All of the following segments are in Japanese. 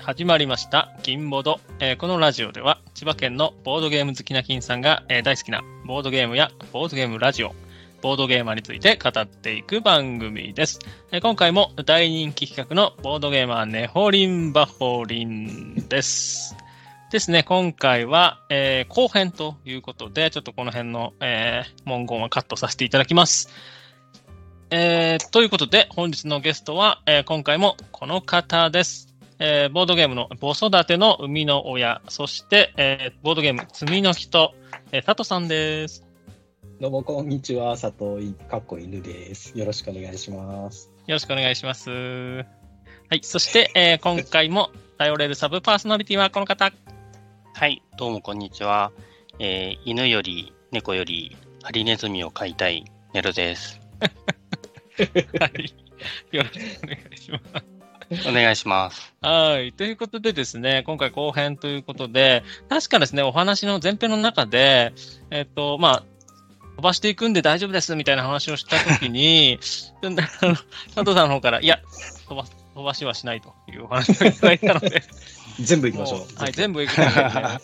始まりました、金ボード、えーこのラジオでは、千葉県のボードゲーム好きな金さんが、えー大好きなボードゲームやボードゲームラジオ、ボードゲーマーについて語っていく番組です。えー今回も大人気企画のボードゲーマーネホリンバホリンです。ですね、今回は、え後編ということで、ちょっとこの辺の、え文言はカットさせていただきます。えーということで、本日のゲストは、えー今回もこの方です。えーボードゲームの子育ての生みの親、そして、えーボードゲーム積みの人、えー佐藤さんです。どうもこんにちは、佐藤いかっこ犬です。よろしくお願いします。よろしくお願いします。はい、そして、えー今回も頼れるサブパーソナリティはこの方。はい、どうもこんにちは。えー犬より猫よりハリネズミを飼いたいネロです。はい。よろしくお願いします。お願いします。はい。ということでですね、今回後編ということで、確かですね、お話の前編の中で、えっ、と、まあ、飛ばしていくんで大丈夫ですみたいな話をした ときに、佐藤さんの方から、いや、飛ば飛ばしはしないというお話をいただいたので、全部行きましょうも。はい、全部いくね、あ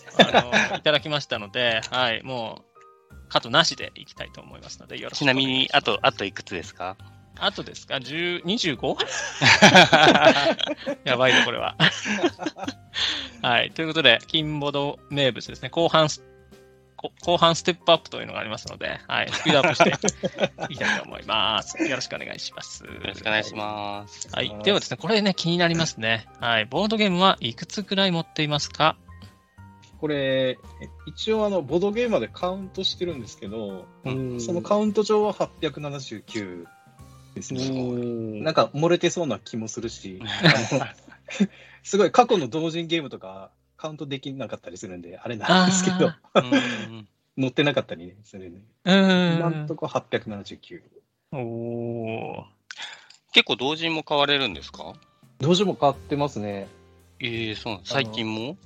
のいただきましたので、はい、もう、カットなしでいきたいと思いますので、よろしくちなみに、あと、あといくつですか？あとですか ?10、25? やばいね、これは。はい。ということで、金ボード名物ですね。後半後半ステップアップというのがありますので、はい。スピードアップしていきたいと思います。よろしくお願いします。よろしくお願いします。はい。ではですね、これね、気になりますね。はい。ボードゲームはいくつくらい持っていますか？これ、え一応あの、ボードゲーマーでカウントしてるんですけど、うんそのカウント上は879ですね。なんか漏れてそうな気もするし、すごい過去の同人ゲームとかカウントできなかったりするんで、あれなんですけど、うん 載ってなかったりね、するんで。うーん。今んとこ879。おー。結構同人も買われるんですか？どうしても変わってますね。ええそうなん最近も？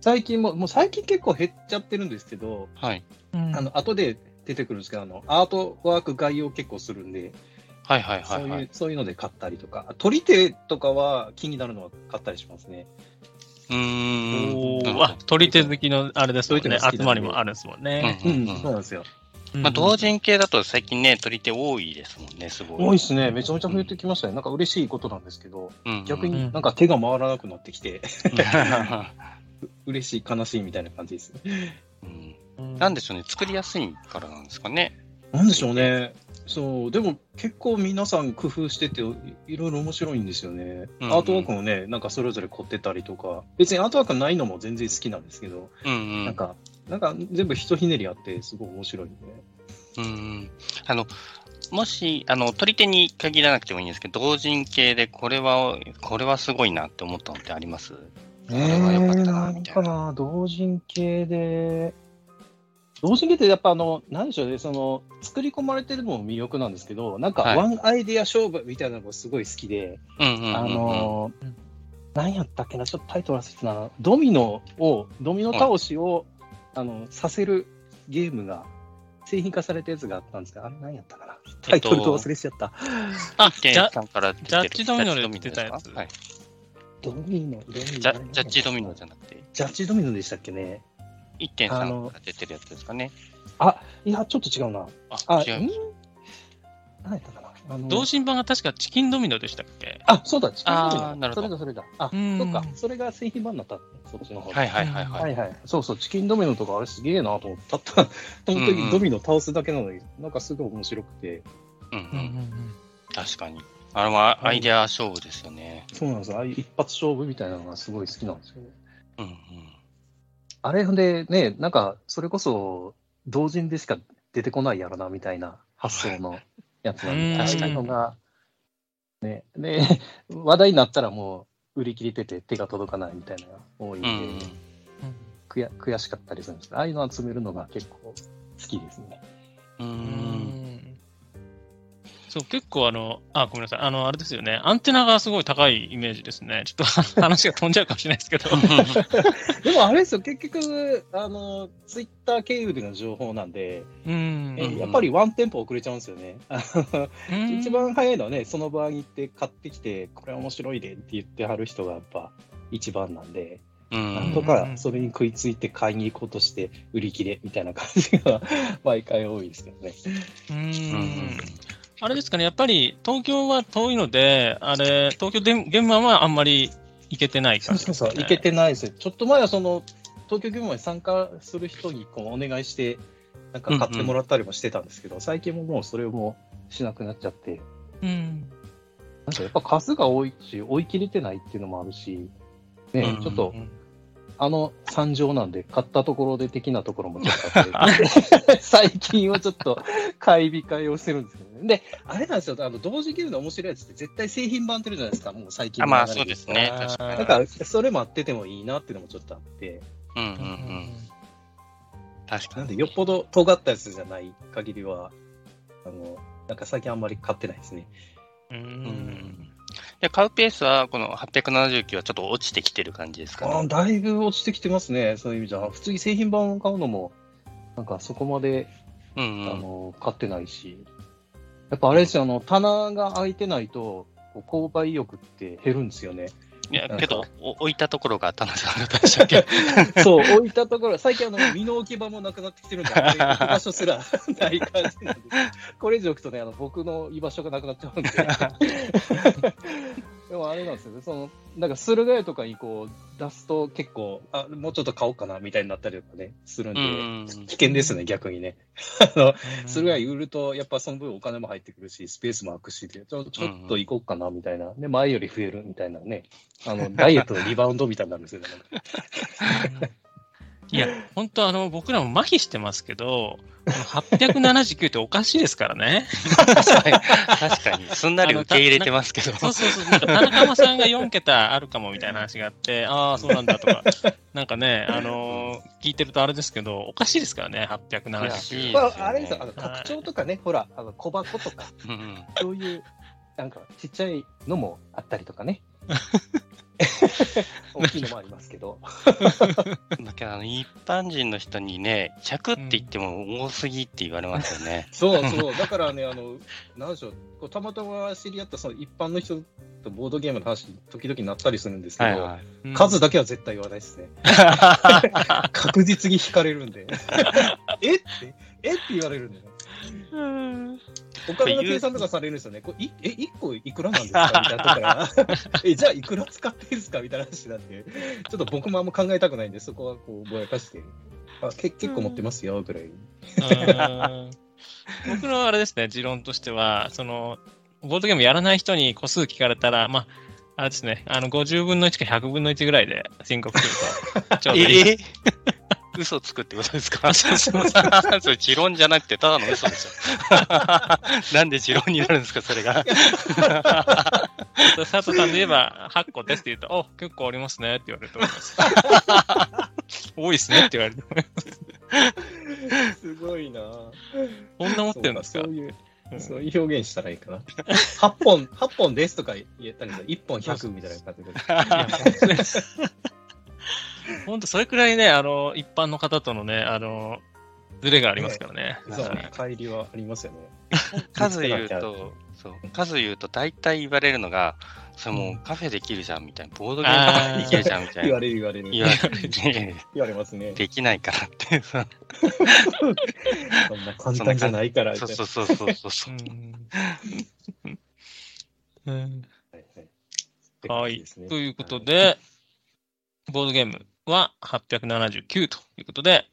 最近も、もう最近結構減っちゃってるんですけど、はい。うんあの、後で出てくるんですけど、あの、アートワーク概要結構するんで、はいはいはそいう、いうはい。そういうので買ったりとか、取り手とかは気になるのは買ったりしますね。うーん。あ、取り手好きのあれですもんね。集まりもあるんですもんね。どうんうんうんそうなんですよ。まあ、同人系だと最近ね、取り手多いですもんね、すごい。多いっすね。めちゃめちゃ増えてきましたね。なんか嬉しいことなんですけど、うんうん逆になんか手が回らなくなってきて、嬉しい、悲しいみたいな感じです。うんうんなんでしょうね、作りやすいからなんですかね。なんでしょうね。そう、でも結構皆さん工夫してて、いいろいろ面白いんですよね。うんうんアートワークもね、なんかそれぞれ凝ってたりとか、別にアートワークないのも全然好きなんですけど、うんうん。なんか、なんか全部ひとひねりあって、すごい面白いんで。うんあの、もし、あの、取り手に限らなくてもいいんですけど、同人系でこれは、これはすごいなって思ったのってあります？これは良かったな、みたいな。な、同人系で、同人系ってやっぱあの、なんでしょうね、その、作り込まれてるのも魅力なんですけど、なんかはい。ワンアイデア勝負みたいなのがすごい好きで、うんうんうんうんあのうん、何やったっけな、ちょっとタイトル忘れてたな、ドミノを、ドミノ倒しを、あの、させるゲームが、製品化されたやつがあったんですが、あれ何やったかな、タイトルと忘れしちゃった。あ、ケンじゃ、さんから出てるジャッジドミノで出てたやつ。ジャッジドミノですかはい。ドミノ、ドミノ。ジャジャッジドミノじゃなくて、ジャッジドミノでしたっけね？あ1.3のから出てるやつですかね。あ、いや、ちょっと違うな。あ、あ、違うん？何やったかな？あの同人版が確かチキンドミノでしたっけ？あ、そうだ、チキンドミノなるほどそれだ、それだ。あ、うんそっか、それが製品版になった、そっちの方ではいはいはいは。はいいはい。そうそう、チキンドミノとかあれすげえなと思った。たった、本当にドミノ倒すだけなのに、なんかすごい面白くて。うんうん確かに。あれはアイデア勝負ですよね。そうなんですよ。ああいう一発勝負みたいなのがすごい好きなんですよ。うんうん。あれでね、なんか、それこそ、同人でしか出てこないやろな、みたいな発想のやつなんで、うんああいうのが、ね、で、話題になったらもう、売り切れてて手が届かないみたいなのが多いんで、うん悔や悔しかったりするんですけどああいうの集めるのが結構好きですね。うん。そう、結構あの、あ、ごめんなさい。あの、あれですよね。アンテナがすごい高いイメージですね。ちょっと 話が飛んじゃうかもしれないですけど。でもあれですよ、結局、あの、ツイッター経由での情報なんで、うんえやっぱりワンテンポ遅れちゃうんですよね。一番早いのはね、その場に行って買ってきて、これ面白いでって言ってはる人がやっぱ一番なんで、うんなんとかそれに食いついて買いに行こうとして売り切れみたいな感じが毎回多いですけどね。ううんん。あれですかね、やっぱり東京は遠いので、あれ、東京で現場はあんまり行けてないそう感じですか、ね。そうそう、行けてないですよ。ちょっと前はその、東京ゲームマに参加する人にこうお願いして、なんか買ってもらったりもしてたんですけど、最近ももうそれをもうしなくなっちゃって、うん。なんかやっぱ数が多いし、追い切れてないっていうのもあるし、ね、うんちょっとう、んあの惨状なんで、買ったところで的なところもちょっとあって、最近はちょっと買い控えをしてるんですけどね。で、あれなんですよ、あの同時ゲームの面白いやつって絶対製品版ってるじゃないですか、もう最近あまあそうですね。確かに。なんか、それもあっててもいいなっていうのもちょっとあって、うんうんうん。確かに。なんで、よっぽど尖ったやつじゃない限りは、あの、なんか最近あんまり買ってないですね。う。うんん。で、買うペースは、この879はちょっと落ちてきてる感じですかね。あーだいぶ落ちてきてますね、そういう意味じゃ。普通に製品版を買うのも、なんかそこまで、うんうん。あの、買ってないし。やっぱあれですよ、あの、棚が開いてないと、こう購買意欲って減るんですよね。いや、けど、お置いたところが田中さんでしたっけ？そう、置いたところ、最近あの、身の置き場もなくなってきてるんで、場所すら ない感じなんで、これ以上置くとね、あの、僕の居場所がなくなっちゃうんで。でもあれなんですよね、その、なんか、駿河屋とかにこう、出すと結構、あ、もうちょっと買おうかな、みたいになったりとかね、するんで、うん危険ですね、逆にね。あの、駿河屋売ると、やっぱその分お金も入ってくるし、スペースも空くしで、ちょちょっと行こうかな、みたいな。で、前より増えるみたいなね。あの、ダイエットのリバウンドみたいになるんですよね。いや、本当あの、僕らも麻痺してますけど、この879っておかしいですからね。確かに、すんなり受け入れてますけど。そうそうそう。なんか田中間さんが4桁あるかもみたいな話があって、ああ、そうなんだとか、なんかね、あのー聞いてるとあれですけど、おかしいですからね、879。いいまあ、あれですよ、あの、拡張とかね、ほら、あの、小箱とか、うんうんそういう、なんか、ちっちゃいのもあったりとかね。大きいのもありますけど。だけどあの、一般人の人にね、100って言っても多すぎって言われますよね。そうそう、だからね、あの、なんでしょう、たまたま知り合ったその一般の人とボードゲームの話、時々なったりするんですけど、はいはい。うん数だけは絶対言わないですね。確実に引かれるんで。えって？えって言われるんで、ね。うんお金の計算とかされるんですよね。これいえ、1個いくらなんですか？みたいなとこから、え、じゃあいくら使っていいですか？みたいな話になって、ちょっと僕もあんま考えたくないんで、そこはこうぼやかして、あけ結構持ってますよ、ぐらい。うん 僕のあれですね、持論としては、その、ボードゲームやらない人に個数聞かれたら、まあ、あれですね、あの、50分の1か100分の1ぐらいで申告すると、ちょうどいい。え？嘘つくってことですか？そうそうそれ持論じゃなくてただの嘘でしょ。なんで持論になるんですか、それが？佐藤さんで言えば、8個ですって言うと、お結構ありますねって言われると思います。多いですねって言われると思います。すごいなこんな持ってるんですか？そういうう、んそういう表現したらいいかな。8本、8本ですとか言ったりさ、1本100みたいな感じで。本当、それくらいね、あの、一般の方とのね、あの、ズレがありますからね。そうはい、乖離はありますよね。数言うと、そう、数言うと大体言われるのが、それもうカフェできるじゃんみたいな、ボードゲームカフェできるじゃんみたいな言わ。れる言われる。言われて、言われますね。できないからって。そ うそんな簡単じゃないから。そうそうそうそうそう。うんうんはいということで、ボードゲームは879ということで、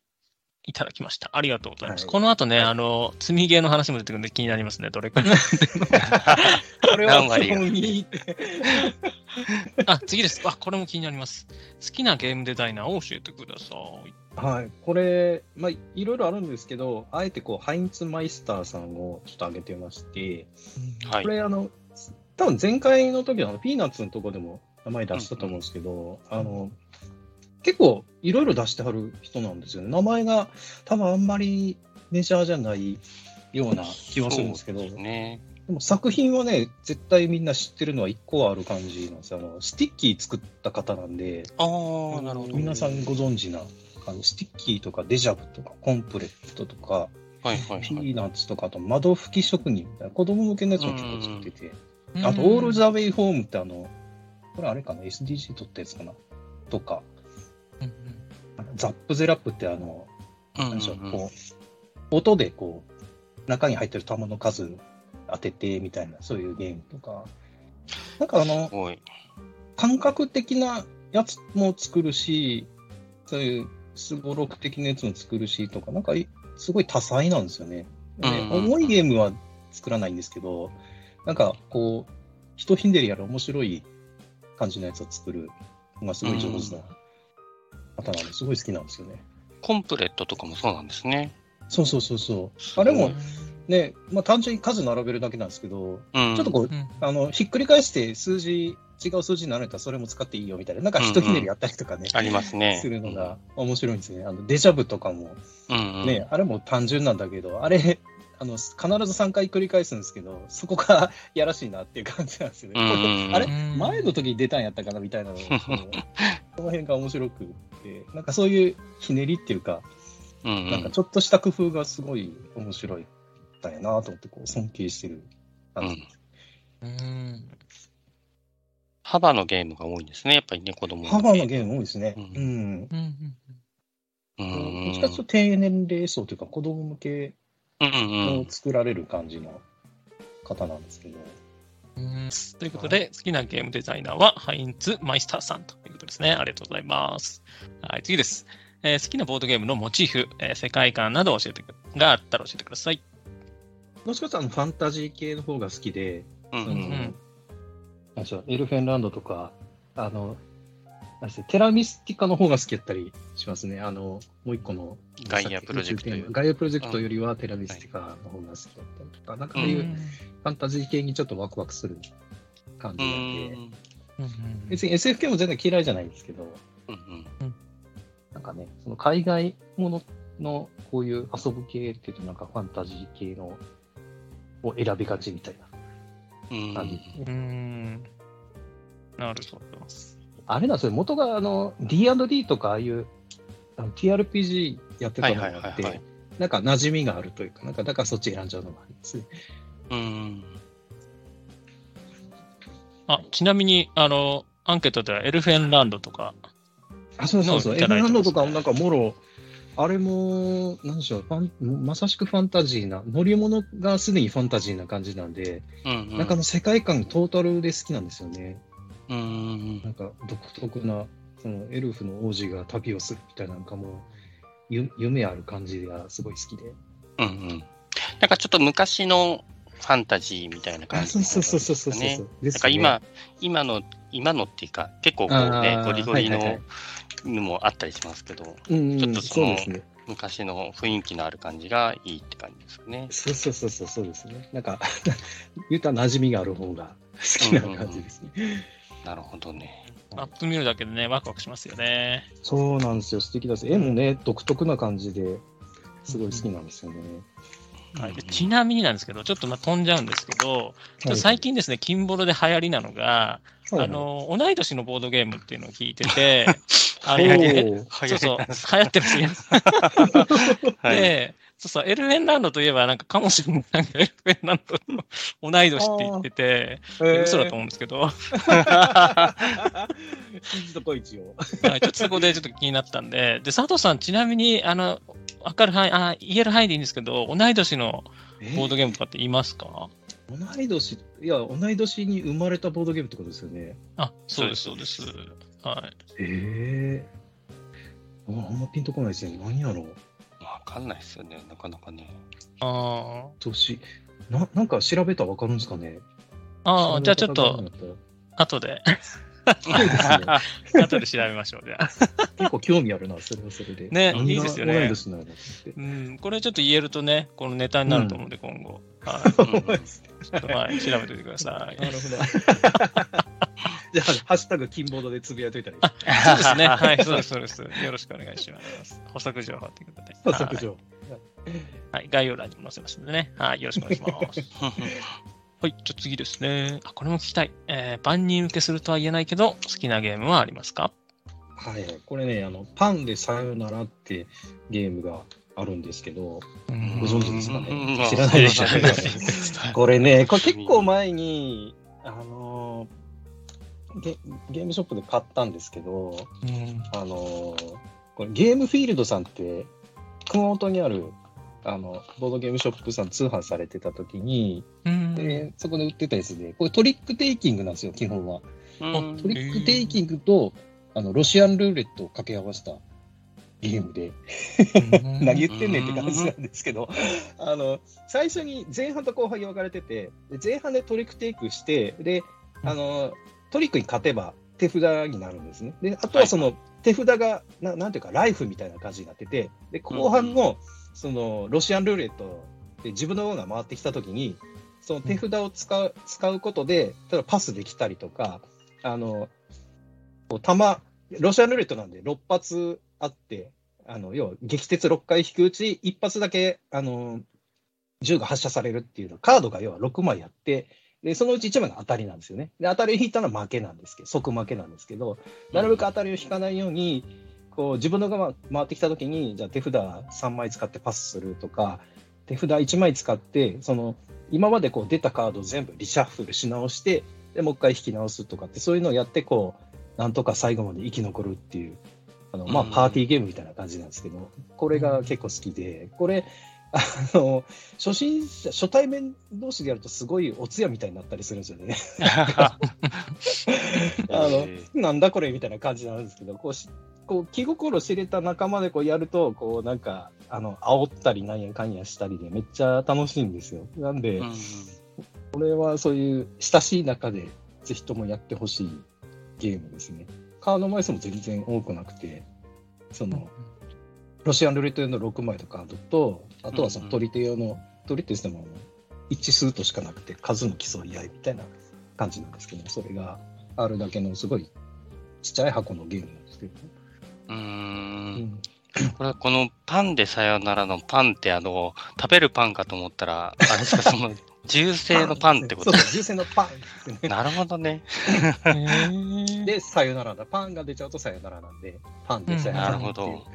いただきました。ありがとうございます。はいこの後ね、はいあの、積みゲーの話も出てくるんで気になりますね。どれくらい。これは基本いいって。あ、次です。あ、これも気になります。好きなゲームデザイナーを教えてください。はい、これ、まあ、いろいろあるんですけど、あえてこう、ハインツマイスターさんをちょっと挙げてまして、はいこ。れ、あの、多分前回の時のピーナッツのとこでも名前出したと思うんですけど、あの、結構いろいろ出してはる人なんですよね。名前が多分あんまりメジャーじゃないような気はするんですけど、ね。でも作品はね、絶対みんな知ってるのは1個はある感じなんですよ。あの、スティッキー作った方なんで、ああ、なるほど。皆さんご存知な、あのスティッキーとかデジャブとかコンプレットとか、はいはいはい。ピーナッツとか、あと窓拭き職人みたいな子供向けのやつも結構作ってて、うんあと、オール・ザ・ウェイ・ホームってあの、これあれかな ?SDG 撮ったやつかな？とか、うんザップゼラップってあの、でしょう、うん。うんこう、音でこう、中に入ってる弾の数当ててみたいな、そういうゲームとか、なんかあの。感覚的なやつも作るし、そういうすごろく的なやつも作るしとか、なんかいすごい多彩なんですよね。でうんうんうん。重いゲームは作らないんですけど、なんかこう、ひとひんでりやる面白い感じのやつを作るのがすごい上手な方なんで、すごい好きなんですよね。コンプレットとかもそうなんですね。そうそうそうそう。あれもうんね、まあ単純に数並べるだけなんですけど、うん。ちょっとこう、うんあの、ひっくり返して数字、違う数字になるんだったらそれも使っていいよみたいな、なんかひとひねりやったりとかね、ありますね。するのが面白いんですね。あの、デジャブとかもうんうん。ね、あれも単純なんだけど、あれ、あの、必ず3回繰り返すんですけど、そこが やらしいなっていう感じなんですよね。うんうんあれうん前の時に出たんやったかなみたいなのを、その 辺が面白くって、なんかそういうひねりっていうか、うんうんなんかちょっとした工夫がすごい面白いんだよなと思って、こう、尊敬してる感じ。うん幅のゲームが多いんですね、やっぱりね、子供ー幅のゲーム多いですね。ううんん。うんムどっちかというと低年齢層というか、子供向けうんうんを作られる感じの方なんですけど。うんということで、好きなゲームデザイナーはハインツ・マイスターさんということですね。ありがとうございます。はい、次です。えー好きなボードゲームのモチーフ、えー世界観などを教えてくがあったら教えてください。もしかしたらあのファンタジー系の方が好きで、エルフェンランドとか、あの、テラミスティカの方が好きやったりしますね。あの、もう一個の。ガイアプロジェクトよりガイアプロジェクトよりはテラミスティカの方が好きだったりとか、なんかそういううんファンタジー系にちょっとワクワクする感じうなんで、んうん別に SF 系も全然嫌いじゃないんですけど、うんなんかね、その海外もののこういう遊ぶ系っていうと、なんかファンタジー系のを選びがちみたいなうん感じですね。うんなるほど。あれなんですよ、元があの D&D とかああいうあの TRPG やってたのがあって、はいはいはいはい。なんか馴染みがあるというか、なんかだからそっち選んじゃうのがありますね。うん。あ、ちなみに、あの、アンケートではエルフェンランドとか、あ、そうそうそう、エルランだいてますね。ドとかもなんかもろ、あれも、なんでしょう、ファンまさしくファンタジーな、乗り物がすでにファンタジーな感じなんで、うんうん。なんかあの世界観トータルで好きなんですよね。うんうんなんか独特な、そのエルフの王子が旅をするみたいななんかもう、ゆ夢ある感じがすごい好きで。うんうんなんかちょっと昔のファンタジーみたいな感あ、じそうそうそうそうそうそう。ね。ですねなんか今、今の、今のっていうか、結構こうねゴリゴリのはいはいはいのもあったりしますけど、うんうん、ちょっとそのそうですね。昔の雰囲気のある感じがいいって感じですよね。そうそうそうそう、そうですね。なんか、言うたら馴染みがある方が好きな感じですね。なるほどね。マップ見るだけでね、ワクワクしますよね。そうなんですよ、素敵です。絵もね、独特な感じですごい好きなんですよね。はい、でうんちなみになんですけど、ちょっとまあ飛んじゃうんですけど、最近ですね、金ボロで流行りなのが、はいあの、同い年のボードゲームっていうのを聞いてて、あ流の、そうそう、流行ってますね。はい。で、そうそう、エルフェンランドといえば、なんか、かもしれなんか エルフェンランドの同い年って言ってて、嘘だと思うんですけど、は信じとこ一応。い、ちょっとそこでちょっと気になったんで、で、佐藤さん、ちなみに、あの、わかる範囲、あ、言える範囲でいいんですけど、同い年のボードゲームとかって言いますか？同い年、いや、同い年に生まれたボードゲームってことですよね。あ、そうです、そうです。はい。ええああんまピンとこないですね。何やろう。わかんないですよね、なかなかね。あ年。ななんか調べたらわかるんですかねあ、ああ、じゃあちょっと、後で。後で調べましょう、じゃあ。結構興味あるな、それはそれで。ねいいですよねうん、これちょっと言えるとね、このネタになると思うんで、今後。はい。はい、調べておいてください。なるほど。じゃあ、ハッシュタグ金ボードでつぶやいといたらいいそうですね。はい、そうです、そうです。よろしくお願いします。補足情報ということで。か。早速上。はいはい、概要欄にも載せますのでね。はい、よろしくお願いします。はい、じゃあ次ですね。あ、これも聞きたい。えー、万人受けするとは言えないけど、好きなゲームはありますか？はい、これね、あの、パンでさよならってゲームがあるんですけど、うんご存知ですかね？うん知らないでしょ知らないですこれね、これ結構前に、あのーゲゲームショップで買ったんですけど、うん。あのーこれゲームフィールドさんって、熊本にある、あの、ボードゲームショップさん通販されてた時に、うん。でそこで売ってたやつで、これトリックテイキングなんですよ、基本は。うん。トリックテイキングと、あの、ロシアンルーレットを掛け合わせたゲームで、何言ってんねんって感じなんですけど、あの、最初に前半と後半に分かれてて、で前半でトリックテイクして、で、あの、トリックに勝てば手札になるんですね。で、あとはその、手札がな、なんていうか、ライフみたいな感じになってて、で、後半の、その、ロシアンルーレットで自分の方が回ってきたときに、その手札を使う、使うことで、例えばパスできたりとか、あの、弾、ロシアンルーレットなんで6発あって、あの、要は撃鉄6回引くうち1発だけ、あの、銃が発射されるっていうの、カードが要は6枚あって、で、そのうち1枚が当たりなんですよね。で、当たりを引いたのは負けなんですけど、即負けなんですけど、なるべく当たりを引かないように、こう、自分の側回ってきたときに、じゃあ手札3枚使ってパスするとか、手札1枚使って、その、今までこう出たカードを全部リシャッフルし直して、で、もう一回引き直すとかって、そういうのをやって、こう、なんとか最後まで生き残るっていう、あの、まあ、うんパーティーゲームみたいな感じなんですけど、これが結構好きで、これ、あの、初心者、初対面同士でやるとすごいお通夜みたいになったりするんですよね。あの、なんだこれみたいな感じなんですけど、こうし、こう気心知れた仲間でこうやると、こうなんか、あの、煽ったりなんやかんやしたりでめっちゃ楽しいんですよ。なんで、うんこれはそういう親しい中でぜひともやってほしいゲームですね。カード枚数も全然多くなくて、その、ロシアンルーレット用の6枚のカードと、あとはその取り手用の、取り手しても一致数としかなくて数の競い合いみたいな感じなんですけど、それがあるだけのすごいちっちゃい箱のゲームなんですけど、うー。うんこれ、このパンでさよならのパンって、あの、食べるパンかと思ったら、あれですか、その、銃声のパンってこと？そうそう、銃声のパンですね。なるほどね。で、で、さよならだ。パンが出ちゃうとさよならなんで、パンでさよなら。なるほど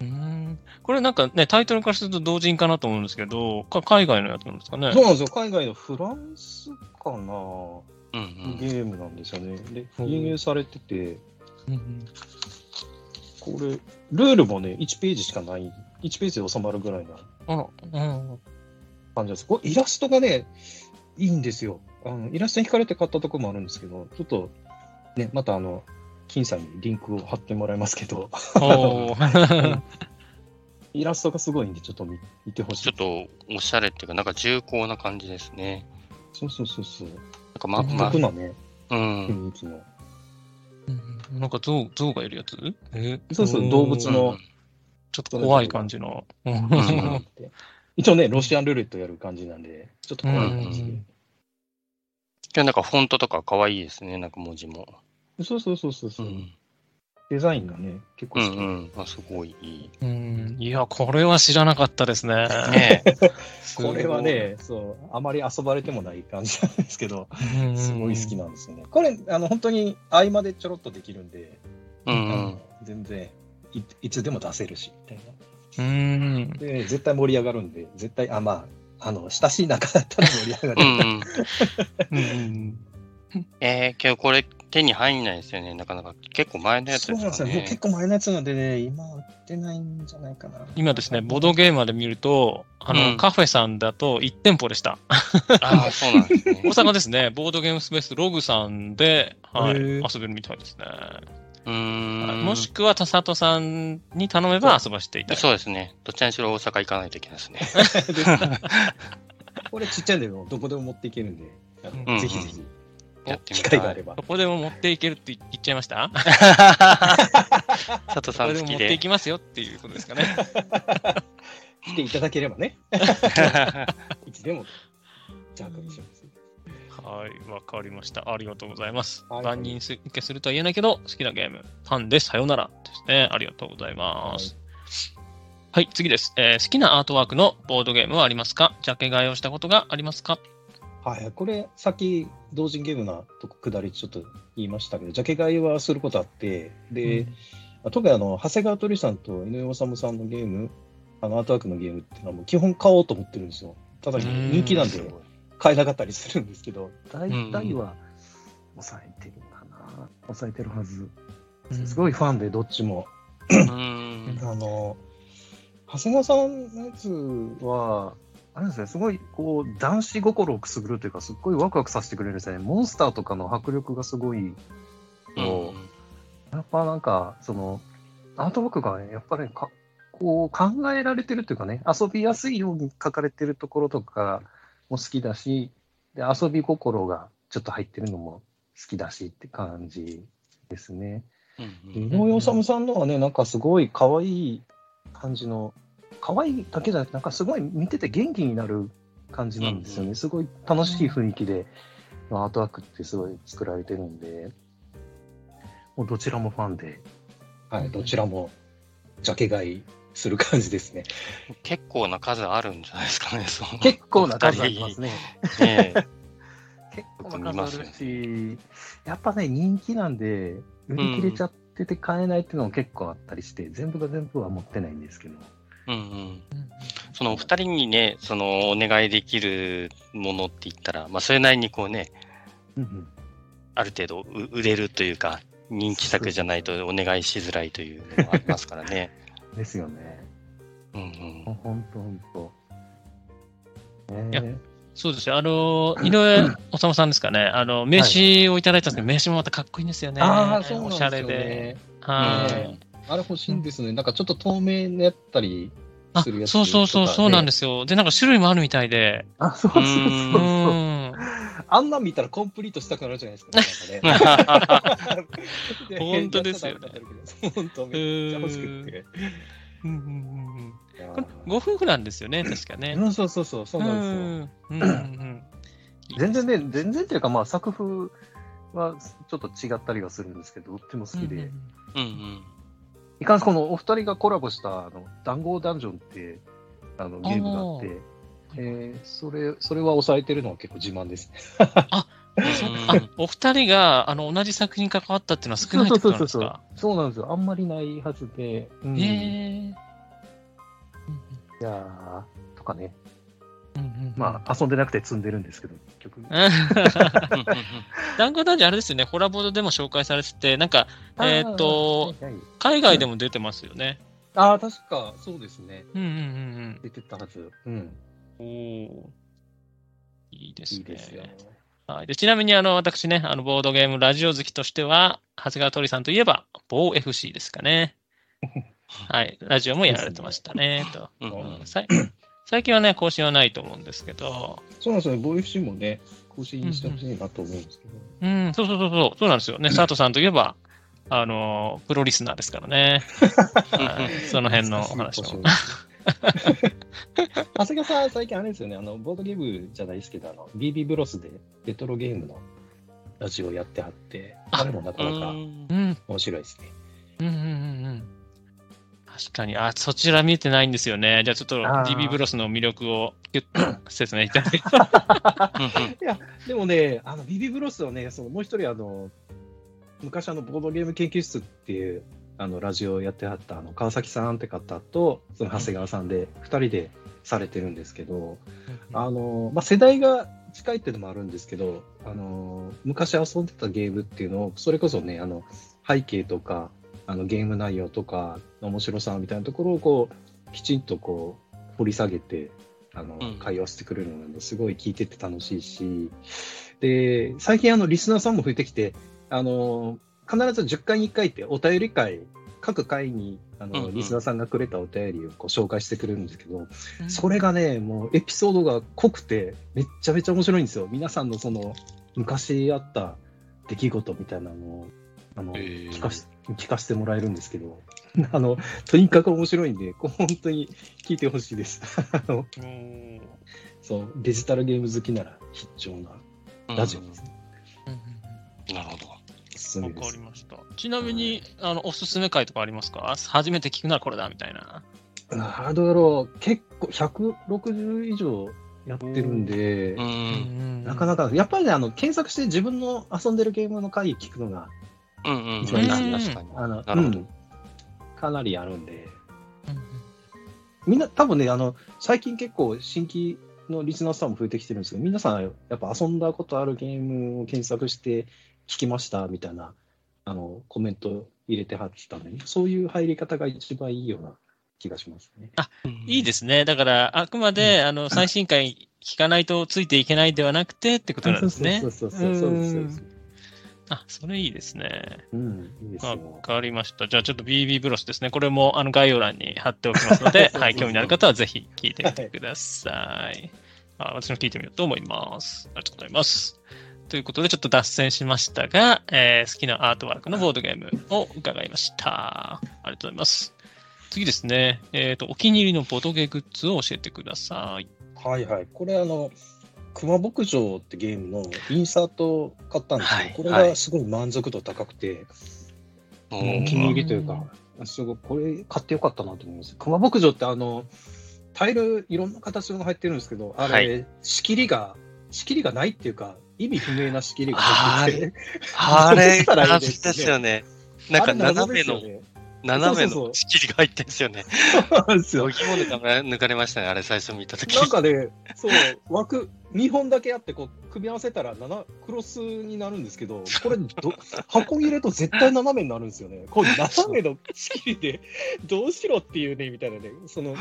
うんこれなんかね、タイトルからすると同人かなと思うんですけど、か海外のやつなんですかね？そうなんですよ。海外のフランスかな、うんうん。ゲームなんですよね。で、うん輸入されてて、うんこれ、ルールもね、1ページしかない、1ページで収まるぐらいなうん。感じです。これ、イラストがね、いいんですよ。あのイラストに惹かれて買ったとこもあるんですけど、ちょっと、ね、またあの、金さんにリンクを貼ってもらいますけど、おー イラストがすごいんで、ちょっと見見てほしい。ちょっと、おしゃれっていうか、なんか重厚な感じですね。そうそうそうそう。なんかま、うんま僕、のね、うん。雰囲気の。うんなんか象、象がいるやつ？え？そうそう動物の。ちょっと怖い感じの。一応ね、ロシアンルーレットやる感じなんで、ちょっと怖い感じ。で。うん今日なんかフォントとか可愛いですね、なんか文字も。そうそうそうそうそう、うん。デザインがね、結構う好き。んうん。あ、すごいいい。うんいや、これは知らなかったですね。ねえ。これはね、そう、あまり遊ばれてもない感じなんですけど、うん、すごい好きなんですよね。これ、あの、本当に合間でちょろっとできるんで、うんうん。全然い、いつでも出せるし、みたいな。うん。で、絶対盛り上がるんで、絶対、あ、まあ、あの、親しい仲だったら盛り上がうる。んうん。うんえー、けどこれ手に入んないですよね、なかなか。結構前のやつそうなんですよ。結構前のやつなんでね、今売ってないんじゃないかな。今ですね、ボードゲーマーで見ると、あの、うんカフェさんだと1店舗でした。ああ、そうなんですね大。阪ですね、ボードゲームスペースログさんで、はい、へ遊ーべるみたいですね。うーん。もしくは、田里さんに頼めば遊ばせていただく。そうですね。どちらにしろ大阪行かないといけないですね。これちっちゃいんでもどこでも持っていけるんで、ぜひぜひ、やってみ機たい。会があればど。こでも持っていけるって言っちゃいました？佐藤さどこでもん好きで。持っていきますよっていうことですかね。来ていただければね、いつでも、じゃあ、します。はい、わかりました。ありがとうございます。はい万人受けするとは言えないけど、好きなゲーム、ファンでさよならですね。ありがとうございます。はい、次です、えー好きなアートワークのボードゲームはありますか？ジャケ買いをしたことがありますか？はい、これ、さっき、同人ゲームなとこ下りちょっと言いましたけど、ジャケ買いはすることあって、で、特にあの、長谷川鳥さんと井上治さんのゲーム、あの、アートワークのゲームっていうのはもう基本買おうと思ってるんですよ。ただ、うん。人気なんで買えなかったりするんですけど、大ん体は抑えてるか抑えてるはず。すごいファンで、どっちも。うん。あの、長谷川さんのやつは、あれですね、すごい、こう、男子心をくすぐるというか、すっごいワクワクさせてくれるんですね。モンスターとかの迫力がすごい、こうやっぱなんか、その、アートワークがね、やっぱりか、こう、考えられてるというかね、遊びやすいように書かれてるところとかも好きだし、で、遊び心がちょっと入ってるのも好きだしって感じですね。うん井上治さんのはね、なんかすごい可愛い感じの、可愛いだけじゃなくて、なんかすごい見てて元気になる感じなんですよね。うんうんすごい楽しい雰囲気で、アートワークってすごい作られてるんで、もうどちらもファンで、はい、どちらもジャケ買いする感じですね。結構な数あるんじゃないですかね、その結構な数ありますね。結構な数あるし、やっぱね、人気なんで、売り切れちゃってて買えないっていうのも結構あったりして、全部が全部は持ってないんですけど。うんうん。そのお二人にね、そのお願いできるものって言ったら、まあそれなりにこうね、うんうんある程度う売れるというか、人気作じゃないとお願いしづらいというのもありますからね。ですよね。うんうん。ほんとほんと。ねいやそうですよ。あの、井上治さんですかね。あの、名刺をいただいたんですけど、名刺もまたかっこいいんですよね。ああ、そうなんですよ、ね。おしゃれで。はねい。あれ欲しいんですね。なんかちょっと透明のやったりあするやつ、そうそうそう、そうなんで。ですすよ。で、なんか種類もあるみたいで。あ、そうそうそううそう。ん。あんなん見たらコンプリートしたくなるじゃないですか、ね。なんかね 本当ですよね。本当めっちゃ欲しくって。うんうんうんご夫婦なんですよね、確かね。うん、そうそうそう、そうなんですよ。うんうんうん全然ね、全然っていうか、まあ、作風はちょっと違ったりはするんですけど、とっても好きで。うんうんうん。いかんこのお二人がコラボした、あの、談合ダンジョンって、あの、ゲームがあって、えー、それ、それは抑えてるのは結構自慢ですね。あ、お二人があの同じ作品に関わったっていうのは少ないってことなんですかそうなんですよ。あんまりないはずで。うん、いへえ。やー、とかね。うんうんうんまあ、遊んでなくて積んでるんですけど、結局。団子男児あれですよね、ホラボードでも紹介されてて、なんか、えーっと、はいはい海外でも出てますよね。ああ、確か、そうですね。うんうんうん出てたはず。うん。うん。おお。いいですね。いいですよ。はい、でちなみにあの私ね、あのボードゲームラジオ好きとしては、長谷川鳥さんといえば、某 FC ですかね。はい、ラジオもやられてましたね。とうんうん最近はね、更新はないと思うんですけど、そうなんですよね。ボー FC もね、更新してほしいなと思うんですけど。うん、そうそうそうそう、そうなんですよね。佐藤さんといえば、あの、プロリスナーですからね。はいその辺のお話も。長谷川さん、最近あれですよね、あの、ボードゲームじゃないですけど、あの、BB ブロスでレトロゲームのラジオやってはって、ああれもなかなかうんうん、面白いですね。うん、うん、うんうん。確かに、あ、そちら見てないんですよね。じゃあちょっと DB ブロスの魅力を 説明いただいて。でもね、あの、BB ブロスはね、そのもう一人、あの、昔あの、ボードゲーム研究室っていう、あの、ラジオをやってはった、あの、川崎さんって方と、その長谷川さんで、二人でされてるんですけど、あの、まあ、世代が近いっていうのもあるんですけど、あの、昔遊んでたゲームっていうのを、それこそね、あの、背景とか、あの、ゲーム内容とか、面白さみたいなところを、こう、きちんとこう、掘り下げて、あのうん、会話してくれるので、すごい聞いてて楽しいし、で、最近あの、リスナーさんも増えてきて、あの、必ず10回に1回ってお便り会、各回に、あの、うんうん。リスナーさんがくれたお便りをこう紹介してくれるんですけど、それがね、もうエピソードが濃くて、めっちゃめちゃ面白いんですよ。皆さんのその、昔あった出来事みたいなのを、あの、へー。聞かし、聞かせてもらえるんですけど、あの、とにかく面白いんで、こう本当に聞いてほしいです。あの、うんそう、デジタルゲーム好きなら必聴なラジオですね。うんなるほど。わ。かりました。ちなみに、あの、おすすめ回とかありますか？初めて聞くならこれだみたいな。ハードやろう、結構160以上やってるんでう、ん。なかなか、やっぱりね、あの、検索して自分の遊んでるゲームの回聞くのが、うんうん。一番いいですね確かに。あの、なるほどうんかなりあるんで、みんな多分ね、あの、最近結構新規のリスナーさんも増えてきてるんですけど、皆さんやっぱ遊んだことあるゲームを検索して聞きましたみたいなあの、コメント入れてはってたのに、そういう入り方が一番いいような気がしますね。いいですね。だから、あくまで、あの、最新回聞かないとついていけないではなくてってことなんですねそ。うそうそうそうそうですそうです。あ、それいいですね。うん、いいですわよ。かりました。じゃあちょっと BB ブロスですね。これもあの概要欄に貼っておきますので、はい、興味のある方はぜひ聞いてみてください。あ私も聞いてみようと思います。ありがとうございます。ということで、ちょっと脱線しましたが、えー好きなアートワークのボードゲームを伺いました。ありがとうございます。次ですね。えっ、と、お気に入りのボードゲーグッズを教えてください。はいはい。これあの、熊牧場ってゲームのインサートを買ったんですけど、はい。これがすごい満足度高くて、おおー。気に入りというか、すごい、これ買ってよかったなと思います。熊牧場ってあの、タイルいろんな形のが入ってるんですけど、あれ、は仕切りが、仕切りがないっていうか、意味不明な仕切りが入ってて、あれ、どうしたらいい感じですかね。ですよね。なんか斜めの、ね斜めの仕切りが入ってんですよね。そうなんですよ抜か抜かれましたね、あれ最初見たとき。なんかね、そう、枠、2本だけあって、こう、組み合わせたら、7、クロスになるんですけど、これど、箱に入れると絶対斜めになるんですよね。これ、斜めの仕切りで、どうしろっていうね、みたいなね、その、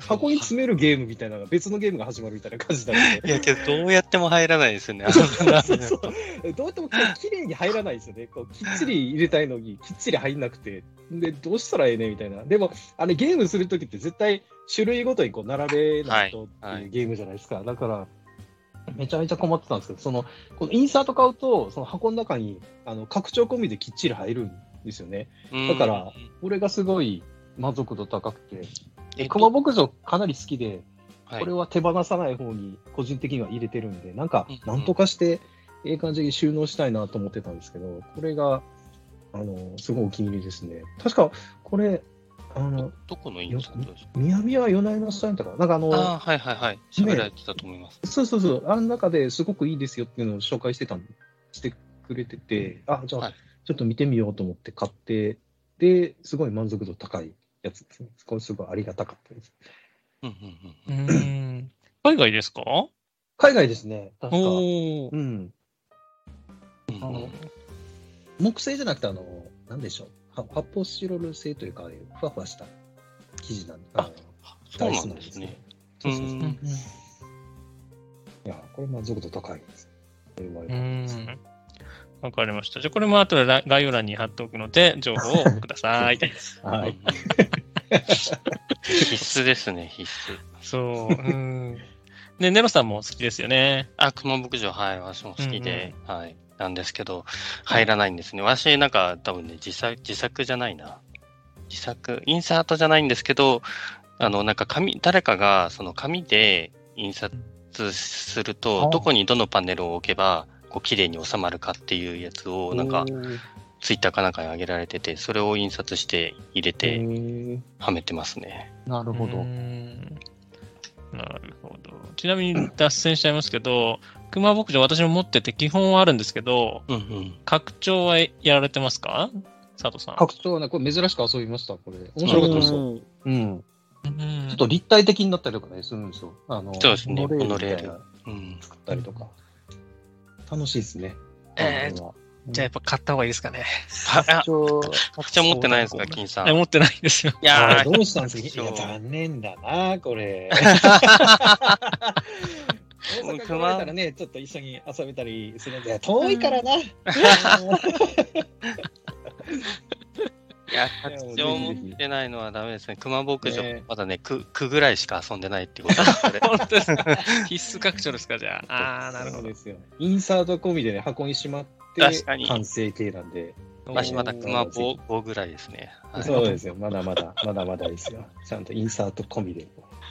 箱に詰めるゲームみたいなのが、別のゲームが始まるみたいな感じなので。いやけど、どうやっても入らないですよね。あそうのそうそうどうやってもこう綺麗に入らないですよね。こうきっちり入れたいのに、きっちり入んなくて、で、どうしたらええねみたいな。でも、あれゲームするときって絶対種類ごとにこう並べないとってはいいうゲームじゃないですか。だから、めちゃめちゃ困ってたんですけど、その、このインサート買うと、その箱の中に、あの、拡張込みできっちり入るんですよね。うんだから、これがすごい満足度高くて、え熊牧場かなり好きで、はいこれは手放さない方に個人的には入れてるんで、なんかなんとかして、ええ感じに収納したいなと思ってたんですけど、これが、あの、すごいお気に入りですね。確か、これ、あの、どこのインサートですか宮宮夜な夜なさんとか、なんかあの、ああ、はいはいはい。喋られてたと思います。そうそうそう、あの中ですごくいいですよっていうのを紹介してたんしてくれてて、あ、じゃあ、はいちょっと見てみようと思って買って、で、すごい満足度高いやつですね。これすごいありがたかったです。うんうんううんーん。海外ですか？海外ですね、確か。あの木製じゃなくて、あの、なんでしょう。は発泡スチロール製というか、ふわふわした生地なんで、あのそうなんですね。そうそうそう。いうんや、これ満足度高いです。これもあうりがたいですん。わかりました。じゃあ、これも後でら概要欄に貼っておくので、情報をください。はい。う ん必須ですね、必須。そう。うん。ね、ネロさんも好きですよね。あ、熊牧場、はい、私も好きで、はい、なんですけど、入らないんですね。私、なんか、多分ね、自作、自作じゃないな。自作、インサートじゃないんですけど、あの、なんか紙、誰かが、その紙で印刷するあと、どこにどのパネルを置けば、こう、綺麗に収まるかっていうやつを、なんか、ツイッターかなんかに上げられてて、それを印刷して入れへて、ーはめてますね。なるほどう。んなるほど。ちなみに脱線しちゃいますけど、熊牧場私も持ってて基本はあるんですけど、うんうん。拡張はやられてますか？佐藤さん。拡張はね、これ珍しく遊びました、これ。面白かったですよ。うん。うんちょっと立体的になったりとかね、するんですよ。あの、そうですねモノレール。作ったりとか。楽しいですね。えーじゃあやっぱ買った方がいいですかね。あ、拡張拡張持ってないですか、金さん。え持ってないんですよ。いやどうしたんですか？いや、残念だな、これ。大阪来られたらね、ちょっと一緒に遊べたりするんで、遠いからな。いや、拡張持ってないのはダメですね。熊牧場ね、まだね、区、区ぐらいしか遊んでないってことです、これ。本当ですか必須拡張ですか、じゃあ。ああ、なるほど。ですよ。インサート込みでね、箱にしまって、確かに完成形なんで。私まだ熊おー5ぐらいですね。はいそうですよ。まだまだ、まだまだですよ。ちゃんとインサート込みで、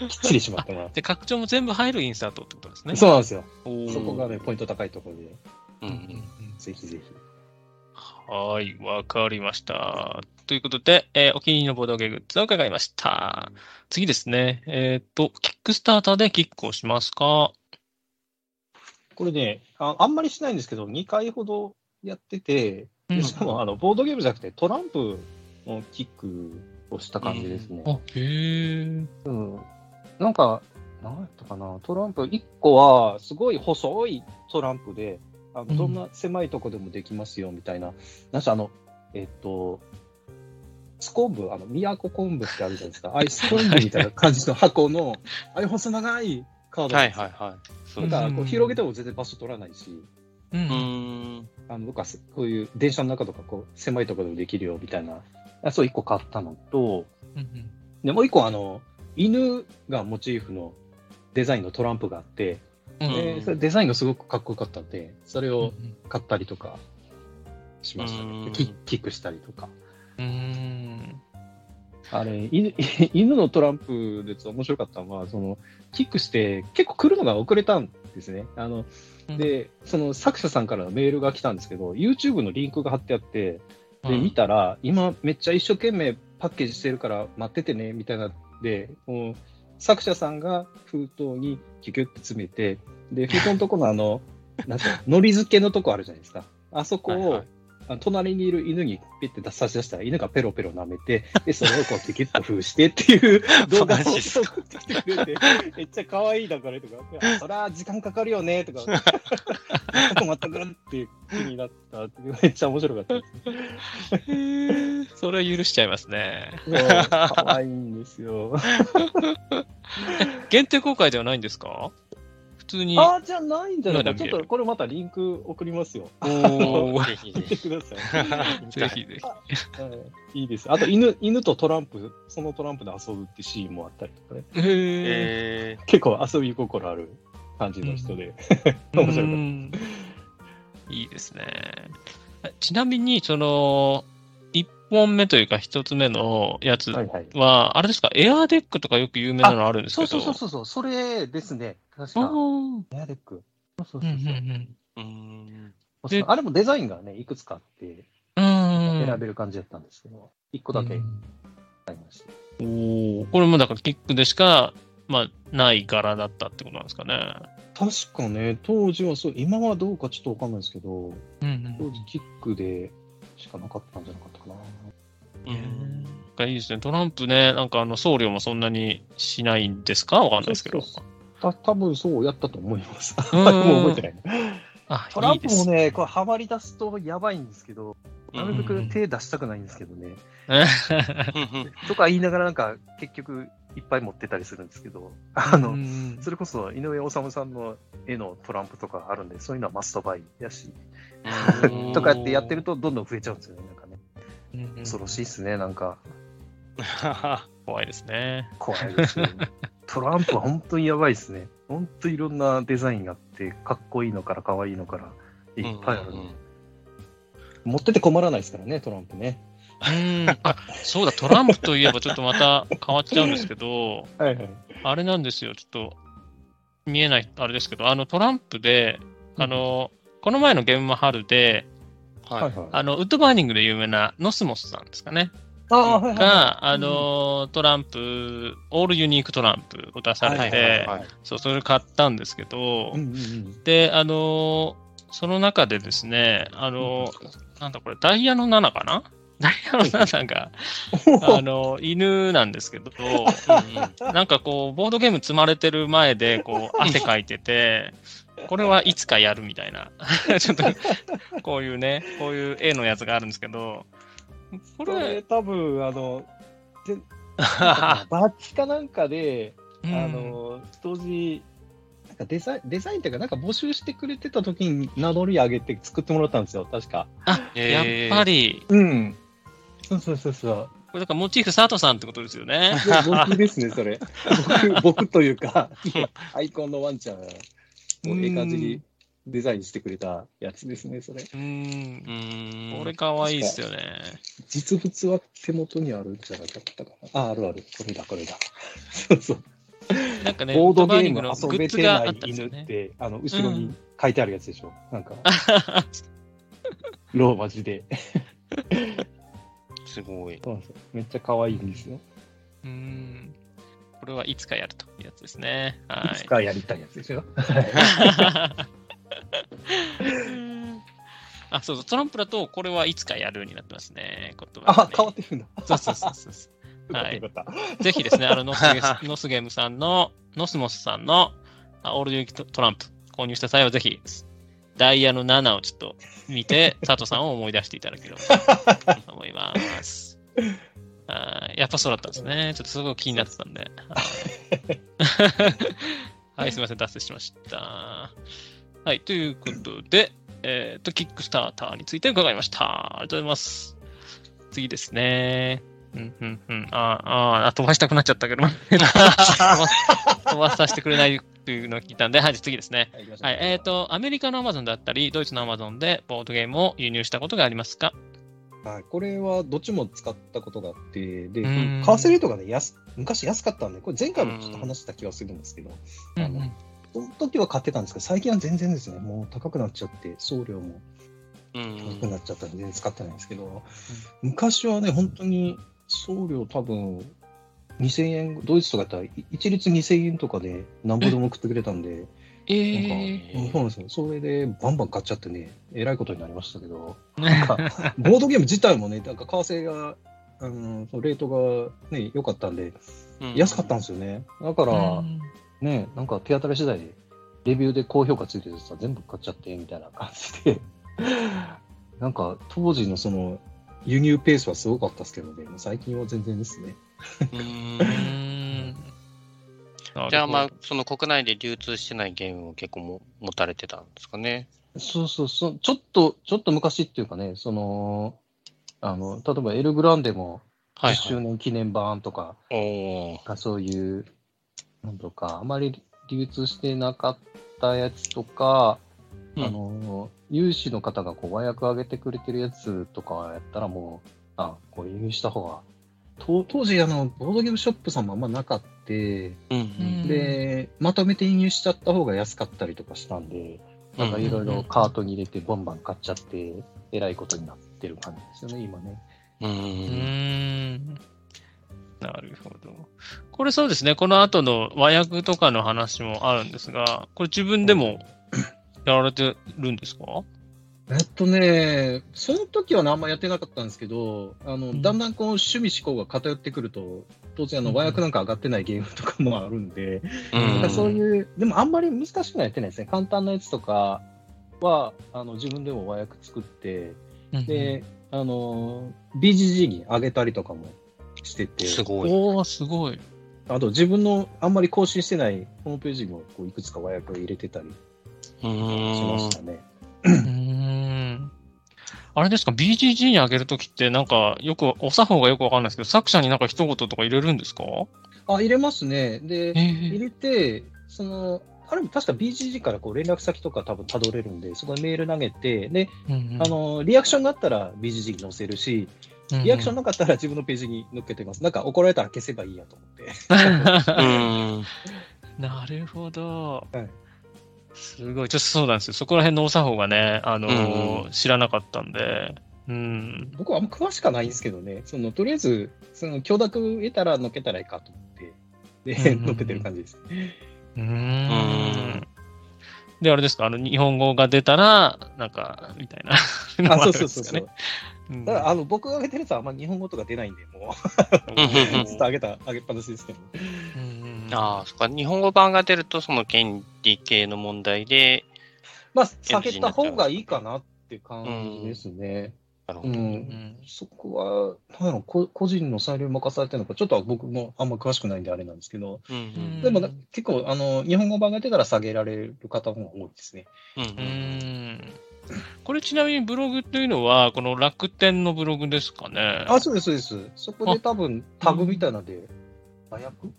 きっちりしまってもらっで、拡張も全部入るインサートってことですね。て。そうなんですよ。そこがね、ポイント高いところで、うんうん。ぜひぜひ。はい、わかりました。ということで、えーお気に入りのボードゲーグッズを伺いました。次ですね。えっ、と、キックスターターでキックをしますか？これねあ、あんまりしないんですけど、2回ほどやってて、うんでしかもあのボードゲームじゃなくて、トランプのキックをした感じですね。あ、へえ。うん、なんか、なんやったかな、トランプ、1個はすごい細いトランプで、あのどんな狭いとこでもできますよみたいな、なんしあの、えっと、スコンブ、あの、宮古昆布ってあるじゃないですか。ああいうスコンブみたいな感じの箱の、ああいう細長いカードはいはいはい。そうだからこう広げても全然場所取らないし、う。うん。あの、僕はこういう電車の中とかこう狭いところでもできるよみたいな、あそう一個買ったのと、うんで、もう一個あの、犬がモチーフのデザインのトランプがあって、うんでそれデザインがすごくかっこよかったんで、それを買ったりとかしましたうんね。キキックしたりとか。うん。あれ、犬 犬のトランプで面白かったのは、その、キックして結構来るのが遅れたんですね。あの、で、その作者さんからのメールが来たんですけど、YouTube のリンクが貼ってあって、で、見たら、今めっちゃ一生懸命パッケージしてるから待っててね、みたいなで、もう作者さんが封筒にキュキュッて詰めて、で、封筒のとこのあの、なんていうの、のり付けのとこあるじゃないですか。あそこを、隣にいる犬にピッて差し出したら、犬がペロペロ舐めて、で、それをこうキュキュッと封してっていう 動画を送ってきてくれて、めっちゃ可愛いだからとか、あそりゃ時間かかるよねとか、待ってくるって気になったっていうめっちゃ面白かったです。それは許しちゃいますね。可愛いんですよ。限定公開ではないんですか？普通に。ああ、じゃないんじゃないちょっとこれまたリンク送りますよ。ぜひぜひ。ください。ぜひぜひ。はいいいです。あと犬、犬とトランプ、そのトランプで遊ぶってシーンもあったりとかね。へえ結構遊び心ある感じの人で。ー 面白かいいですね。ちなみに、その、1本目というか1つ目のやつはいはい。は、あれですか、エアーデックとかよく有名なのあるんですけそうど。そうそうそう、それですね。確あか。ーエアデック。そうそうそうそうー。うーん。であれもデザインがね、いくつかあって選べる感じだったんですけど、一個だけありました。おーこれもだからキックでしか、まあ、ない柄だったってことなんですかね。確かね、当時はそう、今はどうかちょっとわかんないですけど、うんうん当時キックでしかなかったんじゃなかったかな。うんがいいですね。トランプね、なんかあの送料もそんなにしないんですか？わかんないですけど。た多分そうやったと思います。うん もう覚えてない。あ、トラン。プもね、これハマり出すとやばいんですけど、なるべく手出したくないんですけどね。とか言いながらなんか結局いっぱい持ってたりするんですけど、あの、うんそれこそ井上治さんの絵のトランプとかあるんで、そういうのはマストバイやし、うん とかやってやってるとどんどん増えちゃうんですよね。なんかね。うん恐ろしいっすね、なんか。怖いですね。怖いですね。トランプは本当にやばいですね。本当いろんなデザインがあって、かっこいいのから可愛いのからいっぱいあるんで、うん持ってて困らないですからね、トランプね。うん。あ、そうだ、トランプといえばちょっとまた変わっちゃうんですけど、はいはい。あれなんですよ、ちょっと見えない、あれですけど、あのトランプで、あの、この前のゲームマ春で、はい。はい。あの、ウッドバーニングで有名なノスモスさんですかね。ああ、はいはい。が、あの、トランプ、オールユニークトランプを出されはいて、はいはいそう、それ買ったんですけど、うんうんうん。で、あの、その中でですね、あの、なんだこれ、ダイヤの7かな？ダイヤの7が、あの、犬なんですけど、なんかこう、ボードゲーム積まれてる前で、こう、汗かいてて、これはいつかやるみたいな、ちょっと、こういうね、こういう絵のやつがあるんですけど、ここれれ、多分、あの、で バッチかなんかで、うんあの、当時、なんかデザイン、デザインっていうか、なんか募集してくれてた時に名乗り上げて作ってもらったんですよ、確か。あ、やっえーぱり、うん。そうそうそうそう。これだからモチーフ佐藤さんってことですよね。僕ですね、それ。僕、僕というか、アイコンのワンちゃんが、もうええ感じにデザインしてくれたやつですね、それ。うんこれかわいいっすよね。実物は手元にあるんじゃなかったかな。あ、あるある。これだ、これだ。そうそう。なんかね、ボードゲーム遊べてない。犬って、あの、後ろに書いてあるやつでしょ。なんか、あ ローマ字で。すごい。めっちゃ可愛いんですよ。うん。これはいつかやるというやつですね。はいつかやりたいやつでしょ？い。あ、そうそう、トランプだと、これはいつかやるになってますね。言葉があね、変わってるんだ。そうそうそうそう。はいぜひですね、あのノスゲス ノスゲームさんの、ノスモスさんのあオールデュートランプ購入した際はぜひダイヤの7をちょっと見て、佐藤さんを思い出していただければと思います。あーやっぱそうだったんですね。ちょっとすごい気になってたんで。は いはい、すみません、脱線しました。はい、ということで、えっ、と、キックスターターについて伺いました。ありがとうございます。次ですね。うん、うん、うん。ああ、あ飛ばしたくなっちゃったけど、飛 ば飛ばさせてくれないというのを聞いたんで、はい、次ですね。はい、えっ、と、アメリカのアマゾンだったり、ドイツのアマゾンでボードゲームを輸入したことがありますか？はい、これはどっちも使ったことがあって、で、為ん。替レートがね、安昔安かったんで、これ前回もちょっと話した気がするんですけど、うんあのその時は買ってたんですけど、最近は全然ですね、もう高くなっちゃって、送料もうん高くなっちゃったんで、全然使ってないんですけど、昔はね、本当に送料多分、2000円、ドイツとかやったらい一律2000円とかで何ぼでも送ってくれたんで、えなんえか、うんそうなんですよ。それでバンバン買っちゃってね、えらいことになりましたけど、なんか、ボードゲーム自体もね、なんか為替が、あのそのレートがね、良かったんで、安かったんですよね。だから、ね、なんか手当たり次第で、レビューで高評価ついててさ、全部買っちゃって、みたいな感じで、なんか当時のその、輸入ペースはすごかったですけどね、最近は全然ですね。じゃあまあ、その国内で流通してないゲームを結構も持たれてたんですかね。そうそうそう、ちょっと、ちょっと昔っていうかね、その、あの、例えばエルグランデも10はい、周年記念版とか、おー。そういう、なんとか、あまり流通してなかったやつとか、うん。あの、有志の方がこう和訳上げてくれてるやつとかやったらもう、あ、こう輸入した方が、と当時あの、ボードゲームショップさんもあんまなかって、うんうん。で、まとめて輸入しちゃった方が安かったりとかしたんで、なんかいろいろカートに入れてバンバン買っちゃって、えらいことになってる感じですよね、今ね。うんうーん。なるほど。これそうですね、この後の和訳とかの話もあるんですが、これ自分でもやられてるんですか？えっとね、その時はねあんまやってなかったんですけど、あの、んだんだんこう趣味思考が偏ってくると、当然あのうん和訳なんか上がってないゲームとかもあるんで、うんなんかそういう、でもあんまり難しくはやってないですね。簡単なやつとかは、あの自分でも和訳作って、で、あの、BGG に上げたりとかもしてて、すごい。おー、すごい。あと自分のあんまり更新してないホームページもこういくつか和訳を入れてたりうしましたね。うーん。あれですか、BGG に上げるときって、なんか、よく、お作法がよくわかんないですけど、作者になんか一言とか入れるんですか？あ、入れますね。で、え入れて、その、あれも確か BGG からこう連絡先とか多分たどれるんで、そこにメール投げて、で、うんうんあの、リアクションがあったら BGG に載せるし、リアクションなかったら自分のページに載っけてます。なんか怒られたら消せばいいやと思って。うん なるほど。はいすごい。ちょっとそうなんですよ。そこら辺のお作法がね、あのーうん知らなかったんで。うん。僕はあんま詳しくはないんですけどね、その、とりあえず、その、許諾得たら載っけたらいいかと思って、で、うんうんうん載っけてる感じです。うんん。で、あれですか、あの、日本語が出たら、なんか、みたいな。あ、そうそうそうそう。う。うんだから、あの、僕が上げてるやつはあんま日本語とか出ないんで、もうんう、ずっと上げた、上げっぱなしですけど。うんああ、そっか。日本語版が出ると、その権利系の問題で、まあ、下げた方がいいかなって感じですね。う。なるほど。うんんそこは、なんやろ、こ個人の裁量に任されてるのか、ちょっとは僕もあんま詳しくないんであれなんですけど、うんうんでもな結構、あの、日本語版が出たら下げられる方の方が多いですね。うんうーんこれちなみにブログというのは、この楽天のブログですかね。あ、そうです、そうです。そこで多分タグみたいなんで、麻薬？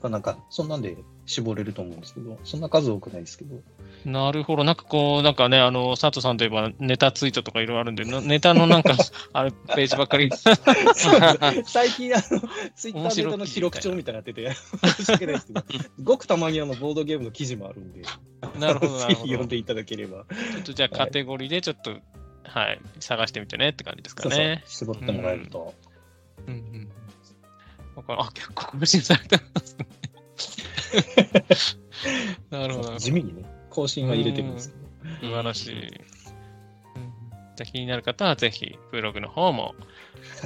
かなんか、そんなんで絞れると思うんですけど、そんな数多くないですけど。なるほど。なんかこう、なんかね、あの、佐藤さんといえばネタツイートとかいろいろあるんで、なネタのなんか、あるページばっかり。最近、あの、ツイッターでの記録帳みたいになってて、申し訳ないですけど、ごくたまにあの、ボードゲームの記事もあるんで、なるほど、なぜ。ひ読んでいただければ、ちょっとじゃあカテゴリーでちょっと、はい、探してみてねって感じですかそうそうね。絞ってもらえると。うんうんわかるあ、結構更新されてますね。なるほど。地味にね、更新は入れてるんですけど。素晴らしい。うんじゃあ気になる方はぜひブログの方も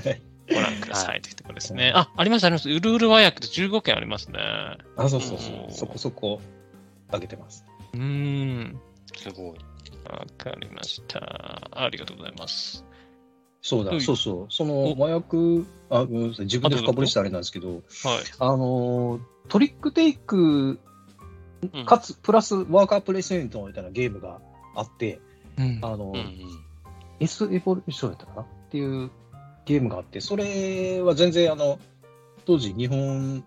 はいご覧くださいというところですね。あ、ありますあります。うるうる和訳で15件ありますね。あ、そうそうそうう。んそこそこ上げてます。うーん。すごい。わかりました。ありがとうございます。そうだ、はいそうそう。その麻薬、あ、ごめんなさい。自分で深掘りしたあれなんですけど、はい。あのー、トリックテイク、うんかつ、プラスワーカープレイスメントみたいなゲームがあって、うんあのー、うんうん。S エボリューションやったかな？っていうゲームがあって、それは全然あの、当時日本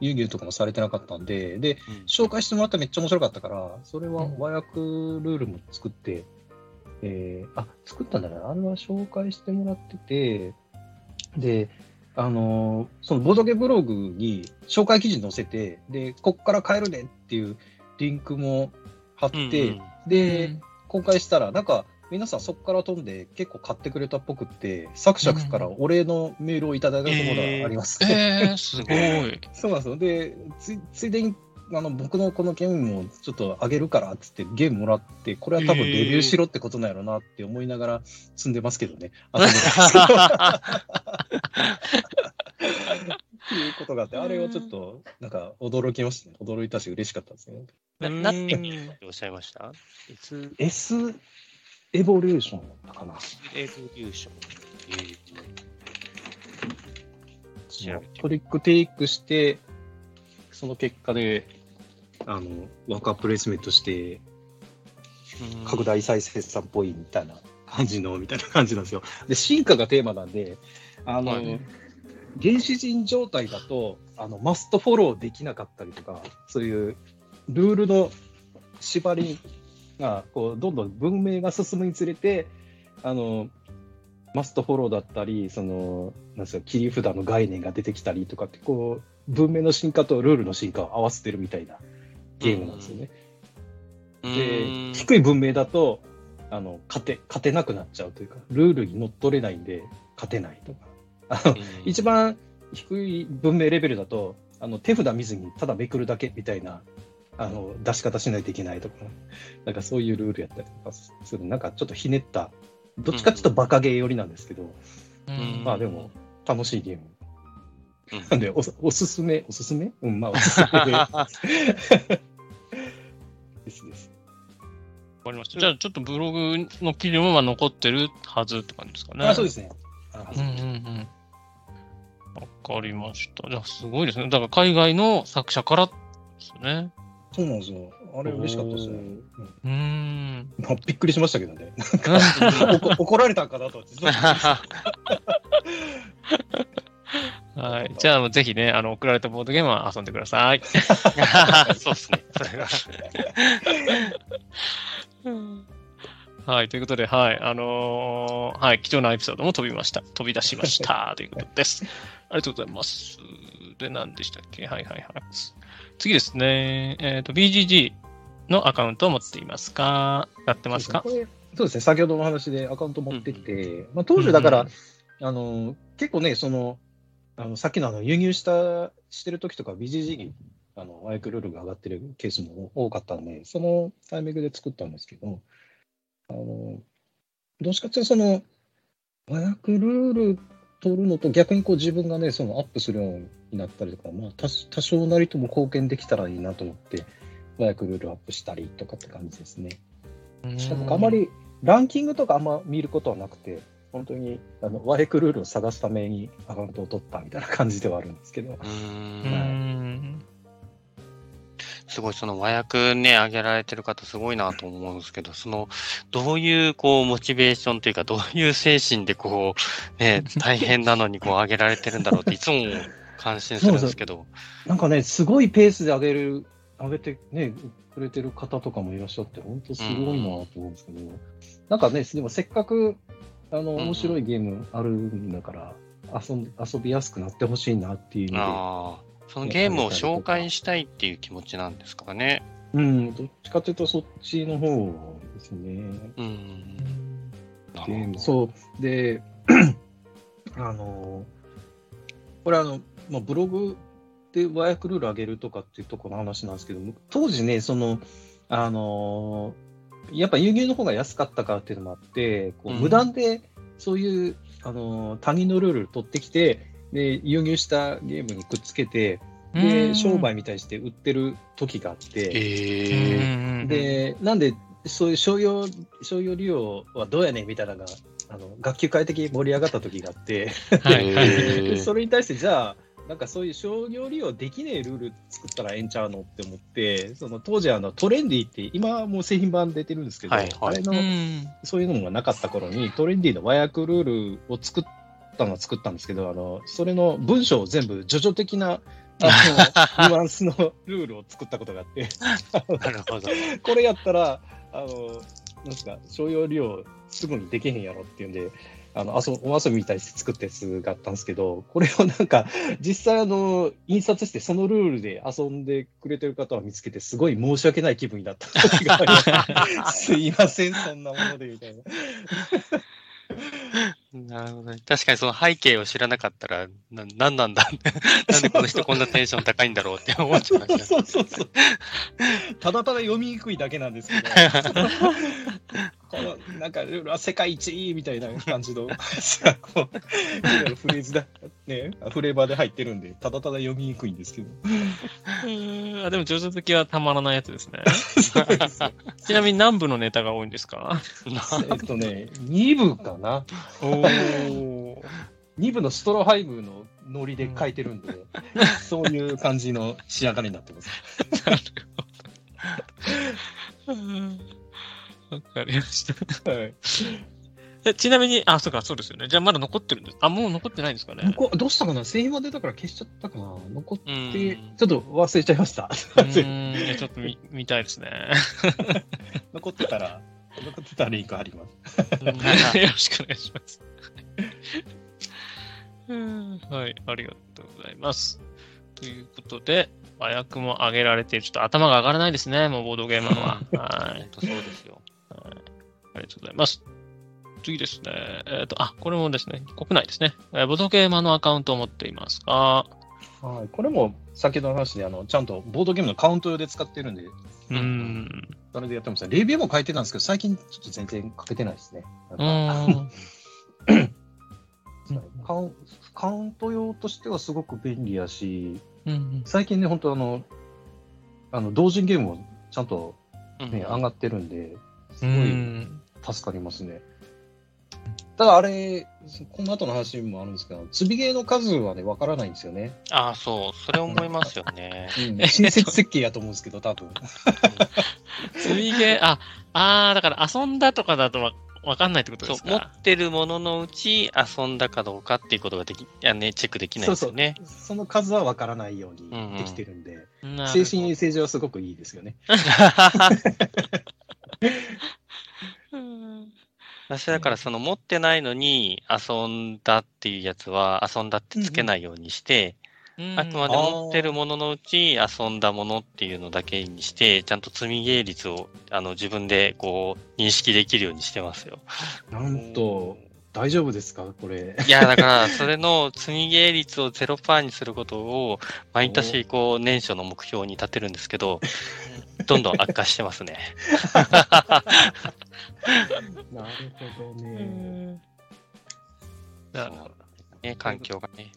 輸入とかもされてなかったんで、で、紹介してもらったらめっちゃ面白かったから、それは和訳ルールも作って、えーあ、作ったんだね。あれは紹介してもらってて、で、あのーそのボードゲブログに紹介記事載せて、で、こっから買えるねっていうリンクも貼って、うんうんで、公開したら、なんか、皆さんそこから飛んで結構買ってくれたっぽくって、作者からお礼のメールをいただいたことがあります。えー、すごい。そうなんですよ。で、ついついでに、あの、僕のこのゲームもちょっとあげるからっつってゲームもらって、これは多分レビューしろってことなんやろなって思いながら積んでますけどね。遊んでますけどっていうことがあって、あれはちょっと、なんか驚きましたね。驚いたし嬉しかったですね。ななんておっしゃいました ?S S エボリューションだったかな。エボリューション。調べてトリックテイクして、その結果で、あの、ワーカープレイスメントして、拡大再生産っぽいみたいな感じの、みたいな感じなんですよ。で、進化がテーマなんで、あの、はい。原始人状態だと、あの、マストフォローできなかったりとか、そういうルールの縛りが、こう、どんどん文明が進むにつれて、あの、マストフォローだったり、その、なんですか、切り札の概念が出てきたりとかって、こう、文明の進化とルールの進化を合わせてるみたいなゲームなんですよね。で、低い文明だと、あの、勝て、勝てなくなっちゃうというか、ルールに乗っ取れないんで、勝てないとか。あの、一番低い文明レベルだと、あの、手札見ずにただめくるだけみたいな、あの、出し方しないといけないとか、なんかそういうルールやったりとかする、なんかちょっとひねった、どっちかちょっとバカゲー寄りなんですけど、うん。まあでも、楽しいゲーム。うん。なんでおす、おすすめ、おすすめ？うん、まあおすすめで かりました。じゃあ、ちょっとブログの記事もまあ残ってるはずって感じですかね。あ、そうですね。あうんうんうん。わかりました。じゃあ、すごいですね。だから、海外の作者からですね。そうなんですよ。あれ嬉しかったですね。うーん。まあ、びっくりしましたけどね。怒怒られたんかなと。はい。じゃあ、ぜひね、あの、送られたボードゲームは遊んでください。そうですね。それが。はい。ということで、はい。あのーはい。貴重なエピソードも飛びました。飛び出しました。ということです。ありがとうございます。で、何でしたっけ？はいはいはい。次ですね。えっ、と、BGG のアカウントを持っていますか？やってますか？そうですね、先ほどの話でアカウント持ってきて、まあ、当時だから、あの結構ね、そのあのさっきのあの輸入したしてる時とか BGG にあのワイクルールが上がってるケースも多かったんで、そのタイミングで作ったんですけど、あのどうしかっていうとその、和訳ルール取るのと逆にこう自分がね、そのアップするようになったりとか、まあ、多多少なりとも貢献できたらいいなと思って、和訳ルールアップしたりとかって感じですね。しかもあまりランキングとかあんま見ることはなくて、本当にあのワイクルールを探すためにアカウントを取ったみたいな感じではあるんですけど、ううーんん。すごい、その和訳ね、挙げられてる方すごいなと思うんですけど、その、どういう、こう、モチベーションというか、どういう精神で、こう、ね、大変なのに、こう、挙げられてるんだろうって、いつも感心するんですけど。なんかね、すごいペースで上げる、上げてね、くれてる方とかもいらっしゃって、本当すごいなと思うんですけど、なんかね、でもせっかく、あの、ん面白いゲームあるんだから、遊ん遊びやすくなってほしいなっていう意味で、そのゲームを紹介したいっていう気持ちなんですかね。うん、どっちかというとそっちの方ですね。うん。なゲーム。そう。で、あの、これあの、まあ、ブログで和訳ルール上げるとかっていうところの話なんですけど、当時ね、その、あの、やっぱ輸入の方が安かったからっていうのもあって、こううん無断でそういう、あの、他人のルール取ってきて、で、輸入したゲームにくっつけて、で、商売みたいにして売ってる時があって、ええで、で、なんで、そういう商用、商用利用はどうやねんみたいなのが、あの、学級会的に盛り上がった時があって、はいはい。へー。それに対して、じゃあ、なんかそういう商業利用できねえルール作ったらええんちゃうのって思って、その当時あのトレンディって、今はもう製品版出てるんですけど、はいはい。あれの、うん。そういうのがなかった頃に、トレンディの和訳ルールを作ったのは作ったんですけど、あの、それの文章を全部、叙々的な、あの、ニュアンスの ルールを作ったことがあって、なるほど。これやったら、あの、なんですか、商用利用すぐにできへんやろっていうんで、あの、遊お遊びみたいにして作ったやつがあったんですけど、これをなんか、実際あの、印刷してそのルールで遊んでくれてる方を見つけて、すごい申し訳ない気分になった時がありましたすいません、そんなもので、みたいな。なるほどね。確かにその背景を知らなかったら、な、なんなんだ？なんでこの人こんなテンション高いんだろうって思っちゃいました。そうそうそう。ただただ読みにくいだけなんですけど、このなんかルールは世界一みたいな感じのフレーズだ、ね、フレーバーで入ってるんで、ただただ読みにくいんですけど。あでも、ジョジョ好きはたまらないやつですね。ちなみに何部のネタが多いんですか？えっとね、2部かな。おお。2部のストロハイムのノリで書いてるんで、そういう感じの仕上がりになってます。わかりました。はい、えちなみに、あ、そうか、そうですよね。じゃあまだ残ってるんです。あ、もう残ってないんですかね。こどうしたかな？製品は出たから消しちゃったかな？残っうて、んちょっと忘れちゃいました。うーん、いやちょっと見見たいですね。残ってたら、残ってたらリンク貼ります。よろしくお願いします。うんはい、ありがとうございます。ということで、和訳も上げられて、ちょっと頭が上がらないですね、もうボードゲーマーは。はい本。当そうですよ。ありがとうございます。次ですね。えっ、と、あ、これもですね、国内ですね。えーボードゲーマーのアカウントを持っていますが、はい、これも先ほどの話であの、ちゃんとボードゲームのカウント用で使ってるんで、うーん。それでやってます。レビューも書いてたんですけど、最近ちょっと全然書けてないですね。カウンカウント用としてはすごく便利やし、うん最近ね、本当あの、あの同人ゲームもちゃんと、うんね上がってるんで、すうごいん。助かりますね。ただあれ、この後の話もあるんですけど、積みゲーの数はね、わからないんですよね。ああ、そう。それ思いますよね。うん、親切設計やと思うんですけど、多分。積みゲー、あ、あーだから遊んだとかだとわわかんないってことです、そう持か。ってるもののうち遊んだかどうかっていうことができ、いやね、チェックできないですよね。その数はわからないようにうんうんできてるんで、なるほど精神衛生上はすごくいいですよね。うん私だからその持ってないのに遊んだっていうやつは遊んだってつけないようにして、あくまで持ってるもののうち遊んだものっていうのだけにして、ちゃんと積みゲー率をあの自分でこう認識できるようにしてますよ。なんと、大丈夫ですか？これ。いや、だからそれの積みゲー率を0%にすることを毎年こう年初の目標に立てるんですけど、どんどん悪化してますね。なるほどうね。んなるほど。ね、環境がね。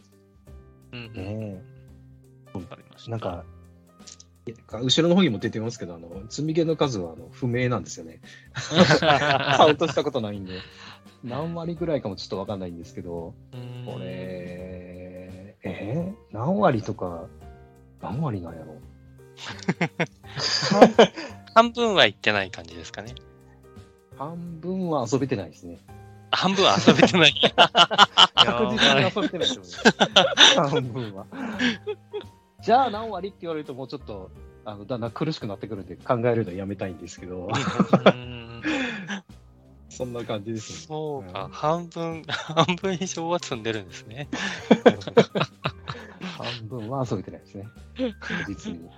うんうんね。なんか、後ろの方にも出てますけど、あの積みゲーの数はあの不明なんですよね。カウントしたことないんで、何割ぐらいかもちょっとわかんないんですけど、うんこれ、えー何割とか、何割なんやろ 半分は行ってない感じですかね。半分は遊べてないですね。半分は遊べてない。確実に遊べてないですよね。半分は。じゃあ何割って言われるともうちょっと、あのだんだん苦しくなってくるんで考えるのやめたいんですけど、うん そんな感じですね。そうかう、ん半分、半分以上は積んでるんですね。半分は遊べてないですね。確実に。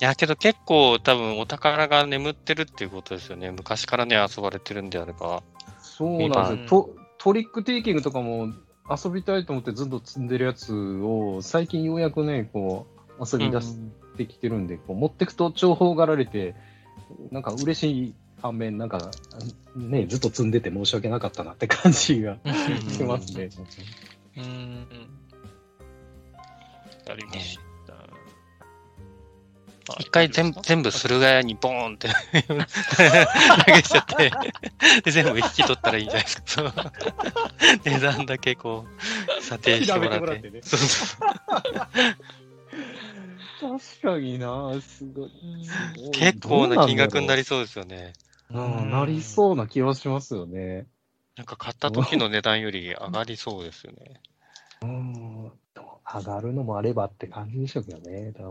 いや、けど結構多分お宝が眠ってるっていうことですよね。昔からね、遊ばれてるんであれば。そうなんですよ。トトリックテイキングとかも遊びたいと思ってずっと積んでるやつを最近ようやくね、こう遊び出してきてるんで、こう持ってくと重宝がられて、なんか嬉しい反面、なんかね、ずっと積んでて申し訳なかったなって感じが しますね。うん。ありました。一回全部、全部駿河屋にボーンって投げちゃって、で、全部引き取ったらいいんじゃないですか。そう。値段だけこう、査定してもらって。そうそう確かにな、すごい。結構な金額になり、りそうですよね。うん、なりそうな気はしますよね。なんか買った時の値段より上がりそうですよね。うん。上がるのもあればって感じでしょうけどね、多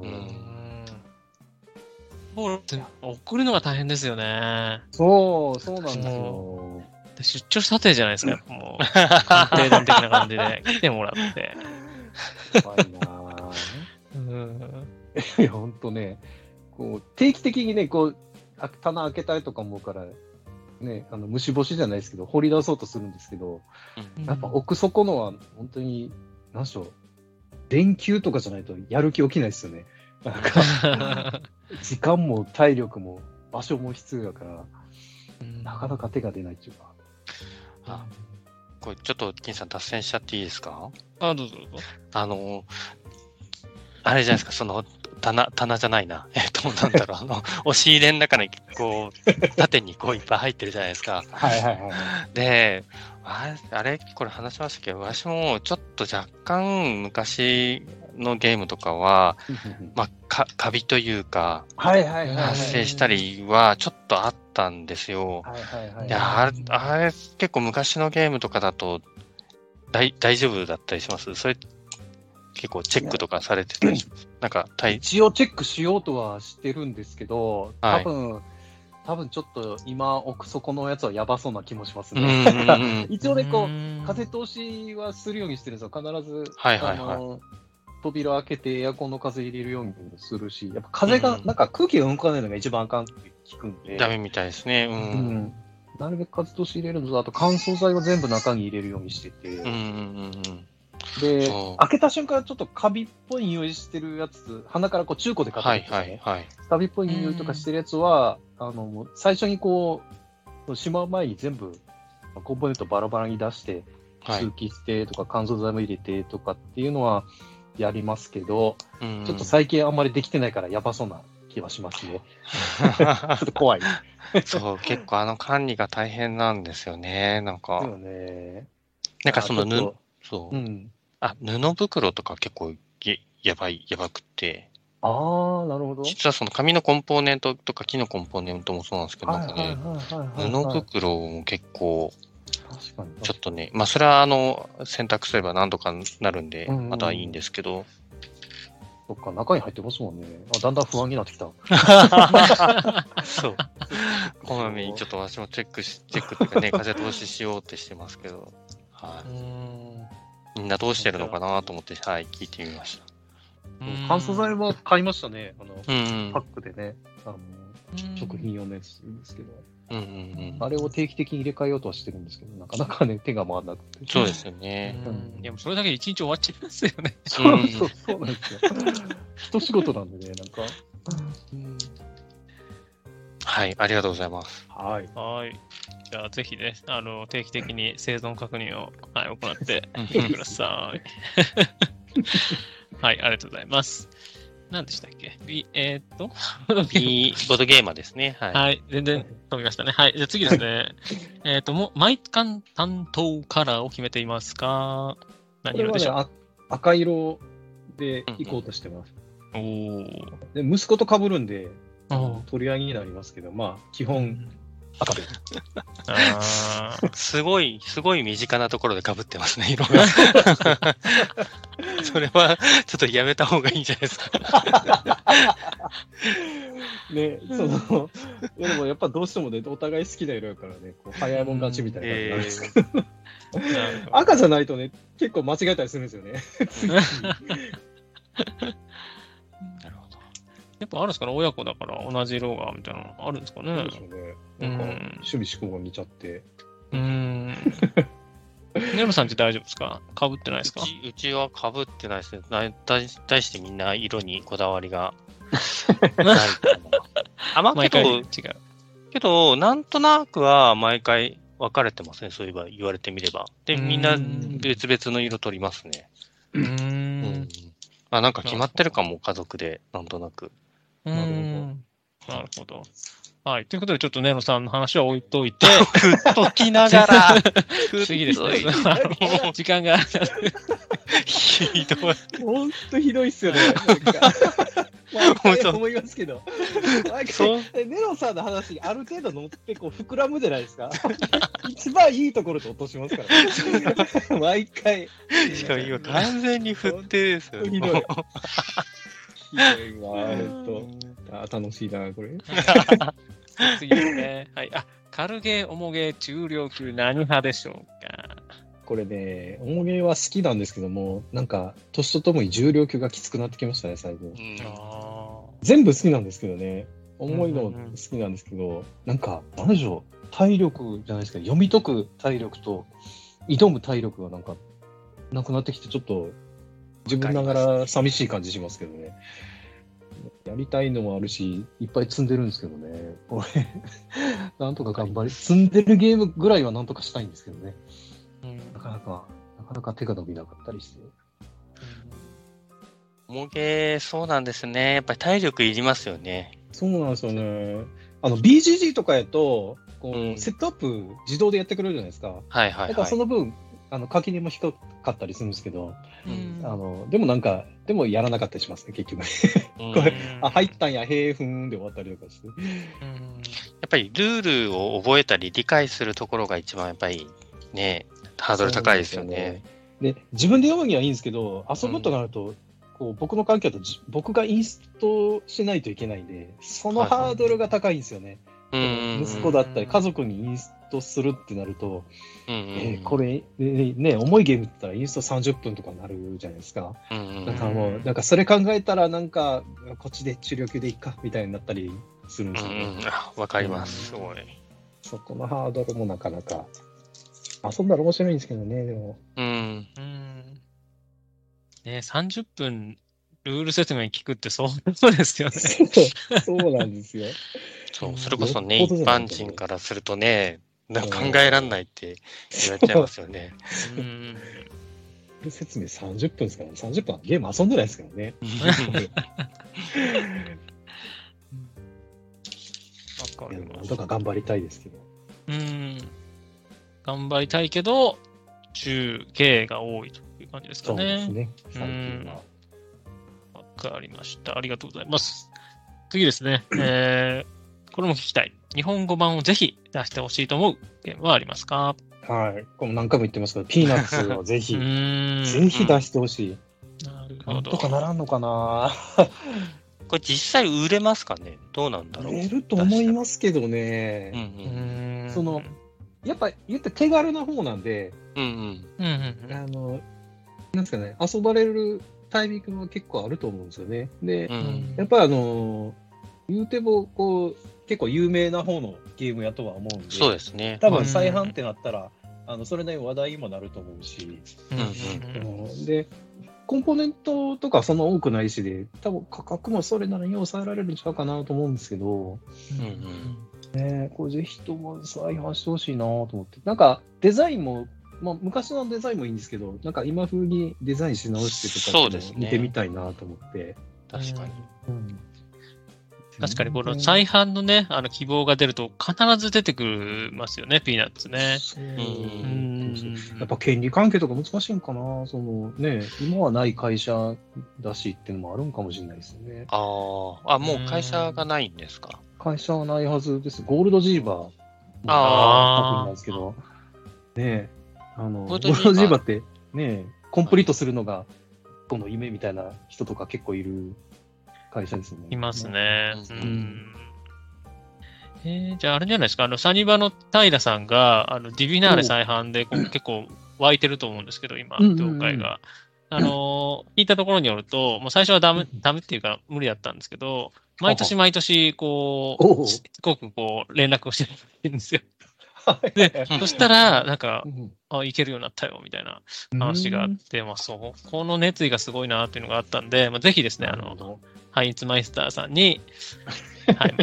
う分。んもう送るのが大変ですよね。そう、そうなんですよ。で出張したてじゃないですか、もう。定段的な感じで 来てもらって。怖いなぁうん。いや、ほんとね、こう、定期的にね、こう、あ棚開けたいとか思うから、ね、あの、虫干しじゃないですけど、掘り出そうとするんですけど、やっぱ奥底のは、本当に、なんでしょう、電球とかじゃないとやる気起きないですよね。なんか、時間も体力も場所も必要だから、なかなか手が出ないっていうか。あこれちょっと金さん脱線しちゃっていいですか？あ、どうぞどうぞ。あの、あれじゃないですか、その、棚、棚じゃないな。えっと、なんだろう、あの、押し入れの中に、こう、縦にこういっぱい入ってるじゃないですか。はいはいはい。で、あれ、あれこれ話しましたけど、私もちょっと若干昔のゲームとかは、まあ、か、カビというか、はいはいはいはい。発生したりはちょっとあったんですよ。はいはいはい。いや、あれ、あれ結構昔のゲームとかだと、大、大丈夫だったりします？それ、結構チェックとかされてたりします？なんか、大、一応チェックしようとはしてるんですけど、はい多分、多分ちょっと今奥底のやつはやばそうな気もしますうんね。一応ね、こう、う風通しはするようにしてるんですよ。必ず、はいはいはいあの扉開けてエアコンの風入れるようにもするし、やっぱ風が、うんなんか空気が動かないのが一番あかんって聞くんで、ダメみたいですね。う。うんん。なるべく風通し入れるのと、あと乾燥剤は全部中に入れるようにしてて、うんうんうんうん。で開けた瞬間ちょっとカビっぽい匂いしてるやつ、鼻からこう中古で買ったはいやつですねはいはい。カビっぽい匂いとかしてるやつは、あの、最初にこう、しまう前に全部、コンポーネントバラバラに出して、はい通。気してとか乾燥剤も入れてとかっていうのはやりますけど、うんちょっと最近あんまりできてないからやばそうな気はしますね。ちょっと怖い。そう、結構あの管理が大変なんですよね。なんか、そうね。なんかその布そうと。うん。あ、布袋とか結構ややばい、やばくって、ああ、なるほど。実はその紙のコンポーネントとか木のコンポーネントもそうなんですけど、なんかね、はい布袋も結構、確かに。ちょっとね、まあそれはあの、選択すれば何とかなるんで、うんうんまたいいんですけど、そっか、中に入ってますもんね。あだんだん不安になってきた。そう。こまめにちょっと私もチェックし、チェックっていうかね、風通ししようってしてますけど、はうんい。みんなどうしてるのかなと思って、はい、聞いてみました。乾燥剤は買いましたね。あの、うんパックでね。あの、食品用のやつですけど。うん。うんうんうん。あれを定期的に入れ替えようとはしてるんですけど、なかなかね、手が回らなくて。そうですよね。うんいや、もうそれだけで一日終わっちゃいますよね。そうそう、そうなんですよ。一仕事なんでね、なんか。はい、ありがとうございます。はい。はい。じゃあ、ぜひね、あの、定期的に生存確認を、はい、行って ください。はい、ありがとうございます。何でしたっけ？ビえーっと、いいボードゲーマーですね。はい。はい、全然飛びましたね。はい、じゃあ次ですね。えーっと、もう、毎巻担当カラーを決めていますか？何色でしょう？あ赤色で行こうとしてます。おー。で息子と被るんで、お取り合いになりますけど、まあ、基本赤で。あーすごい、すごい身近なところで被ってますね、色が。それは、ちょっとやめた方がいいんじゃないですか。ね、その、いやでもやっぱどうしてもね、お互い好きな色やからね、こう早いもん勝ちみたいな感じになるんですけど、赤じゃないとね、結構間違えたりするんですよね。なるほど。やっぱあるんですかね親子だから同じ色がみたいなのあるんですかねそうでしょうね。なんか、うん趣味思考が似ちゃって。うーん。ネムさんって大丈夫ですか？かぶってないですか？うちうちは被ってないですね。な対対してみんな色にこだわりが ないかな。あ、まあ、け毎回違どう。、けど、なんとなくは毎回分かれてますね。そういえば言われてみれば。で、みんなうん別々の色取りますね。うんあ、なんか決まってるかも、家族で、なんとなく。うなるほどんなるほど。はい。ということで、ちょっとネロさんの話は置いといて、ふっときながら、次ですね 時間が。ひどい。ほんとひどいっすよね。毎回思いますけど。毎回、ネロさんの話、ある程度乗ってこう膨らむじゃないですか。一番いいところで落としますから、ね。毎回。しかも今完全に振ってですよ。ひどいひどいわ、えっと。あー楽しいな、これ。次ね。はい。あ、軽ゲー、重ゲー、中量級、何派でしょうか？これね、重げは好きなんですけども、なんか、年とともに重量級がきつくなってきましたね、最後。全部好きなんですけどね、重いのうんうんうん好きなんですけど、なんか、なんでしょう、体力じゃないですか、読み解く体力と、挑む体力がなんか、なくなってきて、ちょっと、自分ながら寂しい感じしますけどね。やりたいのもあるし、いっぱい積んでるんですけどね。これ、なんとか頑張り、積んでるゲームぐらいはなんとかしたいんですけどね。ーうんなかなか、なかなか手が伸びなかったりして。重げ、そうなんですね。やっぱり体力いりますよね。そうなんですよね。あの、BGG とかやと、こう、うんセットアップ自動でやってくれるじゃないですか。はいはいだからはい。その分、あの、垣根も低かったりするんですけど、うんあの、でもなんか、でもやらなかったりしますね、結局。うんこれやあ、入ったんや、へえ、ふーんで終わったりとかして。うんっぱりルールを覚えたり理解するところが一番やっぱりね、ハードル高いですよね。で、自分で読むにはいいんですけど、遊ぶとなると、こう僕の環境だとじ僕がインストしないといけないんで、そのハードルが高いんですよね。うんうん息子だったり、家族にインストするってなると、うんうんえーこれ、ねね、重いゲームって言ったらインスト30分とかになるじゃないですか。うんうんなんかもう、なんかそれ考えたら、なんか、こっちで治療級でいっか、みたいになったりするんですよね。うんうんあわかります。すごい。そこのハードルもなかなか。遊んだら面白いんですけどね、でも。うん。うんね、30分ルール説明聞くってそうそうですよね。そうそうなんですよ。そう、それこそね、一般人からするとね、なんか考えられないって言われちゃいますよね。うん説明30分ですから、ね、30分はゲーム遊んでないですからね。わかりますなんとか頑張りたいですけど。うん。頑張りたいけど、中継が多いという感じですかそうですね。ね、最近は。わかりました。ありがとうございます。次ですね。えーこれも聞きたい。日本語版をぜひ出してほしいと思うゲームはありますか？はい。これも何回も言ってますけど、ピーナッツをぜ うひ。ぜひ出してほしい。なるほど。なんとかならんのかな？これ実際売れますかね？どうなんだろう？売れると思いす。ますけどうんね。ううん。ーんその、やっぱ言って手軽な方なんで、うんうん。うんうんうんあの、なんですかね、遊ばれるタイミングも結構あると思うんですよね。で、うんやっぱりあの、言うても、こう、結構有名な方のゲームやとは思うんで、そうですね。多分再販ってなったら、あのそれなりに話題にもなると思うし、うんうんうんで、コンポーネントとかそんな多くないしで、多分価格もそれなりに抑えられるんちゃうかなと思うんですけど、うんね、これぜひとも再販してほしいなと思って。なんかデザインも、まあ、昔のデザインもいいんですけど、なんか今風にデザインし直してとかそうですね見てみたいなと思って。確かに。うん確かにこの再販のね、あの希望が出ると必ず出てくるますよね、ピーナッツね。やっぱ権利関係とか難しいんかな、そのね、今はない会社だしっていうのもあるんかもしれないですよね。ああ、あ、もう会社がないんですか？会社はないはずです。ゴールドジーバー。あー確認なんですけど、ねえ、あの、ゴールドジーバーって、ねえ、コンプリートするのが、この夢みたいな人とか結構いる会社ですね。います。ね。ううんん。えーじゃああれじゃないですか、あの、サニバの平さんが、あの、ディビナーレ再販でこう結構湧いてると思うんですけど、今、業界が。あのー聞いたところによると、もう最初はダメ、ダメっていうか無理だったんですけど、毎年毎年、こう、すごくこう、連絡をしてるんですよ。で、そしたら、なんかう、んあ、いけるようになったよ、みたいな話があって、まあそう、この熱意がすごいなっていうのがあったんで、まあ、ぜひですね、あの、ハインツマイスターさんに、はい、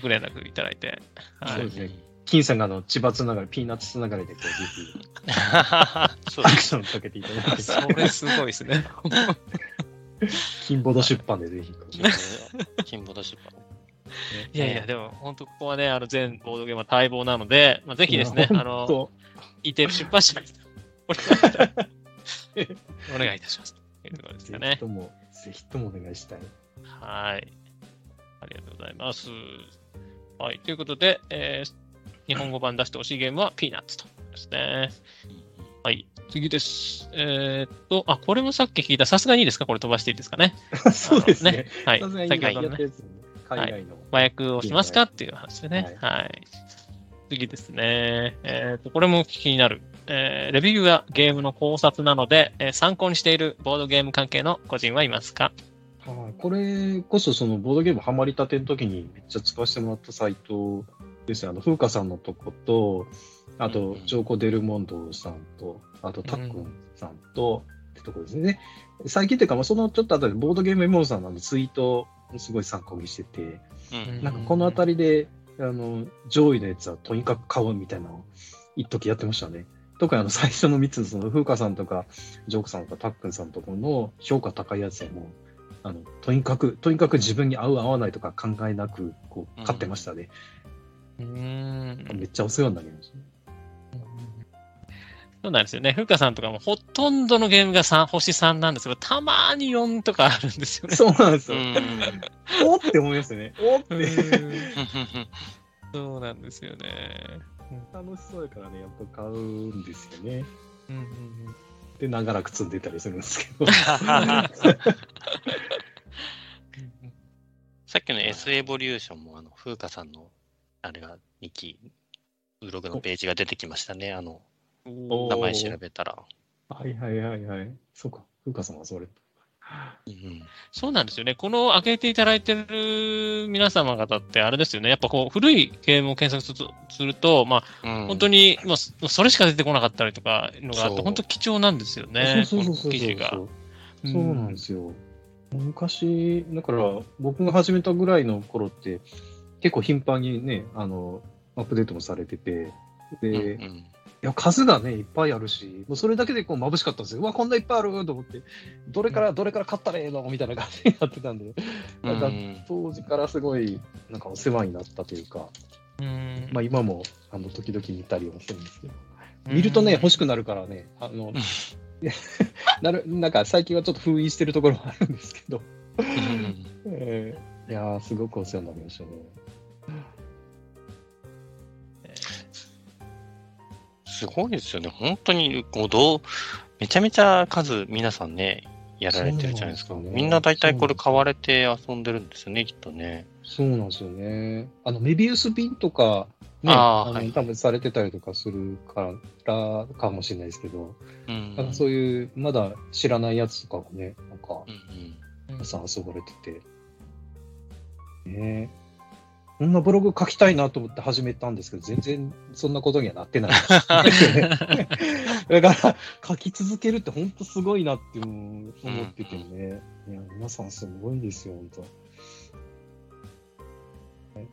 く連絡いただいて、はいそうで。すね。金さんがあの千葉つながり、ピーナッツつながりでこう、ぜひ、アクションかけていただいて。それすごいですね。金ボード出版でぜひ。金ボード出版。いやいや、でも本当ここはね、あの全ボードゲームは待望なので、まあ、ぜひですね、あの、いて出版社に お願いいたします。というところですかね。ぜひとも、ぜひともお願いしたい。はい。ありがとうございます。はい。ということで、えー、日本語版出してほしいゲームはピーナッツとですね。はい。次です。えー、っと、あ、これもさっき聞いた、さすがにいいですか？これ飛ばしていいですかね？そうですね。はい。さすがにね海外の。麻薬をしますかっていう話でね。はい。次ですね。えっ、と、これも気になる。えーレビューはゲームの考察なので、えー参考にしているボードゲーム関係の個人はいますか？はいこれこそそのボードゲームハマりたての時にめっちゃ使わせてもらったサイトですよ。あの、風花さんのとこと、あうんう、んとジョーコ・デルモンドさんと、あと、タックンさんと、ってところですね。最近っていうか、まあ、そのちょっと後でボードゲームエモンさんのツイートをすごい参考にしてて、うんなんかこのあたりで、あの、上位のやつはとにかく買うみたいなのを一時やってましたね。特にあの最初の3つのその風花さんとか、ジョークさんとかタックンさんとかの評価高いやつはもう、あの、とにかく、とにかく自分に合う合わないとか考えなく、こう、買ってましたね。うーん。めっちゃお世話になりましたね。そうなんですよね。ふうかさんとかもほとんどのゲームが3星3なんですけど、たまに4とかあるんですよね。そうなんですよ。うんおって思いますよね。おって。そうなんですよね。楽しそうやからね、やっぱ買うんですよね。うんうんうんで、長らく積んでたりするんですけど。さっきの S エボリューションも、あの、風花さんの、あれが、2期、ブログのページが出てきましたね。あの、お名前調べたら。はいはいはいはい。そうか、風花さんはそれ。うんそうなんですよね。この開けていただいてる皆様方ってあれですよね。やっぱこう古いゲームを検索するとすると、まあうん本当に、まあ、そそれしか出てこなかったりとかのがあって、本当貴重なんですよね。そうそうそうそうこの記事が。そうそうなんですよ。昔、だから僕が始めたぐらいの頃って、結構頻繁にね、あの、アップデートもされてて、で、いうんうんや、数がね、いっぱいあるし、もうそれだけでこう眩しかったんですよ。うわ、こんないっぱいあると思って、どれから、どれから買ったらええの？みたいな感じになってたんで、なんかうん。当時からすごい、なんかお世話になったというか、うん。まあ今も、あの、時々見たりはするんですけど、見るとね、欲しくなるからね、あの、なるなんか最近はちょっと封印してるところもあるんですけど、うん。えーいやー、すごくお世話になりましたね。すごいですよね。本当に、こう、どう、めちゃめちゃ数、皆さんね、やられてるじゃないですか。すよねみんな大体これ買われて遊んでるんですよね、きっとね。そうなんですよね。あの、メビウス瓶とか、ね、あの、あーはい多分されてたりとかするからかもしれないですけど、うん。なんかそういう、まだ知らないやつとかもね、なんか、うんうん皆さん遊ばれてて。ねえこんなブログ書きたいなと思って始めたんですけど、全然そんなことにはなってないですよね。だから、書き続けるって本当すごいなって思っててね。いや、皆さんすごいですよ、本当。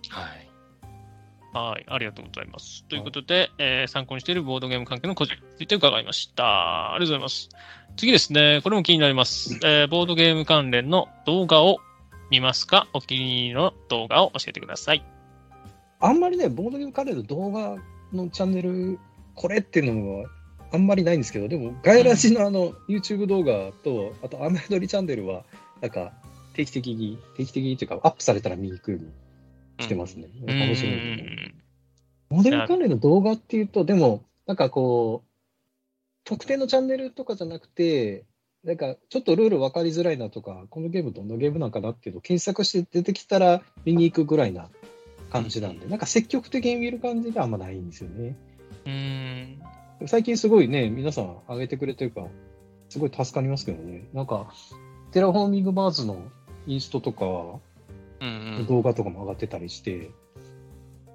はい。はい、ありがとうございます。ということで、えー参考にしているボードゲーム関係の個人について伺いました。ありがとうございます。次ですね、これも気になります。えーボードゲーム関連の動画を見ますか？お気に入りの動画を教えてください。あんまりね、ボードゲーム関連の動画のチャンネル、これっていうのはあんまりないんですけど、でも、ガイラジのあの、YouTube 動画と、あと、アメドリチャンネルは、なんか、定期的に、定期的にっていうか、アップされたら見に行くようにしてますね。う面白いね。ん。モデル関連の動画っていうと、でも、なんかこう、特定のチャンネルとかじゃなくて、なんかちょっとルール分かりづらいなとか、このゲームどんなゲームなんかなっていうのを検索して出てきたら見に行くぐらいな感じなんで、なんか積極的に見る感じがあんまないんですよね。うん。最近すごいね、皆さん上げてくれてるから、すごい助かりますけどね。なんか、テラフォーミングマーズのインストとか、うんうん。動画とかも上がってたりして、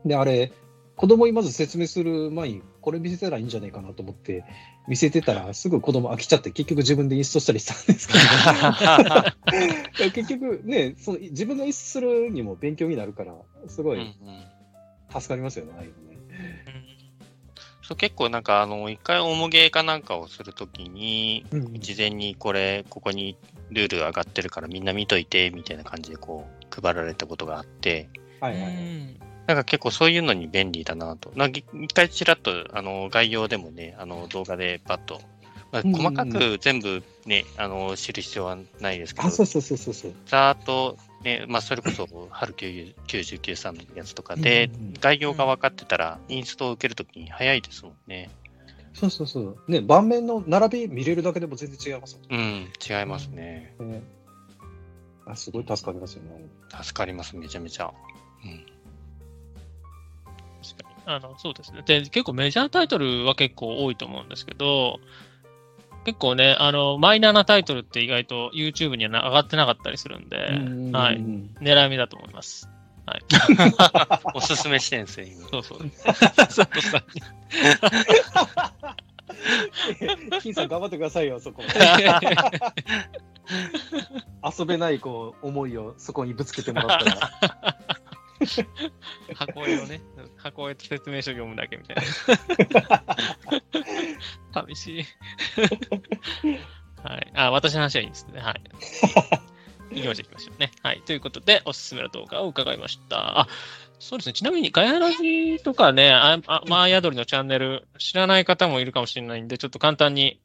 で、あれ、子供にまず説明する前に、これ見せたらいいんじゃないかなと思って、見せてたら、すぐ子供飽きちゃって、結局自分でインストしたりしたんですけど、結局ね、その自分がインストするにも勉強になるから、すごいうんうん助かりますよね、ああいうのね。そう結構なんかあの一回重ゲーかなんかをするときに、うん事前にこれここにルール上がってるからみんな見といて、みたいな感じでこう、配られたことがあって、はいはいはい。なんか結構そういうのに便利だなと。なんか一回ちらっと、あの、概要でもね、あの、動画でパッと、まあ、細かく全部ね、あの、知る必要はないですけど、あ、そうそうそうそうそう。ざーっと、ね、まあ、それこそ、春99さんのやつとかで概要が分かってたら、インストを受けるときに早いですもんね。そうそうそう。ね、盤面の並び見れるだけでも全然違いますもんうん、違いますね。ね。あ、すごい助かりますよね。助かります、めちゃめちゃ。うん。あの、そうですね。で、結構メジャータイトルは結構多いと思うんですけど、結構ね、あの、マイナーなタイトルって意外と YouTube にはな上がってなかったりするんで、はい。い。狙い目だと思います。はい。おすすめしてんすよ、今。そうそう。佐藤さんに。金さん頑張ってくださいよ、そこ。遊べないこう思いをそこにぶつけてもらったら。箱絵をね、箱絵と説明書読むだけみたいな。寂しい。はい。あ、私の話はいいですね。はい。行きましょう、行きましょうね。はい。ということで、おすすめの動画を伺いました。あ、そうですね。ちなみに、ガヤラジとかね、ああマーヤドリのチャンネル、知らない方もいるかもしれないんで、ちょっと簡単に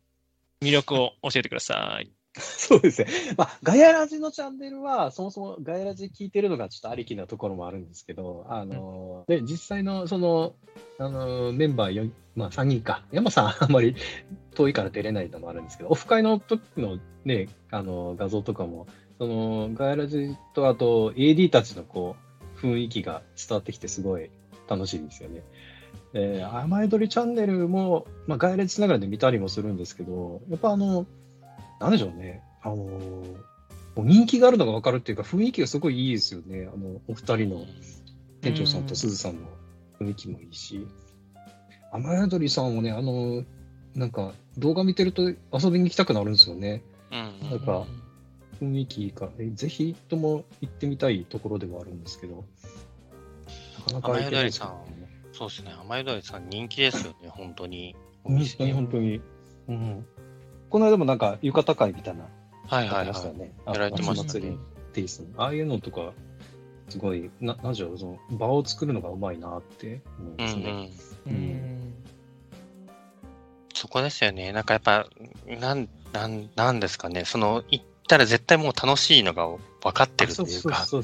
魅力を教えてください。そうですね。まあ、ガヤラジのチャンネルは、そもそもガヤラジ聞いてるのがちょっとありきなところもあるんですけど、あの、で、実際のその、あの、メンバーよ、まあ3人か。山さんあんまり遠いから出れないのもあるんですけど、オフ会の時のね、あの、画像とかも、その、ガヤラジとあと AD たちのこう、雰囲気が伝わってきてすごい楽しいんですよね。で、甘えどりチャンネルも、まあ、ガヤラジしながらで見たりもするんですけど、やっぱあの、なんでしょうね。あのー人気があるのが分かるっていうか、雰囲気がすごいいいですよね。あの、お二人の店長さんとすずさんの雰囲気もいいし。雨宿りさんもね、あのーなんか動画見てると遊びに行きたくなるんですよね。うんなんか雰囲気いいから、えぜひとも行ってみたいところではあるんですけど。なかなか行けないですよね。そうですね。甘えどりさん人気ですよね、本当に。本当に本当に。うん。この間もなんか浴衣会みたいなはいはいはい。よね。やられてましたねテイストのああいうのとか、すごい、ななんでしょう、その場を作るのがうまいなって思いうんますね。うん。ううんん。そこですよね。なんかやっぱ、なん、なん、なんですかね。その、行ったら絶対もう楽しいのが分かってるというか、そう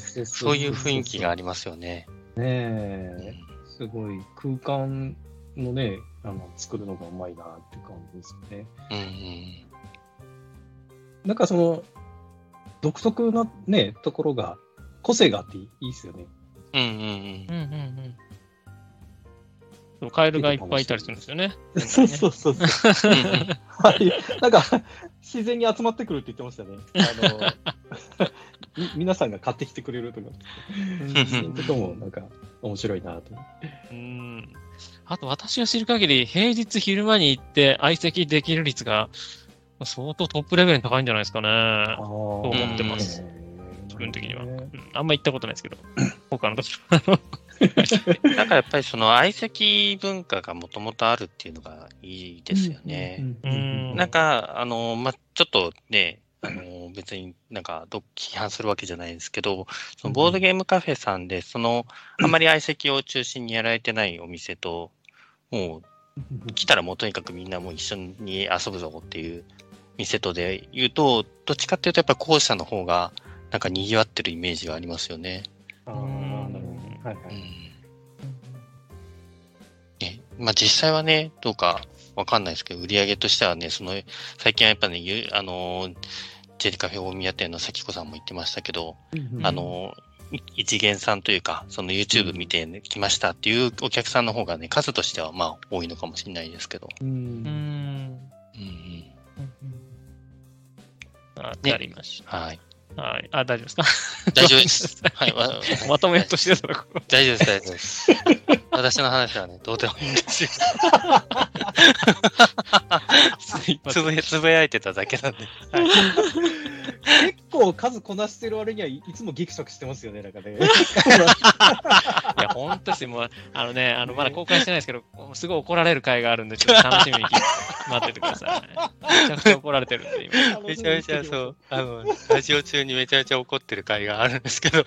いう雰囲気がありりますよね。ねえ、すごい空間のね、あの作るのがうまいなって感じですよね。うんうん。なんかその、独特なね、ところが、個性があっていいですよね。うんうんうんうんうん。そうカエルがいっぱいいたりするんですよね。そうそうそうそう。うん。うんうんはい。なんか、自然に集まってくるって言ってましたね。あの、み皆さんが買ってきてくれるとか。そういうことも、なんか、面白いなと。うん。あと、私が知る限り、平日昼間に行って相席できる率が相当トップレベルに高いんじゃないですかね。思思ってます自分的には。うん、あんま行ったことないですけど、他のところ。なんかやっぱりその相席文化がもともとあるっていうのがいいですよね。うんなんか、あの、まあ、ちょっとね、あの、別になんか、ど批判するわけじゃないですけど、そのボードゲームカフェさんで、その、あまり相席を中心にやられてないお店と、もう、来たらもうとにかくみんなもう一緒に遊ぶぞっていう店とで言うと、どっちかっていうとやっぱ後者の方が、なんか賑わってるイメージがありますよね。ああ、なるほど。はいはい。うん。ね、まあ実際はね、どうかわかんないですけど、売り上げとしてはね、その、最近はやっぱね、ゆあのー、ジェリカフェ大宮店の咲子さんも言ってましたけど、あの一元さんというか、その YouTube 見て、ね来ましたっていうお客さんの方がね、数としてはまあ多いのかもしれないですけど。う。うんん。うんうん。わねかりましはい。た。はい。あ、大丈夫ですか？大丈夫です。はい。わ まとめようとしてたところ。大丈夫です、大丈夫です。私の話はね、どうでもいいんですよ。つぶやつぶやいてただけなんで。結構数こなしてる割にはいいつもギクシャクしてますよね、なんかね。いや、本当ですよ。もう、あのね、あの、まだ公開してないですけど、すごい怒られる回があるんで、ちょっと楽しみに待っててください。めちゃくちゃ怒られてるんで、今。めちゃめちゃそう、あの、ラジオ中にめちゃめちゃ怒ってる回があるんですけど、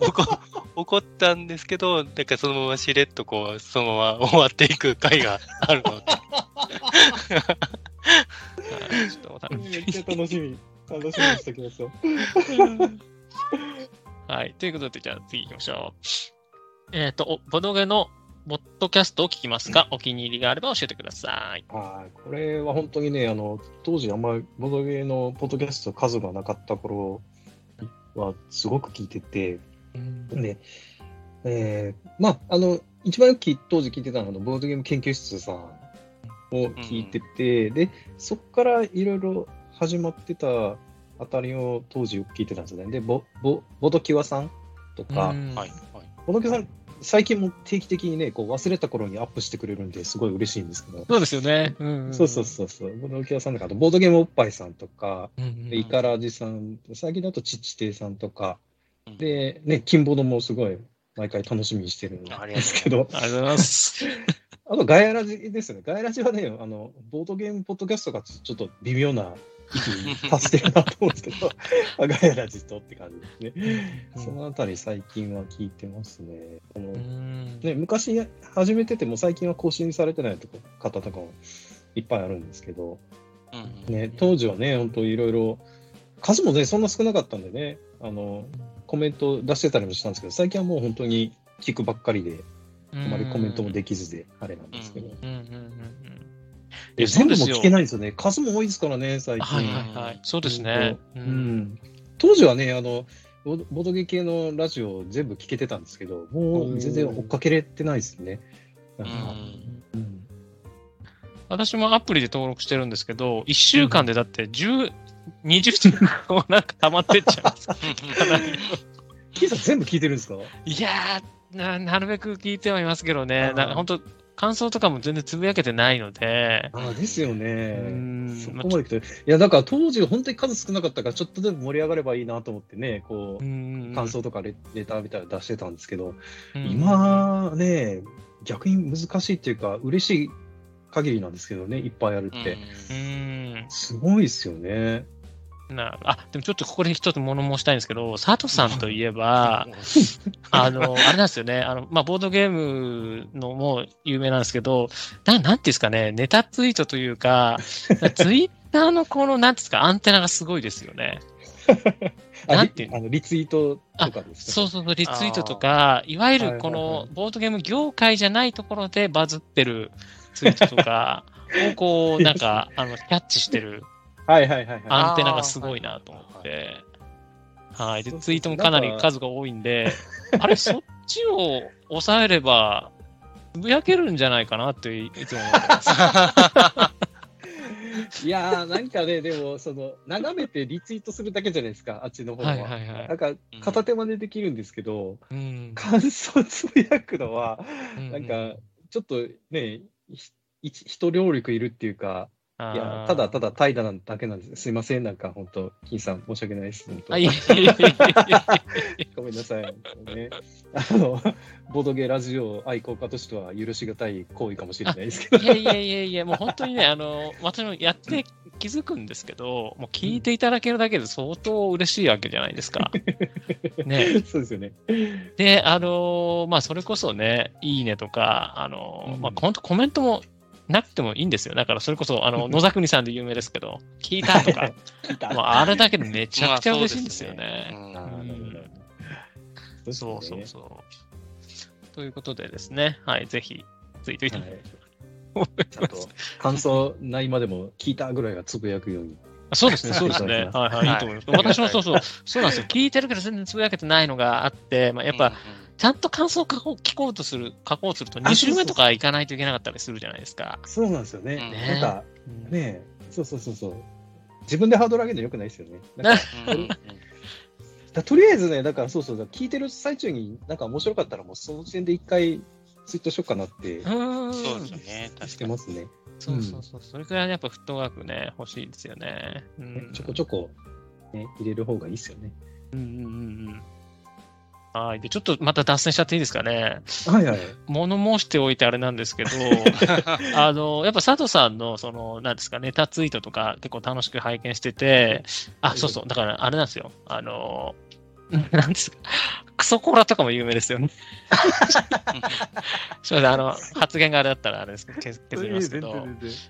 怒怒ったんですけど、なんかそのまましれっとこう、そのまま終わっていく回があるので。はいちょっとお楽しみめっちゃ楽しみ。楽しみにしておきますよ。はい。ということで、じゃあ次行きましょう。えっ、と、おボドゲのボッドキャストを聞きますか？お気に入りがあれば教えてください。はい、これは本当にね、あの、当時あんまりボドゲーのポッドキャスト数がなかった頃はすごく聞いてて、で、えーまあ、あの、一番よく当時聞いてたのは、ボードゲーム研究室さんを聞いてて、で、そこからいろいろ始まってたあたりを当時よく聞いてたんですよね。で、ボ、ボ、ボドキワさんとか、うんはい。はい。ボドキワさん、最近も定期的にね、こう忘れた頃にアップしてくれるんで、すごい嬉しいんですけど、そうですよね。うんんそうそうそうそう、ボドキワさんとか、あとボードゲームおっぱいさんとか、うんうんでイカラジさん、最近だとチッチテイさんとかうん、で、ね、金ボドもすごい毎回楽しみにしてるんですけど、ありがとうございます。あとガヤラジですよね。ガヤラジはね、あの、ボードゲームポッドキャストがちょっと微妙な域に達してるなと思うんですけど、あガヤラジとって感じですね。うんそのあたり最近は聞いてますね。このうんね昔始めてても最近は更新されてないとこ方とかもいっぱいあるんですけど、うんね、当時はね、本当いろいろ、数もね、そんな少なかったんでね、あの、コメント出してたりもしたんですけど、最近はもう本当に聞くばっかりで、あまりコメントもできずで、あれなんですけど。全部も聞けないんですよね。数も多いですからね、最近。はいはいはい。そうですね。ううんん。当時はね、あの、ボボドゲ系のラジオ全部聞けてたんですけど、もう全然追っかけれてないですね。私もアプリで登録してるんですけど、1週間でだって10、20時間こうなんか溜まってっちゃうんです キーさん全部聞いてるんですか？いやーな、なるべく聞いてはいますけどねなんか本当感想とかも全然つぶやけてないので、あですようね。んそこまで来て。いや、だから当時本当に数少なかったから、ちょっとでも盛り上がればいいなと思ってね、こう、うん感想とかレレターみたいなの出してたんですけど、うん今ね、逆に難しいっていうか、嬉しい限りなんですけどね、いっぱいあるって。うんすごいですよね。なあ、でもちょっとここで一つ物申したいんですけど、佐藤さんといえば、あの、あれなんですよね、あの、まあ、ボードゲームのも有名なんですけど、ななんていうんですかね、ネタツイートというか、ツイッターのこの、なんていうんですか、アンテナがすごいですよね。あなんていうリあのリツイートとかですか？そうそうそう、リツイートとか、いわゆるこのボードゲーム業界じゃないところでバズってるツイートとかをこう、なんか、あの、キャッチしてるはいはいはいはい。アンテナがすごいなと思って。はい。で、ツイートもかなり数が多いんで、あれ、そっちを抑えれば、つぶやけるんじゃないかなっていつも思ってます。いやー、なんかね、でも、その、眺めてリツイートするだけじゃないですか、あっちの方は。はいはいはいなんか、片手間でできるんですけど、うん。感想つぶやくのは、うんなんか、ちょっとね、ひ一人労力いるっていうか、いや、ただただ怠惰なだけなんです。すいません、なんか本当、金さん、申し訳ないです。本当ごめんなさい。ね、あの、ボードゲーラジオ愛好家としては許しがたい行為かもしれないですけど。いやいやいやいや、もう本当にね、あの、私もやって気づくんですけど、もう聞いていただけるだけで相当嬉しいわけじゃないですか。ね。そうですよね。で、あのまあ、それこそね、いいねとか、あのうんまあ、本当コメントもなくてもいいんですよ。だから、それこそ、あの、う ん野沢国さんで有名ですけど、聞いたとか、もうあれだけでめちゃくちゃまあ嬉しいんですよね。そうそううそう。ということでですね、はい、ぜひ、ツイートいただきはい。ちゃんと感想ないまでも聞いたぐらいはつぶやくように。そうですね、そうですね。はい。はい、い。いと思います。私もそうそう、そうなんですよ。聞いてるけど全然つぶやけてないのがあって、まあ、やっぱ、ちゃんと感想を書こう聞こうとする、書こうとすると、2週目とか行かないといけなかったりするじゃないですか。そうなんですよね。うんなんか、うんねそうそうそうそう。自分でハードル上げるのよくないですよね。なんか とりあえずね、だからそうそうだ、聞いてる最中になんか面白かったら、もうその時点で一回ツイートしようかなってそうですね、確かに。してますね。そうそうそう。それくらいやっぱフットワークね、欲しいですよね。うねん、ちょこちょこね、入れる方がいいですよね。うんうんうんうん。はい。で、ちょっとまた脱線しちゃっていいですかね。はいはい。物申しておいてあれなんですけど、あの、やっぱ佐藤さんの、その、なんですか、ネタツイートとか結構楽しく拝見してて、あ、そうそう、だからあれなんですよ。あの、なんですか、クソコラとかも有名ですよね。すみません、あの、発言があれだったらあれですけど、削削りますけど、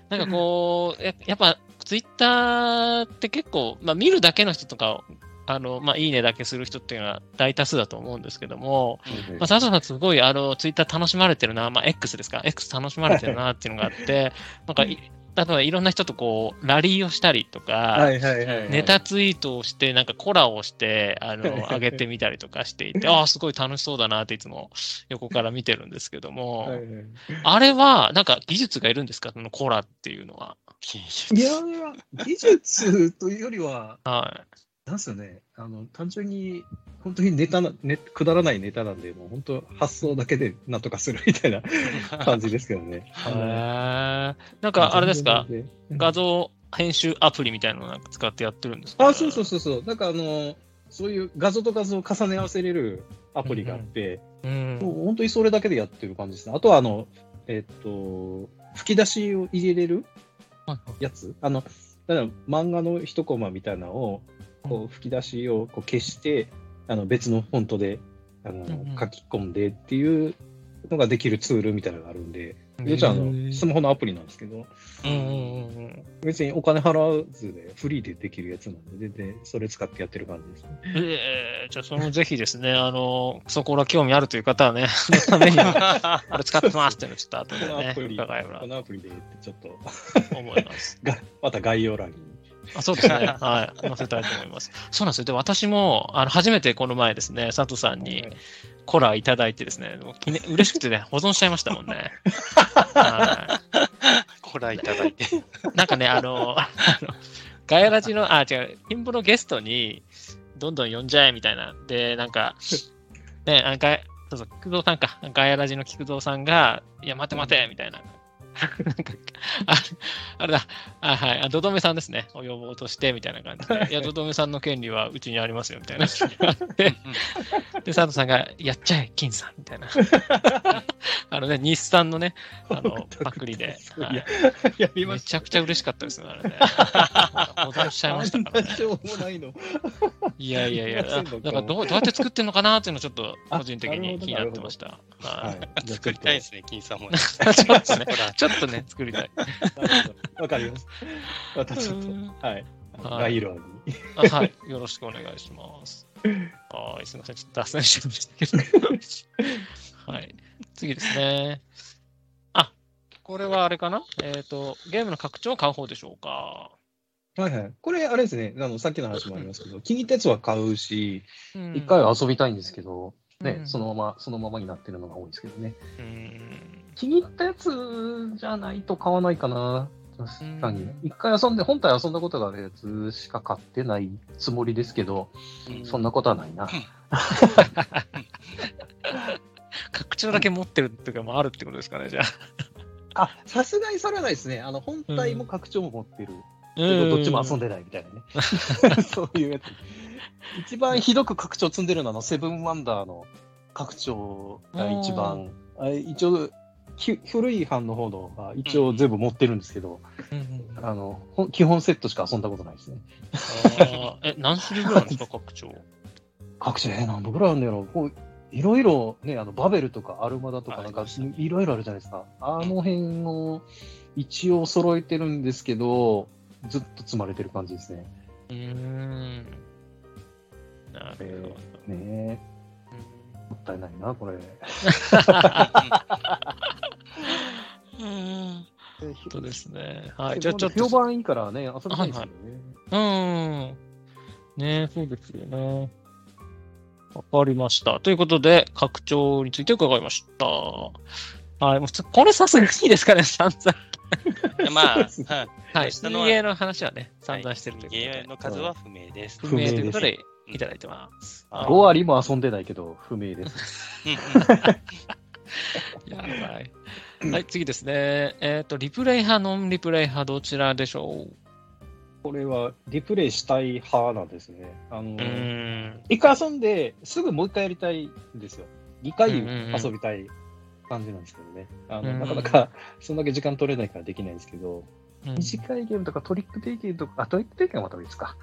なんかこう、ややっぱ、ツイッターって結構、まあ見るだけの人とか、あの、まあ、いいねだけする人っていうのは大多数だと思うんですけども、まあ、佐藤さんすごい、あの、ツイッター楽しまれてるな、まあ、X ですか ?X 楽しまれてるなっていうのがあって、なんかい、例えばいろんな人とこう、ラリーをしたりとか、はいはいはい。ネタツイートをして、なんかコラをして、あの、上げてみたりとかしていて、ああ、すごい楽しそうだなっていつも横から見てるんですけども、はいはいあれは、なんか技術がいるんですか？そのコラっていうのは。いや技術というよりは、はなんすよね、あの単純に本当にネタな、ね、くだらないネタなんで、もう本当、発想だけでなんとかするみたいな 感じですけどね。い。へーなんか、あれですか？画像編集アプリみたいなのをなんか使ってやってるんですか？あ、そうそうそうそう。なんかあの、そういう画像と画像を重ね合わせれるアプリがあって、うん。もう本当にそれだけでやってる感じですね。あとは、あの、えっと、吹き出しを入れれるやつ？あの、だから漫画の一コマみたいなのを、こう吹き出しをこう消して、あの別のフォントであの、んうん書き込んでっていうのができるツールみたいなのがあるんで、でじゃああの、へースマホのアプリなんですけど、うんうんうんうん。別にお金払わずでフリーでできるやつなんで、全然それ使ってやってる感じですね。えー、じゃあ、そのぜひですね、あの、そこら興味あるという方はね、そのためには、これ使ってますっていうのをちょっと後こでねのアプリ、、伺えばこのアプリでってちょっと思います。が、また概要欄に。あそうですね。はい。載せたいと思います。そうなんですよ。で、私も、あの、初めてこの前ですね、佐藤さんにコラいただいてですね、もう嬉しくてね、保存しちゃいましたもんね。はコラいただいて。い。なんかね、あの、あのガヤラジの、あ、違う、ピンボのゲストに、どんどん呼んじゃえみたいな。で、なんか、ね、あガヤそうそう、菊蔵さんか。ガヤラジの菊蔵さんが、いや、待て待てみたいな。なんか、あ あれだ、あはい、あドドメさんですね、を呼ぼうとして、みたいな感じで、い。や、ドドメさんの権利はうちにありますよ、みたいな。で、で佐藤さんが、やっちゃえ、金さん、みたいな。あのね、日産のね、あの、パクリで、はい。や、めちゃくちゃ嬉しかったですね、あれね。保存しちゃいましたからねあんな。しょうもないの。いやいやいや、すいませんだからどうどうやって作ってんのかなっていうのをちょっと個人的に気になってました。ははい。い。作りたいですね、金さんもっとね、作りたい。わかります。またちょっうんと、はい。はい概要欄に。あはい。よろしくお願いします。はい。すみません。ちょっと脱線しましたけど。はい。次ですね。あ、これはあれかな？えっ、と、ゲームの拡張を買う方でしょうか。はいはい。これ、あれですね、あのさっきの話もありますけど、気に入ったやつは買うし、うん一回は遊びたいんですけど、ね、うんそのまま、そのままになってるのが多いですけどね。うん。気に入ったやつじゃないと買わないかな。確かにうん。一回遊んで、本体遊んだことがあるやつしか買ってないつもりですけど、そんなことはないな。拡張だけ持ってるっていうか、もあるってことですかね、じゃあ。あ、さすがにそれはないですね。あの、本体も拡張も持ってる。どっちも遊んでないみたいなね。そういうやつ。一番ひどく拡張積んでるのは、セブンワンダーの拡張が一番、あれ一応、き古い版の方のは一応全部持ってるんですけど、うんうんあの、ほん基本セットしか遊んだことないですね。え、何種類ぐらいあるんですか、拡張？各種、えー、何本ぐらいあるんだろう。こういろいろね、あの、バベルとかアルマダとかなんかいろいろあるじゃないですか。あの辺を一応揃えてるんですけど、ずっと積まれてる感じですね。うーん。なるほど。ね、もったいないな、これ。うん。え本当ですね。はい。じゃあちょっと。評判いいからね、遊びたいですよね。うん。ねそうですよね。わかりました。ということで、拡張について伺いました。はい。もうこれさすがにいいですかね、散々。まあ、はいはい。下の話はね、散々してるということで。ゲームの数は不明です。不明ということでいただいてます。あ5割も遊んでないけど、不明です。う んやばい。はい、次ですね。えっ、と、リプレイ派、ノンリプレイ派、どちらでしょう？これはリプレイしたい派なんですね。あのう、ん。一回遊んで、すぐもう一回やりたいんですよ。二回遊びたい感じなんですけどね。あの、なかなか、そんだけ時間取れないからできないんですけど、うん短いゲームとかトリックテイゲームとか、あ、トリックテイゲームはまた別か。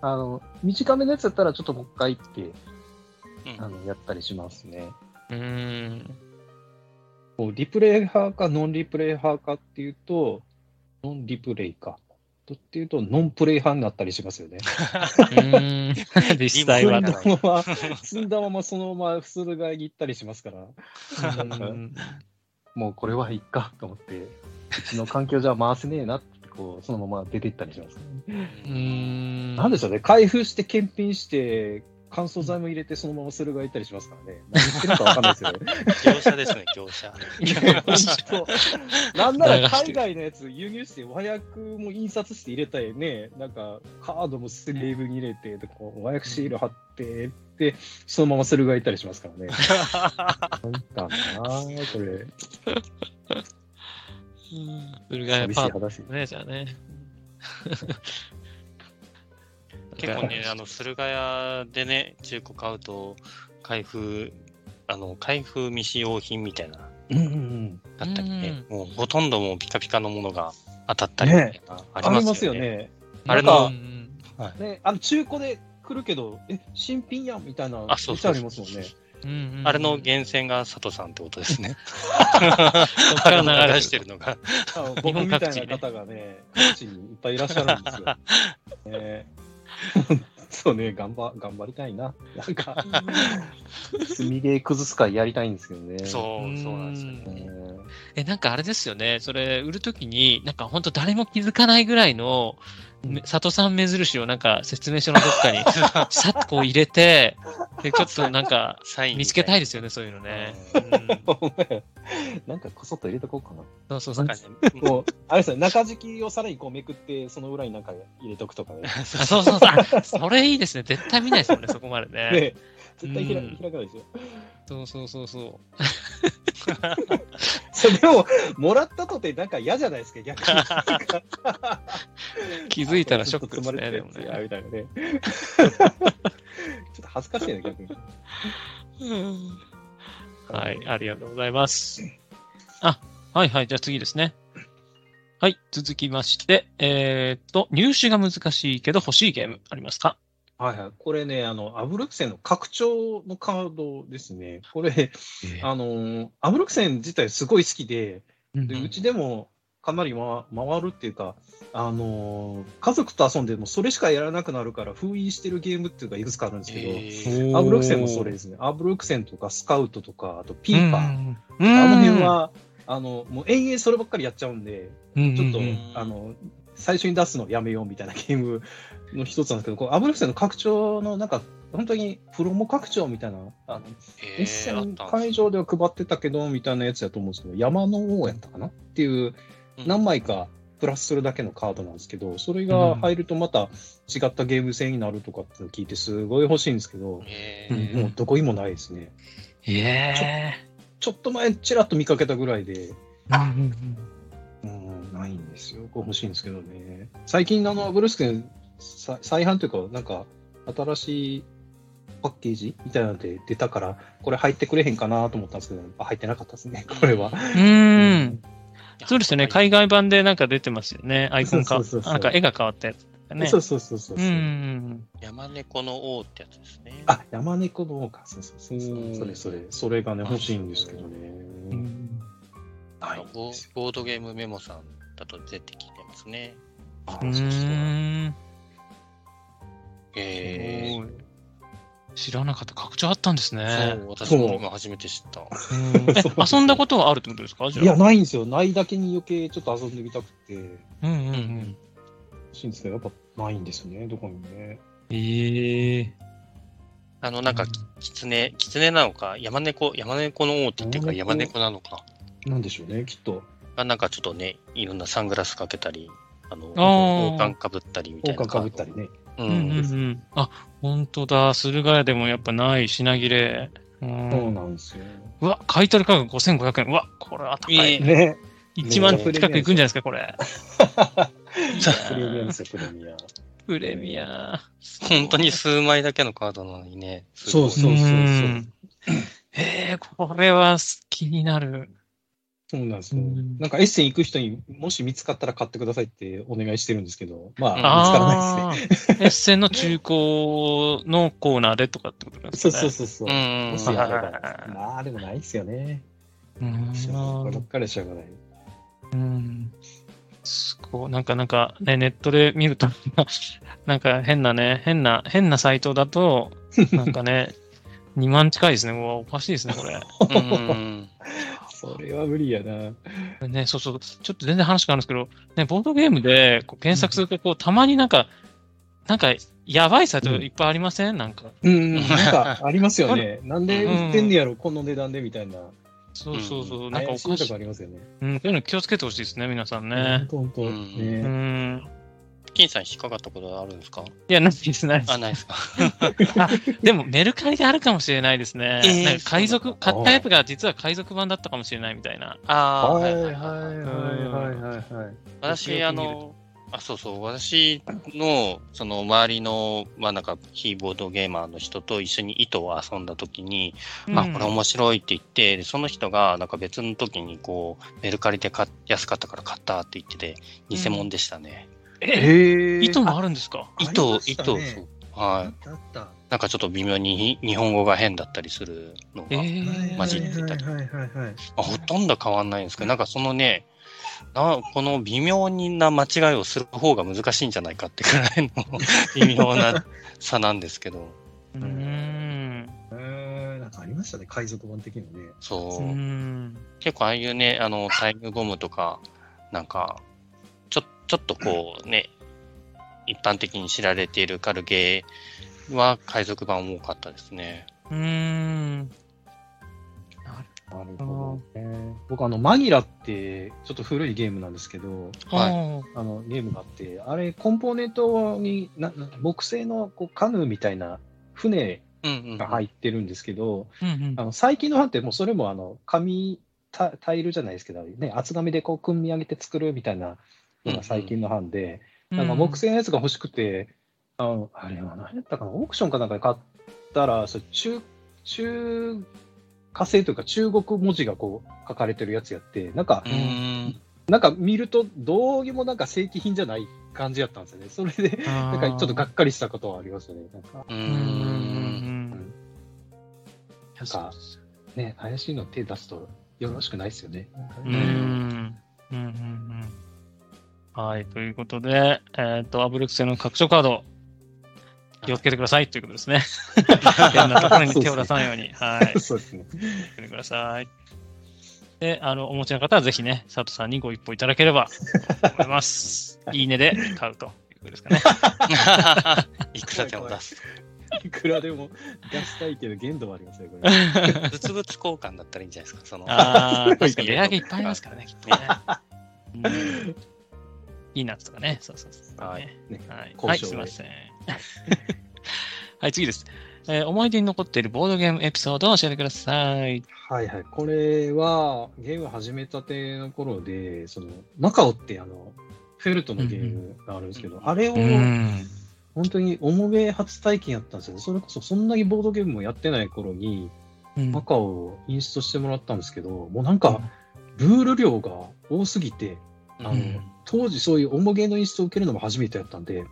あの、短めのやつだったらちょっともう一回行って、うんあの、やったりしますね。うん。こうリプレイ派かノンリプレイ派かっていうと、ノンリプレイか。とっていうと、ノンプレイ派になったりしますよね。うん。実際はと。積んだまま、積んだままそのまま駿河に行ったりしますから、うんもうこれはいいかと思って、うちの環境じゃ回せねえなって、こう、そのまま出て行ったりします、ね。うん。なんでしょうね、開封して検品して、乾燥剤も入れてそのまま駿河行ったりしますからね。何してるかわかんないですよね。業者ですね、業者。本当なんなら海外のやつ輸入して和訳も印刷して入れたりね、なんかカードもスリーブに入れて、こう和訳シール貼って、で、そのまま駿河行ったりしますからね。なんかなぁ、これ、それが寂しいパート話。ね、じゃあね。結構ね、あの、駿河屋でね、中古買うと、開封、あの、開封未使用品みたいな、うんうんうん。だったりね、うもうほとんどもうピカピカのものが当たったりみたいな、あありますよね。ね。あれのね、あの中古で来るけど、え、新品やんみたいな、あそうそうそうめっちゃありますもんね。うんあれの源泉が佐藤さんってことですね。そっから流してるのが。僕みたい本各地にねな方がね、各地にいっぱいいらっしゃるんですよ。ね、そうね、頑張頑張りたいな。なんか、積みゲー崩す会やりたいんですけどね。そう、そうなんですようんね。ねえ、なんかあれですよね。それ、売るときに、なんか本当誰も気づかないぐらいの、め佐藤さん目印をなんか説明書のどっかに さっとこう入れて、で、ちょっとなんかサイン見つけたいでですよね、そういうのね。なんかこそっと入れとこうかな。そうそうそう。なんかねこう、あれですね、中敷きをさらにこうめくって、その裏になんか入れとくとかね。あ そうそうそう。あそれいいですね。絶対見ないですもんね、そこまでね。ね絶対開うん開かないですよ。そうそうそうそ それでも、もらったとてなんか嫌じゃないですか、逆に。気づいたらショックですね、でもね。ちょっと恥ずかしいね、逆に。はい、ありがとうございます。あ、はいはい、じゃあ次ですね。はい、続きまして、えーっと、入手が難しいけど欲しいゲームありますか？はいはい。これね、あの、アブルクセンの拡張のカードですね。これ、あの、アブルクセン自体すごい好きで、でうちでもかなり、ま、回るっていうか、あの家族と遊んでもそれしかやらなくなるから封印してるゲームっていうのがいくつかあるんですけど、えーアブルクセンもそれですね。アブルクセンとかスカウトとか、あとピーパー。ー。あの辺は、あの、もう延々そればっかりやっちゃうんで、うん、ちょっと、んあの、最初に出すのやめようみたいなゲームの一つなんですけど、こうアブルクセンの拡張のなんか、本当にプロモ拡張みたいな、あの、え一ーあっ戦会場では配ってたけど、みたいなやつやと思うんですけど、山の王やったかな？っていう、何枚かプラスするだけのカードなんですけど、それが入るとまた違ったゲーム性になるとかって聞いて、すごい欲しいんですけど、えうんーもうどこにもないですね。えちょっと前、ちらっと見かけたぐらいで、ー。うん、ないんですよ。これ欲しいんですけどね。最近、あの、ブルース君、さ再販というか、なんか、新しいパッケージみたいなので出たから、これ入ってくれへんかなと思ったんですけど、あ入ってなかったですね、これは。うん。そうですよね。海外版でなんか出てますよね。アイコンかそうそうそうそうなんか絵が変わったやつだね。そうそうそうそう。うん。山猫の王ってやつですね。あ、山猫の王か。そうそうそうそれそれ。それがね、欲しいんですけどね。うんないんボードゲームメモさんだと出てきてますね。あうそうそうん。え知らなかった。拡張あったんですそね。う、私も今初めて知った。うんえ 遊んだことはあるってことですか？じゃあ。いや、ないんですよ。ないだけに余計ちょっと遊んでみたくて、欲うんうんうん。しいんですけど、やっぱないんですよね、どこにね。ええあの、なんか、キツネ、キツネなのか、山猫、山猫の王って言ってるから山山猫猫なのか。なんでしょうね、きっと。がなんかちょっとね、いろんなサングラスかけたり、あの、あー王冠かぶったりみたいな。王冠かぶったりね。ううんうんん。うん。あ、本当だ。駿河屋でもやっぱない品切れ。う。そうんなんですよ。うわ、買い取り価格5500円。うわ、これは高い。ええね。1万近くいくんじゃないですか、これ。プレミアですよ、プレミア。プレミア。本当に数枚だけのカードなのにね。そうそうそうそううんえー、これは気になる。そうなんですようん。なんかエッセン行く人にもし見つかったら買ってくださいってお願いしてるんですけど、まあ、うん見つからないですね。ああー、エッセンの中古のコーナーでとかってことなんですそうかね。そうそうそう。うんもしあればはいまあ、でもないですよね。うんばっかりしょうがない。うん。すごい。なんか、なんか、ね、ネットで見ると、なんか変なね、変な、変なサイトだと、なんかね、2万近いですね。うわおかしいですね、これ。うん。それは無理やな。ね、そうそう。ちょっと全然話変わるんですけど、ね、ボードゲームでこう検索すると、こう、たまになんか、なんか、やばいサイトいっぱいありません、なんか。うん、なんかありますよね。なんで売ってんねやろ、この値段でみたいな。そうそうそう。なんかおかしい。こありますよね。うん、こういうの気をつけてほしいですね、皆さんね。本当本当。うんうねん。金さん引っかかったことあるんですか？いや、ないです、ないですあ、。ないですか。あでもメルカリであるかもしれないですね。えーなんか海賊、買ったやつが実は海賊版だったかもしれないみたいな。ああ、はいはいはいはいはいはい。私、あの、あ、そうそう、私の、その周りの、まあなんか、キーボードゲーマーの人と一緒に糸を遊んだ時に、まあこれ面白いって言って、でその人がなんか別の時にこう、メルカリで安かったから買ったって言ってて、偽物でしたね。え、へ糸もあるんですか？あ糸、ねそうはい。あった。なんかちょっと微妙に日本語が変だったりするのが、えー、混じってたりはいはいはいはい。まあ、ほとんど変わんないんですけど、なんかそのね、なこの微妙な間違いをする方が難しいんじゃないかってくらいの 微妙な差なんですけど、うーん。えー、なんかありましたね、海賊版的なね。そうう、ん。結構ああいうね、あの、タイムボムとか、なんか、ちょっとこうね、一般的に知られているカルゲーは海賊版多かったですね。うーん。なるほど、ね。僕、あの、マギラって、ちょっと古いゲームなんですけど、はいはあの、ゲームがあって、あれ、コンポーネントに、なな木製のこうカヌーみたいな船。が入ってるんですけど、い。うんうんあの最近の版ってもうそれもあの紙タタイルじゃないですけど、ね、厚紙でこう組み上げて作るみたいなのが最近の版で、なんか木製のやつが欲しくて、あのあれは何やったかな、オークションかなんかで買ったら、それ中、中華製というか中国文字がこう書かれてるやつやって、なんかう、ーん。なんか見るとどうにもなんか正規品じゃない感じやったんですよね。それで、ななんかちょっとがっかりしたことはありましたね。なんか、うんん。いやそうですね、怪しいの手出すとよろしくないですよね。うーん。うんうんうんはい。ということで、えっ、と、アブレックス製の拡張カード、気をつけてくださいということですね。変なところに手を出さないように。はい。そうですね。気をつけてください。で、あの、お持ちの方はぜひね、佐藤さんにご一報いただければと思います。いいねで買うということですかね。いくらでも出す。いくらでも出したいけど限度はありますよ、これ。物々交換だったらいいんじゃないですか。そのああ、確かにレアゲいっぱいありますからね、きっとね。うんピーナッツとかね。そうそうそう。はいねねはい、すいません。はい、次です。えー思い出に残っているボードゲームエピソードを教えてください。はいはい。これは、ゲーム始めたての頃で、その、マカオってあの、フェルトのゲームがあるんですけど、あれを、うん。本当に重げ初体験やったんですよね。それこそ、そんなにボードゲームもやってない頃に、うんマカオをインストしてもらったんですけど、もうなんか、ルール量が多すぎて、あの、うん当時そういう重げのインストを受けるのも初めてやったんで、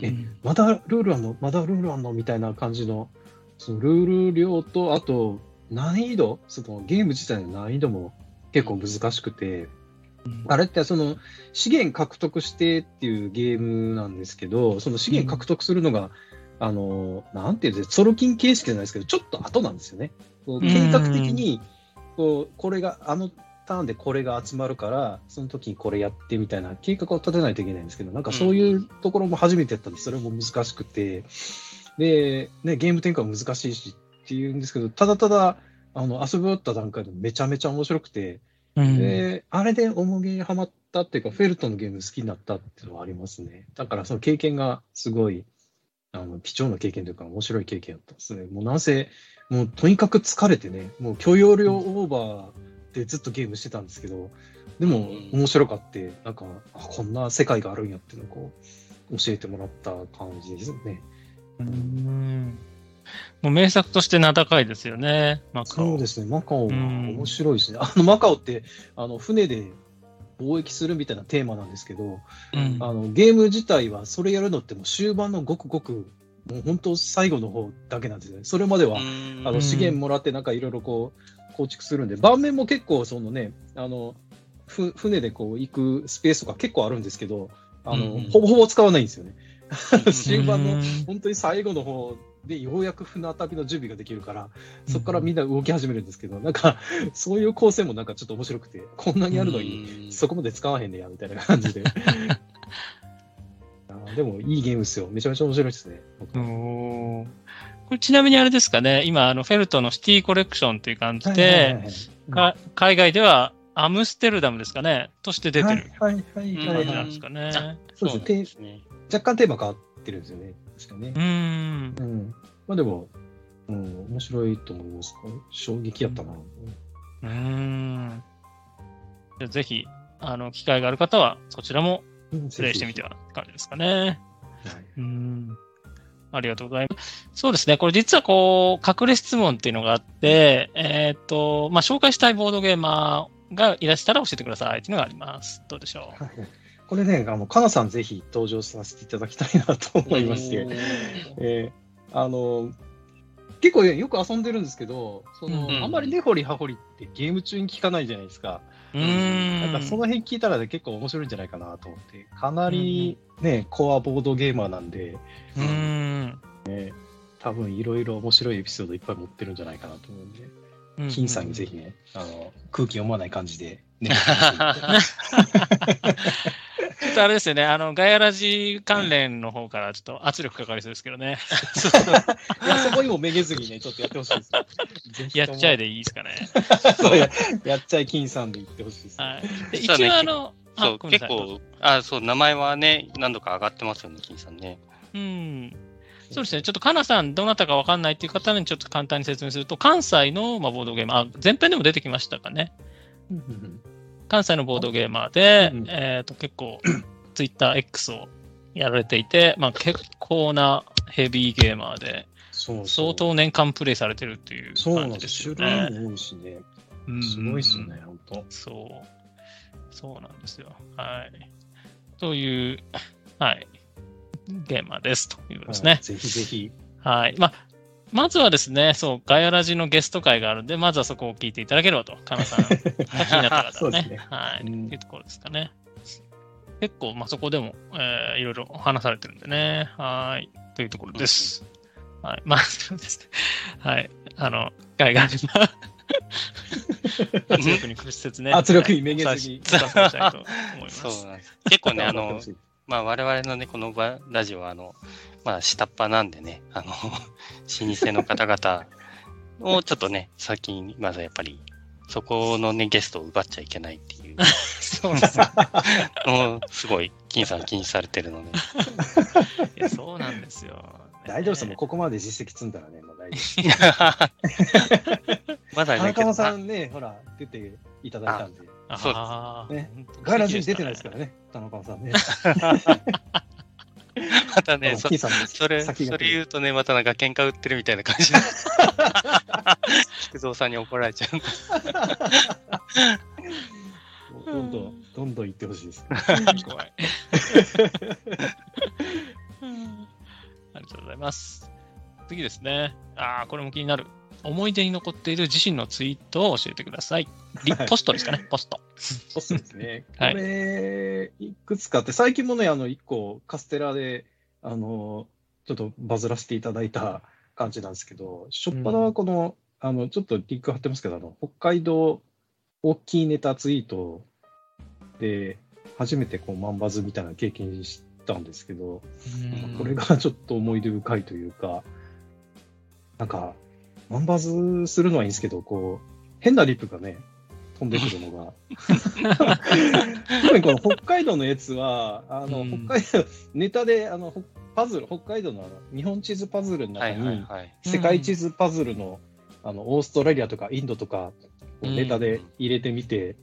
えまだルールあんの？まだルールあんの？みたいな感じの、そのルール量と、あと、難易度？そのゲーム自体の難易度も結構難しくて、あれってその資源獲得してっていうゲームなんですけど、その資源獲得するのが、あの、なんていうんですか、ソロ金形式じゃないですけど、ちょっと後なんですよね。こう計画的に、こう、これが、あのターンでこれが集まるから、その時にこれやってみたいな計画を立てないといけないんですけど、なんかそういうところも初めてやったんで、それも難しくて、で、ね、ゲーム展開も難しいしっていうんですけど、ただただ、あの、遊び終わった段階でめちゃめちゃ面白くて、うんで、あれで重げにハマったっていうか、フェルトのゲーム好きになったっていうのはありますね。だからその経験がすごい、あの、貴重な経験というか面白い経験だったですね。もうなんせ、もうとにかく疲れてね、もう許容量オーバーってずっとゲームしてたんですけど、でもうん面白かって、なんか、あこんな世界があるんやっていうのをこう、教えてもらった感じですね。うんもう名作として名高いですよね、マカオ。そうですね、マカオ面白いですね。あの、マカオって、あの、船で貿易するみたいなテーマなんですけど、うんあの、ゲーム自体はそれやるのってもう終盤のごくごく、もう本当最後の方だけなんですよね。それまでは、あうんの、資源もらってなんかいろいろこう、構築するんで、盤面も結構そのね、あの、ふ船でこう行くスペースとか結構あるんですけど、あの、うんほぼほぼ使わないんですよね。終盤のうん本当に最後の方でようやく船旅の準備ができるから、そこからみんな動き始めるんですけど、なんか、そういう構成もなんかちょっと面白くて、こんなにあるのに、そこまで使わへんねや、みたいな感じで。あーでも、いいゲームですよ。めちゃめちゃ面白いですね。これちなみにあれですかね、今、あのフェルトのシティコレクションという感じで、海外ではアムステルダムですかね、として出てるはいはいはいうんはいはい感じなんですかね。そうですね。若干テーマ変わってるんですよね。確かねう。ん。うん。まあでも、うん、面白いと思います。衝撃やったな。うん。じゃあぜひ、あの、機会がある方は、そちらもうんプレイしてみてはって感じですかね。はいうん。ありがとうございます。そうですね。これ実はこう、隠れ質問っていうのがあって、えっ、と、まあ、紹介したいボードゲーマーがいらしたら教えてくださいっていうのがあります。どうでしょう？はいこれね、あの、かなさんぜひ登場させていただきたいなと思いまして、えーあの、結構ねよく遊んでるんですけど、その、うんあんまり根掘り葉掘りってゲーム中に聞かないじゃないですか。うーん。なんかその辺聞いたらね、結構面白いんじゃないかなと思って、かなりね、コアボードゲーマーなんで、うーん。多分いろいろ面白いエピソードいっぱい持ってるんじゃないかなと思うんで、うん。金さんにぜひね、あの、空気読まない感じで、ね、とあれですよね、あの、ガヤラジ関連の方からちょっと圧力かかりそうですけどね。いや、そこにもめげずにね、ちょっとやってほしいです。やっちゃえでいいですかね。そうや、やっちゃい金さんで言ってほしいです。はい。一応あの、あそう、結構、あ、そう、名前はね、何度か上がってますよね、金さんね。うん。そうですね。ちょっと、かなさん、どなたかわかんないっていう方にちょっと簡単に説明すると、関西の、まあ、ボードゲーム、あ、前編でも出てきましたかね。関西のボードゲーマーで、うんえっ、と、結構、ツイッター X をやられていて、まあ、結構なヘビーゲーマーで、相当年間プレイされてるっていうそうなんで。感じですよね。類も多いしね。うんすごいっすよね、本当。そう。そうなんですよ。はい。という、はい。ゲーマーですということですね。はいぜひぜひ。はい。まあ、まずはですね、そう、ガヤラジのゲスト会があるんで、まずはそこを聞いていただければと、かなさんが 気になった方はねそうですね。はい。うんっていうところですかね。結構、まあ、そこでも、えーいろいろ話されてるんでね。はい。というところです。はい。まあ、そうですね。はい。あの、会があれば、圧力に屈せずね。圧力にめげずにお伝えしたいと思います。そうなんです。結構ね、あの まあ、我々のね、このばラジオは、あの、まあ、下っ端なんでね、あの、老舗の方々をちょっとね、先に、まずやっぱり、そこのね、ゲストを奪っちゃいけないっていうそうですね。のを、すごい、金さん気にされてるので。いや、そうなんですよ。大丈夫ですもうここまで実績積んだらね、もう大丈夫。まだね、田中間さんね、ほら、出ていただいたんで。そうですね本当ガイラジに出てないですからね、田中間さんね。またね、そそれ、それ言うとね、またなんか喧嘩売ってるみたいな感じで。菊蔵さんに怒られちゃうどんどん、どんどん言ってほしいです。怖い。ありがとうございます。次ですね。ああ、これも気になる。思い出に残っている自身のツイートを教えてください。ポストですかね、ポスト。そうですね。こ はいれ、いくつかあって、最近もね、あの、一個、カステラで、あの、ちょっとバズらせていただいた感じなんですけど、しょっぱなはこの、あの、ちょっとリンク貼ってますけど、あの、北海道大きいネタツイートで、初めてこう、万バズみたいな経験したんですけど、これがちょっと思い出深いというか、なんか、万バズするのはいいんですけど、こう、変なリップがね、飛んでくるのが。特にこの北海道のやつは、あの、うん北海道、ネタで、あの、ほパズル、北海道の日本地図パズルの中に、はい。世界地図パズルの、あの、オーストラリアとかインドとか、ネタで入れてみて、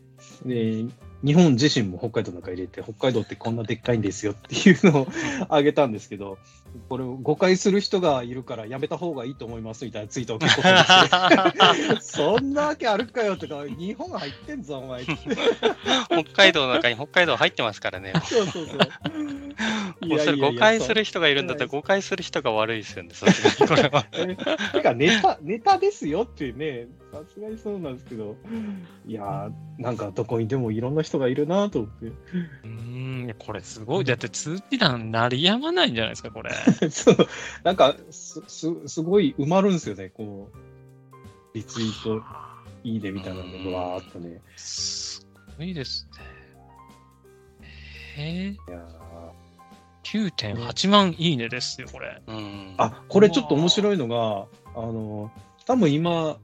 で、日本自身も北海道なんか入れて、北海道ってこんなでっかいんですよっていうのをあげたんですけど、これを誤解する人がいるからやめた方がいいと思いますみたいなツイートを結構して そんなわけあるかよとか、日本入ってんぞ、お前。北海道の中に北海道入ってますからね。そうそうそう。もうそれ誤解する人がいるんだったら誤解する人が悪いですよね、さすがにこれは。てかネタ、ネタですよっていうね、さすがにそうなんですけど、いやー、なんかどこにでもいろんな人がいるなと思って。うーん、これすごい。だって通知欄鳴りやまないんじゃないですか、これ。そう、なんかす、す、すごい埋まるんですよね、こう、リツイート、いいねみたいなのがわーっとね。すごいですね。へえ、いやー9.8万いいねですよ、これ。うん。あ、これちょっと面白いのが、あの、多分今、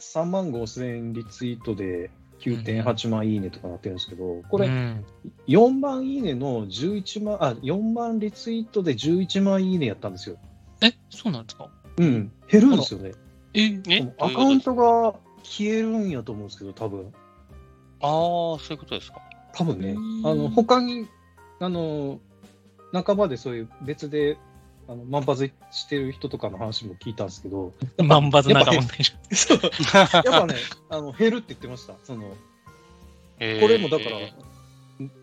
3万5千リツイートで9.8万いいねとかなってるんですけど、これ、うん4万いいねの11万、あ、4万リツイートで11万いいねやったんですよ。え、そうなんですか？うん、減るんですよね。え、え？アカウントが消えるんやと思うんですけど、多分。ああ、そういうことですか。多分ねう、んあの、他に、あの、仲間でそういう別で、あの、万発してる人とかの話も聞いたんですけけど、万発仲間やっもいる。ぱ そうやっぱね、あの、減るって言ってました。その、これもだから、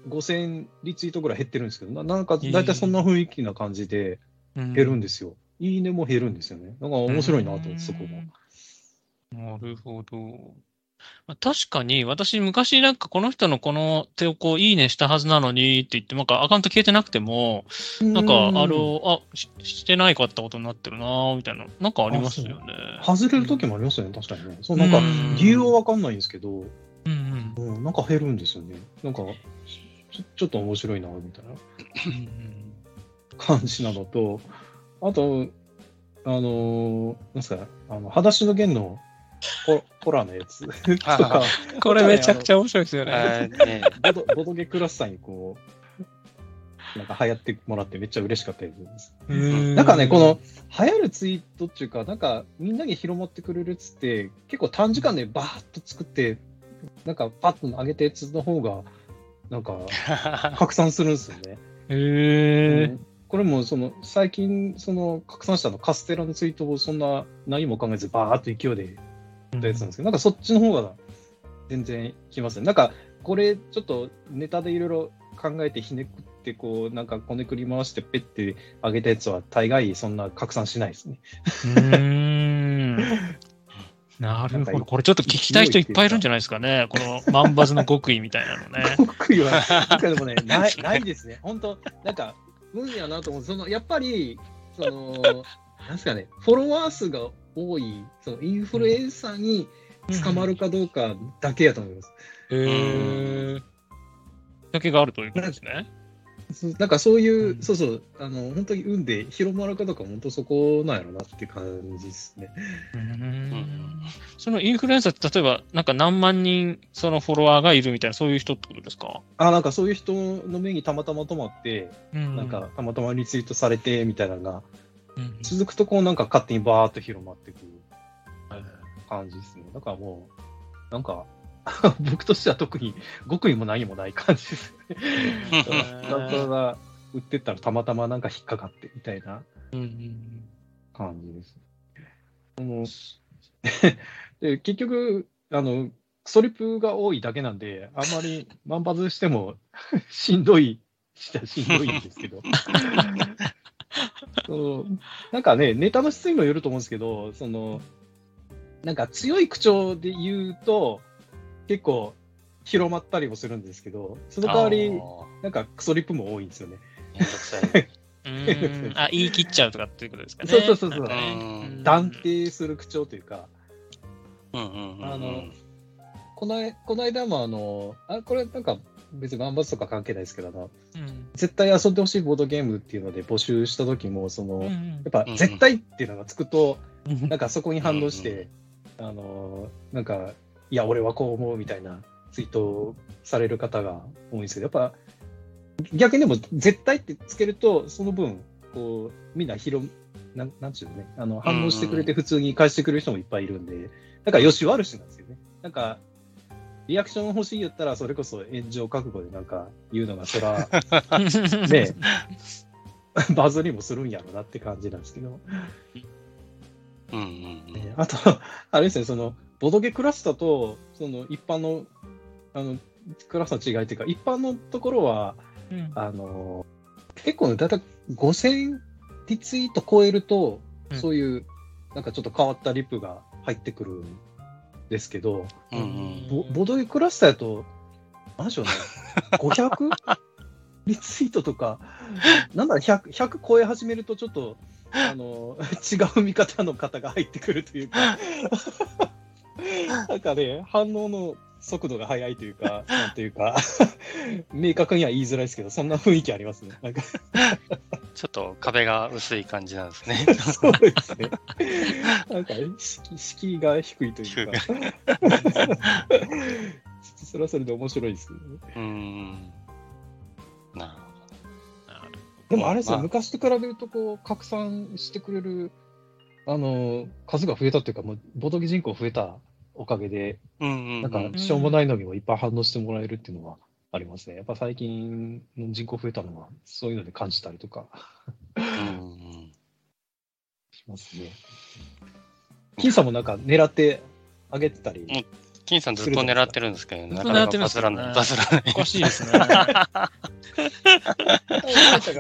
5000リツイートぐらい減ってるんですけど、ななんか大体そんな雰囲気な感じで減減るんですよ。いいねも減るんですよね。なんか面白いなと思って、そこも。なるほど。まあ確かに、私、昔なんかこの人のこの手をこう、いいねしたはずなのにって言って、なんかアカウント消えてなくても、なんか、あの、あ、ししてないかったことになってるなみたいな、なんかありますよね。外れる時もありますよね、確かにね。そう、なんか、理由はわかんないんですけど、うんうんうん、なんか減るんですよね。なんか、ちょちょっと面白いな、みたいなうん感じなのと、あと、あのーなんですか、あの、裸足の弦のホホラーのやつとか、これめちゃくちゃ面白いですよね。ねボドボドゲクラスターにこう、なんか流行ってもらってめっちゃ嬉しかったです。うんなんかね、この、流行るツイートっていうか、なんかみんなに広まってくれるやつって、結構短時間でバーッと作って、なんかパッと上げたやつの方が、なんか 拡散するんですよね。へえ。これもその最近その拡散したのカステラのツイートをそんな何も考えずバーッと勢いでたやつなんですけど、なんかそっちの方が全然きますね。なんかこれちょっとネタでいろいろ考えてひねくってこうなんかこねくり回してペッて上げたやつは大概そんな拡散しないですね。うーん。なるほど。これちょっと聞きたい人いっぱいいるんじゃないですかね。この万バズの極意みたいなのね。極意は、なんかでもね、ないないですね。本当なんか、無理やなと思う。その、やっぱり、その、なんですかね、フォロワー数が多い、そのインフルエンサーに捕まるかどうかだけやと思います。へえ。だけがあるということですね。そうなんかそういう、うんそうそう、あの、本当に運で広まるかどうか、本当そこなんやろなって感じですね。うーんそのインフルエンサーって例えば、なんか何万人そのフォロワーがいるみたいな、そういう人ってことですか？あ、なんかそういう人の目にたまたま止まって、ななんか、たまたまリツイートされてみたいなのが、うん続くとこうなんか勝手にバーっと広まってくる感じですね。だからもう、なんか、僕としては特に極意も何もない感じですね。ただただ売ってったらたまたまなんか引っかかってみたいな感じです。あので結局、あの、クソリプが多いだけなんで、あんまり万発しても しんどいししんどいんですけど。そ うなんかね、ネタの質にもよると思うんですけど、その、なんか強い口調で言うと、結構広まったりもするんですけど、その代わり、なんかクソリップも多いんですよね。めんどくさい。うん。あ、言い切っちゃうとかっていうことですかね。そうそうそうそう。断定する口調というか、あのこのこの間もあの、あ、これなんか別に万発とか関係ないですけど、あのうん。絶対遊んでほしいボードゲームっていうので募集した時も、その、やうん。っぱ絶対っていうのがつくと、うんなんかそこに反応して、あの、なんか、いや、俺はこう思うみたいなツイートをされる方が多いんですけど、やっぱ、逆にでも絶対ってつけると、その分、こう、みんな広、なんなんちゅうのね、あの、反応してくれて普通に返してくれる人もいっぱいいるんで、だから、よし悪しなんですよね。なんか、リアクション欲しい言ったら、それこそ炎上覚悟でなんか言うのが、そら、ね、バズりもするんやろなって感じなんですけど。うんうんうん。ねあと、あれですね、その、ボドゲクラスターと、その一般の、あの、クラスターの違いっていうか、一般のところは、うんあの、結構ね、だいたい5000リツイート超えると、うんそういう、なんかちょっと変わったリプが入ってくるんですけど、うんうん。ボボドゲクラスターやと、なんでしょうね、500リツイートとか、なんだろう、100, 100超え始めると、ちょっと、あの、違う見方の方が入ってくるというか、なんかね、反応の速度が速いというか、なんていうか、明確には言いづらいですけど、そんな雰囲気ありますね。なんか ちょっと壁が薄い感じなんですね。そうですね。なんか敷、敷居が低いというか、それはそれで面白いですね。うーん。なるほなるでもあれですよ、まあ昔と比べるとこう拡散してくれるあの数が増えたというか、もうボトゲ人口増えたおかげで、ど。うんうんうん。なんかしょうもないのにもいっぱい反応してもらえるっていうのはありますね。やっぱ最近の人口増えたのは、そういうので感じたりとかうんうん しますね。金さんもなんか狙ってあげてたり、ん金さんずっと狙ってるんですけど、なかなかバズらない。バズらない。おかしいですね。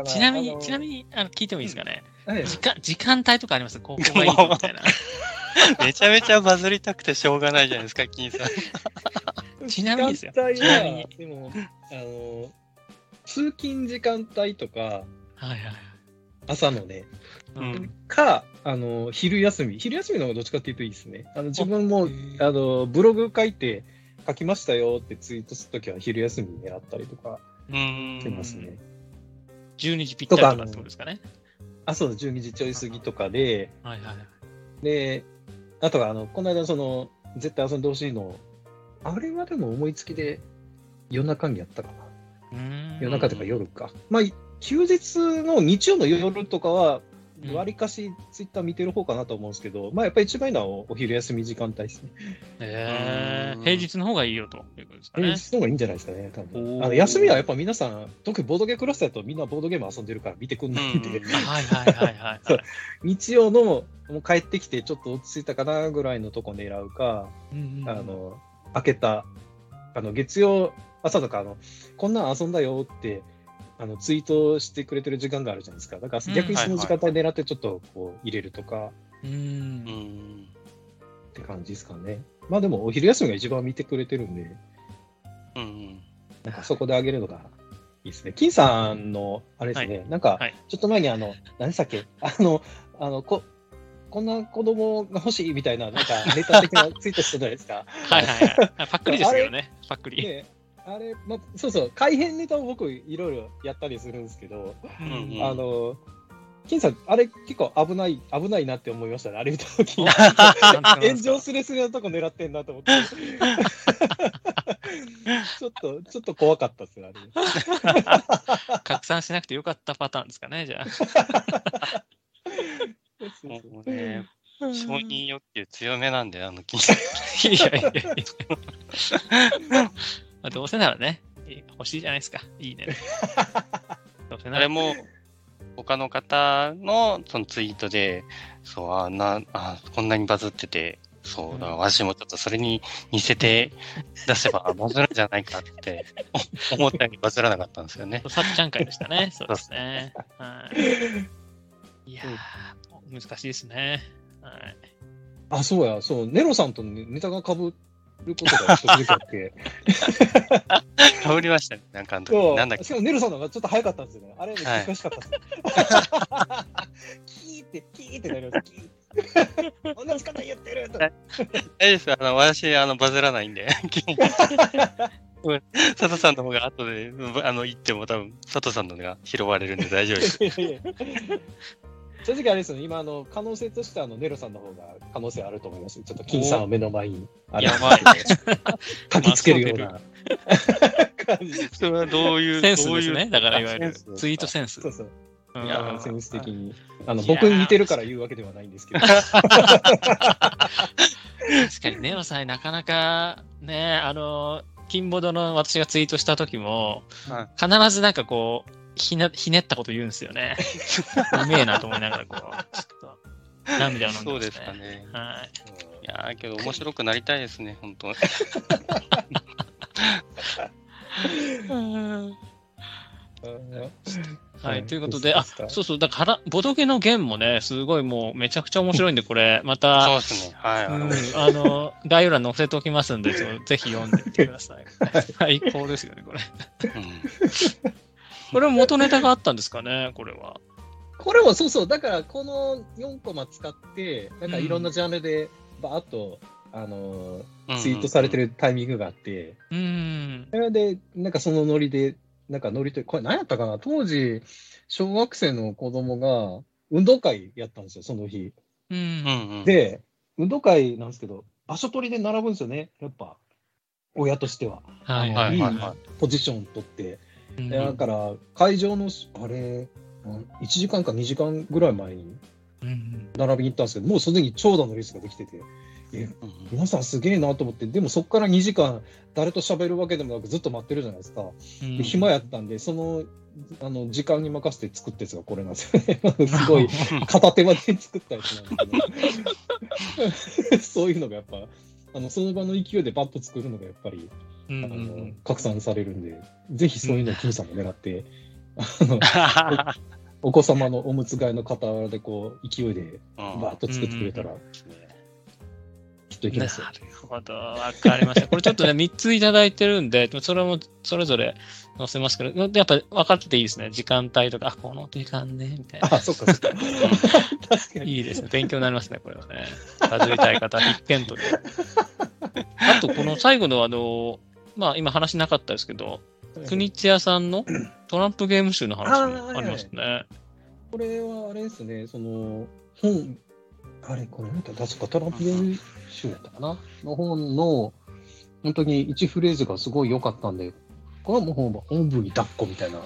ちなみに、ちなみにあの聞いてもいいですかね。に、時間時間帯とかあります？ここがいみたいな。めちゃめちゃバズりたくてしょうがないじゃないですか、金さん。ちなみにですよ時間帯は、でも、あの、通勤時間帯とか、はいはい。朝のね、うんか、あの、昼休み。昼休みの方がどっちかっていうといいですね。あの、自分もあの、ブログ書いて、書きましたよってツイートするときは昼休み狙ったりとかうーん。してますね。12時ぴったりとかってことですかね。あ、そうです。12時ちょい過ぎとかで、はいはい。で、あとは、あの、この間、その、絶対遊んでほしいの、あれはでも思いつきで夜中にやったかな。夜中とか夜か。まあ、休日の日曜の夜とかはうん、わりかしツイッター見てる方かなと思うんですけど、まあ、やっぱり一番いいのはおお昼休み時間帯ですね。うんへー平日の方がいいよということですかね。平日の方がいいんじゃないですかね、多お分。ーあの休みはやっぱ皆さん、特にボードゲームクラスターだとみんなボードゲーム遊んでるから見てくんないんで、うんうんはいはいはいはいそうはい。日曜のもう帰ってきてちょっと落ち着いたかなぐらいのとこ狙うか、うんうんあの、明けた、あの、月曜朝とか、あの、こんなん遊んだよって、あの、ツイートしてくれてる時間があるじゃないですか。だからうん逆にその時間帯狙ってちょっとこう入れるとかう。うんん。って感じですかね。まあでもお昼休みが一番見てくれてるんで、うん。なんかそこであげるのがいいですね。金さんの、あれですね、なんかはい、ちょっと前にあの、何でしたっけ？あの、あの、こ、こんな子供が欲しいみたいな、なんかネタ的なツイートしたじゃないですか。はいはいはい。パックリですけどね。パックリ。で、あれ、ま、そうそう、改変ネタを僕いろいろやったりするんですけど、うんうんあの、金さん、あれ結構危ない、危ないなって思いましたね。あれ見たとき。炎上すれすれのとこ狙ってんなと思って。ちょっと、ちょっと怖かったっすね、あれ。拡散しなくてよかったパターンですかね、じゃあ。もうね、承認欲求強めなんで、あの、金さん。いやいやいや まあどうせならね、欲しいじゃないですか。いいね。どうせなら。あれも、他の方のそのツイートで、そう、あなあ、こんなにバズってて、そう、だからわしもちょっとそれに似せて出せばバズるんじゃないかって思ったようにバズらなかったんですよね。さっちゃん会でしたね。そうですね。はい。いやー、難しいですね。はい。あ、そうや、そう、ネロさんとネネタが被ることが時々あって、かぶりましたね、なんかなんだっけ？しかもネロさんの方がちょっと早かったんですよね。あれ、めっ難しかったです。キーって、キーってなりました。キー同じこと言ってると。大丈夫です。あの、私、あの、バズらないんで。佐藤さんの方が後で、うんあの、言っても多分、佐藤さんのが拾われるんで大丈夫です。正直あれですよね、今、あの、可能性としては、あの、ネロさんの方が可能性あると思います。ちょっと金さんを目の前に、あれやばいね。書きつけるような感じで。それはどういう、センスどういうですね。だからいわゆるツイートセンス。そうそう。うんいやセンス的に。あの、僕に似てるから言うわけではないんですけど。確かにネオさえなかなかね、あの、金ボドの私がツイートした時も、は必ずなんかこう、ひねひねったこと言うんですよね。うめえなと思いながら、こう、ちょっと、涙を飲んでそうでますかね。はい。いやーけど面白くなりたいですね、本当。はい、ということで、あ、そうそう、だから、ボドゲの弦もね、すごいもうめちゃくちゃ面白いんで、これ、また、そうですね。はい。あのうん、あの、概要欄載せておきますんで、ぜひ読んでみてくださ い。最高ですよね、これ。うんこれも元ネタがあったんですかね、これは。これもそうそう、だからこの4コマ使って、なんかいろんなジャンルでバーッと、あのーツイートされてるタイミングがあって、うん。それで、なんかそのノリで、なんかノリというこれ何やったかな？当時、小学生の子供が運動会やったんですよ、その日。う。うんんうん。で、運動会なんですけど、場所取りで並ぶんですよね、やっぱ。親としては。はいあのいいはいはいはポジション取って。うん。だから、会場の、あれ、うん1時間か2時間ぐらい前にうん並びに行ったんですけど、もうすでに長蛇の列ができてて、えうん皆さんすげえなと思って、でもそこから2時間、誰と喋るわけでもなくずっと待ってるじゃないですか。うん。で暇やったんで、その、あの、時間に任せて作ったやつがこれなんですよね。すごい、片手間で作ったやつなんですけど、そういうのがやっぱ、あの、その場の勢いでバッと作るのがやっぱり、拡散されるんで、ぜひそういうのをキムさんも狙って、お子様のおむつ替えの傍らでこう、勢いでバーッと作ってくれたら、きっといけなますよ。るほど、わかりました。これちょっとね、3ついただいてるんで、それもそれぞれ載せますけど、やっぱ分かってていいですね。時間帯とか、あ、この時間ね、みたいな。あ、そっかそっか。確かに。いいですね。勉強になりますね、これはね。バズりたい方、必見とで。あと、この最後のあの、まあ今話なかったですけど、国津屋さんの トランプゲーム集の話もありますね。これはあれですね、その、本、あれ、これなんか、確かトランプゲーム集やったかな？の本の、本当に1フレーズがすごい良かったんで、これはもうおんぶに抱っこみたいな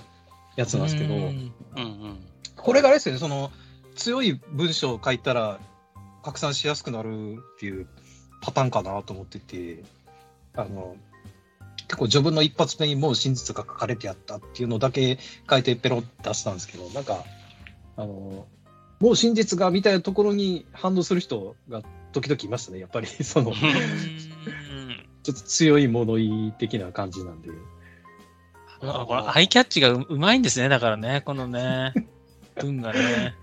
やつなんですけど、うんうんうん。これがあれですよね、その、強い文章を書いたら拡散しやすくなるっていうパターンかなと思ってて、あの、結構序文の一発目にもう真実が書かれてやったっていうのだけ書いてペロッて出したんですけど、なんか、あの、もう真実がみたいなところに反応する人が時々いましたね、やっぱり、その、ちょっと強い物言い的な感じなんで。あこれアイキャッチがううまいんですね、だからね、このね、文がね。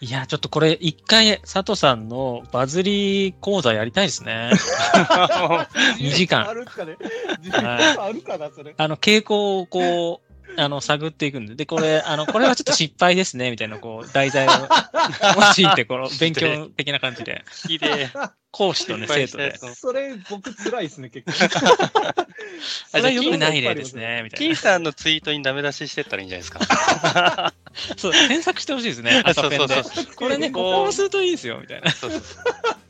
いや、ちょっとこれ、一回、佐藤さんのバズり講座やりたいですね。2時間あるかねはいあるかな、それ。あの、傾向をこう、あの、探っていくんで、で、これ、あの、これはちょっと失敗ですね、みたいな、こう、題材を用いて、この、勉強的な感じで、綺麗。講師とね、生徒で。それ、僕、辛いですね、結構。それは良くない例ですね、みたいな。キーさんのツイートにダメ出ししてったらいいんじゃないですか？そう、添削してほしいですね、赤ペンでそうそう。そうこれね、ここをするといいですよ、みたいな。そうそうそ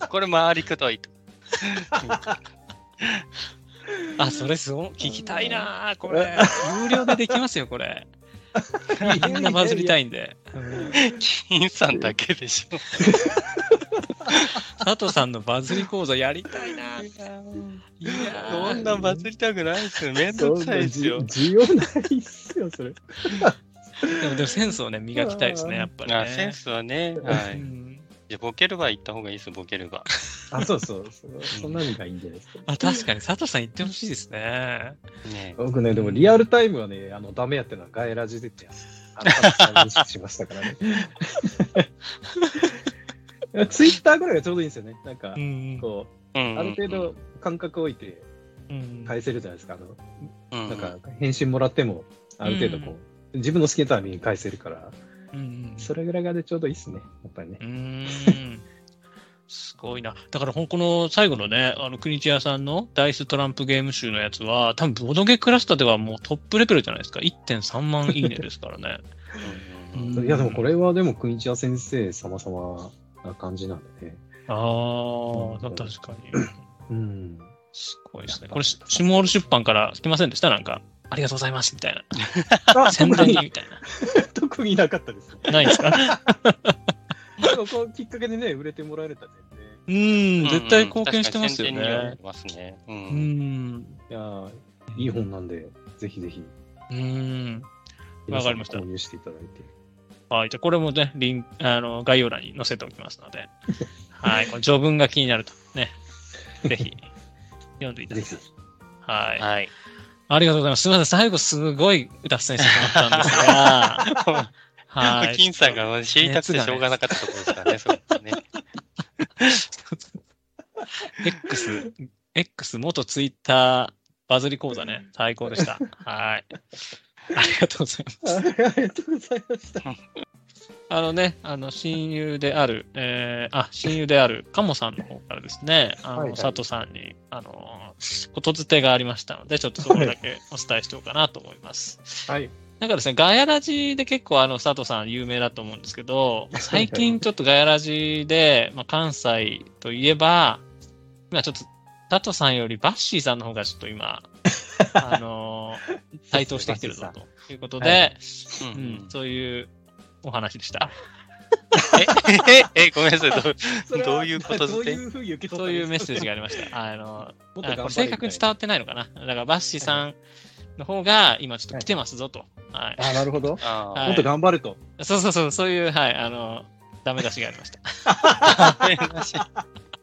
うこれ回りくどいと。あ、それすごい、聞きたいなこれ。有料でできますよ、これ。みんなバズりたいんで。金さんだけでしょ。佐藤さんのバズり講座やりたいないやーそんなバズりたくないですよ。めんどくさいですよ。需要ないっすよ、それ。でも、でもセンスをね、磨きたいですね、やっぱり、ね。あセンスはね、はい。うんじゃあボケるば行った方がいいです、ボケるば。あ、そうそう。そそんなのがいいんじゃないですか。あ、確かに、佐藤さん言ってほしいですね。ね僕ね、でもリアルタイムはね、あの、ダメやってのはガエラジでって、あの、認識しましたからね。ツイッターぐらいがちょうどいいんですよね。なんかう、ん。こうある程度間隔置いてうん返せるじゃないですか。あの、うん、なんか、返信もらっても、ある程度こう、自分の好きなタイミングに返せるから、うんそれぐらいがでちょうどいいっすね。やっぱりねう。ん。すごいな。だから、この最後のね、あの、国千屋さんのダイストランプゲーム集のやつは、多分ボドゲクラスターではもうトップレベルじゃないですか。1.3万いいねですからね。いや、でもこれはでも、国千谷先生様々な感じなんでね。ああ、確かに。うん。すごいですね。これ、シシモール出版から来ませんでした？なんか、ありがとうございます、みたいな。あ宣伝に、みたい 特になかったですね。な。ないですか？でもこうきっかけでね、売れてもらえると全然。うん、絶対貢献してますよね確かに宣伝にはなり。ますね。う。うんん。いやーいい本なんで、ぜひぜひ。うん。わかりました購入していただいて。はい。じゃあ、これもね、リンあの概要欄に載せておきますので、はい。この序文が気になると、ね、ぜひ、読んでいただきたい。はい。はい。ありがとうございます。すみません。最後、すごい脱線してしまったんですが、はい。金さんが知りたくてしょうがなかったところですからね、そうですね。X、X 元ツイッターバズり講座ね、最高でした。はい。ありがとうございます。ありがとうございました。あのね、あの、親友である、えー、あ、親友である、カモさんの方からですね、あの、はいはい。佐藤さんに、あの、ことづてがありましたので、ちょっとそこだけ お伝えしておこうかなと思います。はい。なんかですね、ガヤラジで結構あの、佐藤さん有名だと思うんですけど、最近ちょっとガヤラジで、まあ、関西といえば、今ちょっと、佐藤さんよりバッシーさんの方がちょっと今、あのー台頭してきてるぞということで、ううんん、そういうお話でした。え、え、え、ごめんなさい。どどういうことどうでいうふうに受け取ったそういうメッセージが。がありました。あの、正確に伝わってないのかな？だからバッシーさんの方が今ちょっと来てますぞと。はい。あ、なるほど。あはいもっと頑張ると。そうそうそう、そういう、はい、あの、ダメ出しがありました。あ。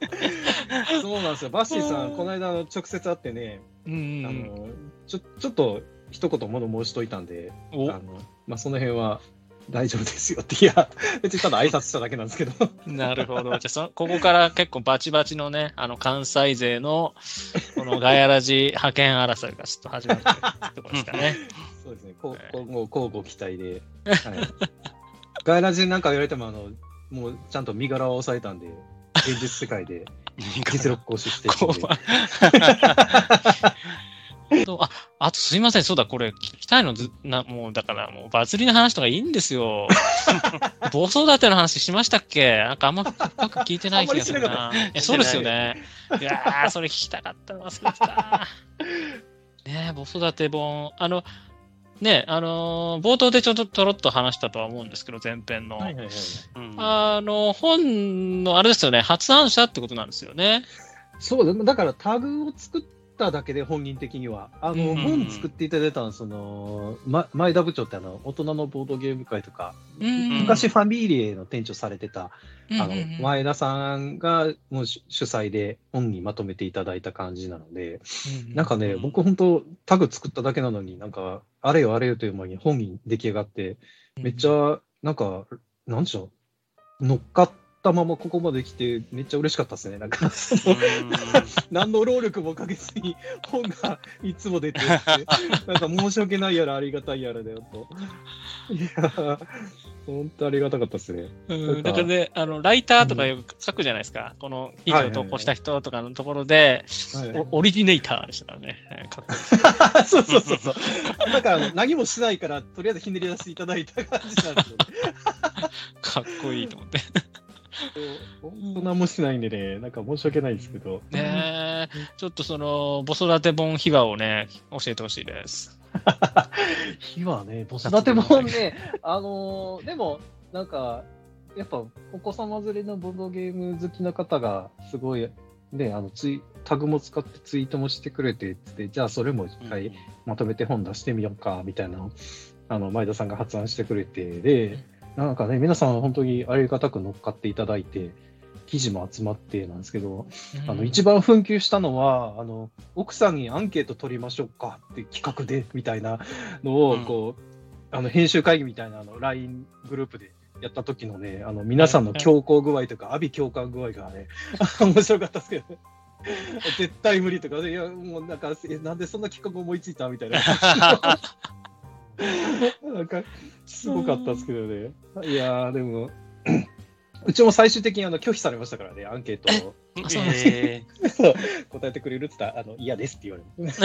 そうなんですよ。バッシーさん、この間直接会ってね、うんあの、ちょ、ちょっと一言物申しといたんで、うんあの、まあ、その辺は大丈夫ですよって、いや、別にただ挨拶しただけなんですけど。お、なるほど。じゃあそ、ここから結構バチバチのね、あの、関西勢の、このガヤラジ派遣争いがちょっと始まるというところですかね。そうですね。こう今後、交互期待で。はい。ガイラジなんか言われても、あの、もうちゃんと身柄は抑えたんで、現実世界で実力行使していくんで。あ、あとすいません、そうだ、これ聞きたいのず、な、もうだからもうバズりの話とかいいんですよ。暴走立ての話しましたっけ？なんかあんま深く聞いてない気がするな。いやそうですよね。いやー、それ聞きたかったの忘れてた。ねえ、暴走立て本。あの、ねあのー冒頭でちょっととろっと話したとは思うんですけど、前編の。はいはいはい。うんあの、本の、あれですよね、発案者ってことなんですよね。そうだ、だからタグを作っただけで本人的には、あの、うん。本作っていただいたのは、その、ま、前田部長ってあの、大人のボードゲーム会とか、うん。昔ファミリエの店長されてた、うん。あの、前田さんがもう主主催で本にまとめていただいた感じなので、なんかね、うん。僕本当タグ作っただけなのになんか、あれよあれよという間に本に出来上がって、めっちゃ、なんか、なんでしょう、乗っかったままここまで来て、めっちゃ嬉しかったですね。なんか、何の労力もかけずに本がいつも出てって、なんか申し訳ないやらありがたいやらだよと。いやー、本当ありがたかったですね。うん、だからね、あの、ライターとかよく書くじゃないですか。この記事を投稿した人とかのところで、はいおオリジネーターでしたからね。い そうそうそうそう。だから何もしないから、とりあえずひねり出していただいた感じなんですよね。かっこいいと思って。本当何もしないんでね、なんか申し訳ないですけど。ねえちょっとその、子育て本秘話をね、教えてほしいです。火はね、子育てもね、あのーでも、なんか、やっぱ、お子様連れのボードゲーム好きな方が、すごい、ね、あのツイタグも使ってツイートもしてくれてつって、じゃあそれも一回まとめて本出してみようか、みたいなのをあの、前田さんが発案してくれて、で、なんかね、皆さん本当にありがたく乗っかっていただいて、記事も集まってなんですけど、あの、一番紛糾したのは、あの、奥さんにアンケート取りましょうかって企画で、みたいなのを、うんこう、あの、編集会議みたいな、あの、LINE グループでやった時のね、あの、皆さんの強行具合とか、阿鼻共感具合がね、面白かったですけどね。絶対無理とか、いや、もうなんか、えなんでそんな企画思いついたみたいな。なんか、すごかったですけどね。いやー、でも、うちも最終的にあの拒否されましたからね、アンケートを。あそうなんですえ 答えてくれるって言ったら、あの、嫌ですって言われる。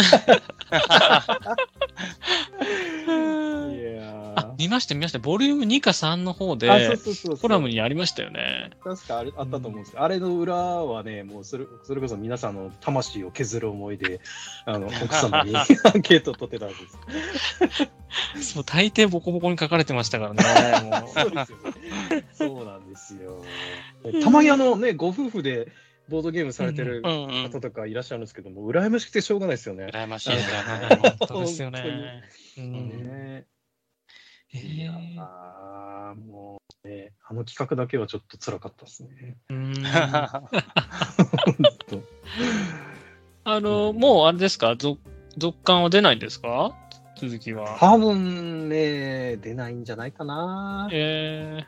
いやあ、見ました、見ました。ボリューム2か3の方で。コラムにありましたよね。確かあれあったと思うんですけど、あれの裏はね、もうそれそれこそ皆さんの魂を削る思いで、あの 奥様に アンケートを取ってたんです。そう、大抵ボコボコに書かれてましたからね。もうそうですよね。そうなんですよ。たまにあのね、ご夫婦で、ボードゲームされてるうんうん。方とかいらっしゃるんですけども、羨ましくてしょうがないですよね。羨ましいですよね。本当ですよね。うんねえいやーー。もうね、あの企画だけはちょっと辛かったですね。うん。本当。あの、もうあれですか？続続刊は？出ないんですか続きは。多分ね、出ないんじゃないかな。え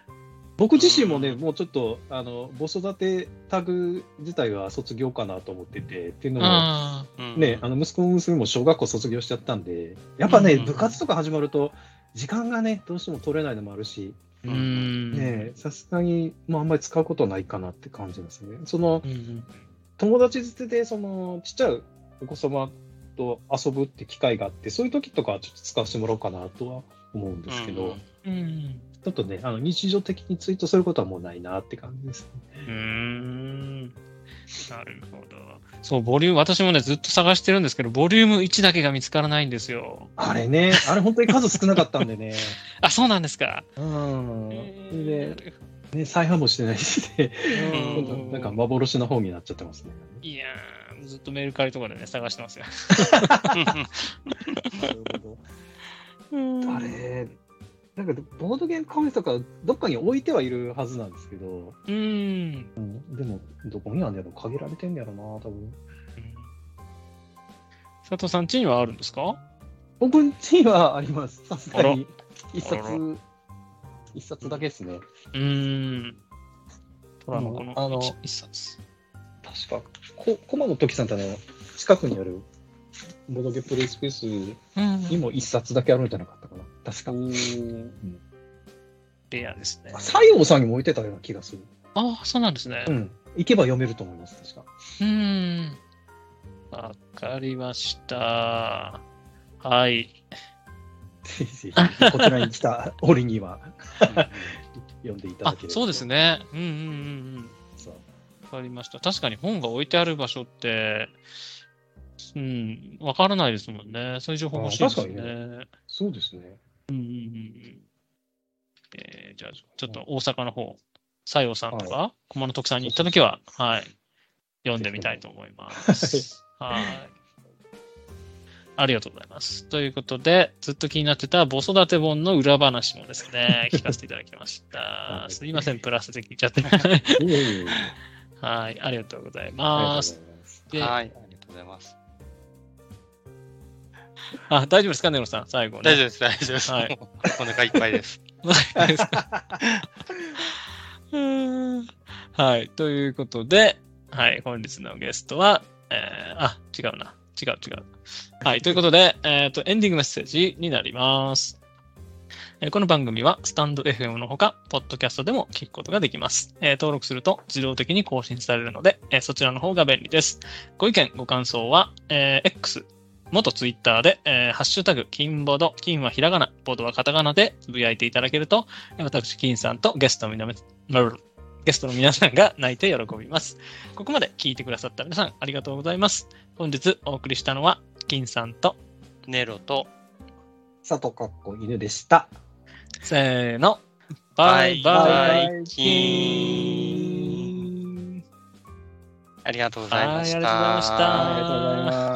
僕自身もね、もうちょっと、あの、子育てタグ自体は卒業かなと思ってて、っていうー、のも、あうん。ね、あの、息子も娘も小学校卒業しちゃったんで、やっぱね、うん。部活とか始まると、時間がね、どうしても取れないのもあるし、ーうん。ね、さすがに、まあ、あんまり使うことはないかなって感じですね。そのう、ん友達づてで、その、ちっちゃいお子様と遊ぶって機会があって、そういう時とかはちょっと使わせてもらおうかなとは思うんですけど、うんうん。ちょっとね、あの日常的にツイートすることはもうないなって感じですね。うーん。なるほど。そう、ボリューム、私もね、ずっと探してるんですけど、ボリューム1だけが見つからないんですよ。あれね、あれ本当に数少なかったんでね。あ、そうなんですか。うん。えで、ね、再販もしてないしね、なんか幻の方になっちゃってますね。いやー、ずっとメルカリとかでね、探してますよ。なるほど。あれ、なんかボードゲームカフェとかどっかに置いてはいるはずなんですけど、うーん。うん、でもどこにあんねやろ限られてんねやろな、多分。佐藤さん家にはあるんですか？僕んちはあります。さすがに一冊、一冊だけですね。うーん。虎の子あのの一一冊。確か、こ駒の時さんってあの、近くにあるボードゲプレイスペースうんにも一冊だけあるんじゃなかったかな。確か。レアですね。西洋さんにも置いてたような気がする。ああ、そうなんですね。うん。行けば読めると思います、確か。うーん。わかりました。はい。ぜひぜひ、こちらに来た折には 読んでいただあければ。そうです。ね。うんうんうんうん。わかりました。確かに本が置いてある場所って、うん、わからないですもんね。そういう情報欲しいですよあ確かね。そうですね。うんうんうんうん。えーじゃあ、ちょっと大阪の方、西洋さんとか、駒の徳さんに行ったときは、はい、読んでみたいと思います。はい。ありがとうございます。ということで、ずっと気になってた子育て本の裏話もですね、聞かせていただきましたは。いすいません、プラスで聞いちゃって。はい、ありがとうございありがとうます。ございます。ではい、ありがとうございます。あ、大丈夫ですか、ネロさん、最後、ね。大丈夫です、大丈夫です。はいお腹いっぱいです。夫です。うーんはい。ということで、はい。本日のゲストは、えー、あ、違うな。違う違う。はい。ということで、えっ、と、エンディングメッセージになります。えーこの番組は、スタンド FM のほか、ポッドキャストでも聞くことができます。えー登録すると自動的に更新されるので、えーそちらの方が便利です。ご意見、ご感想は、えー X、元ツイッターで、えーハッシュタグ、金ボード、金はひらがな、ボードはカタカナでつぶやいていただけると、えー私、金さんとゲストの皆ゲストの皆さんが泣いて喜びます。ここまで聞いてくださった皆さん、ありがとうございます。本日お送りしたのは、金さんと、ネロと、佐藤かっこ犬でした。せーの、バイバイバイバイキンありがとうございました。はいありがとうございました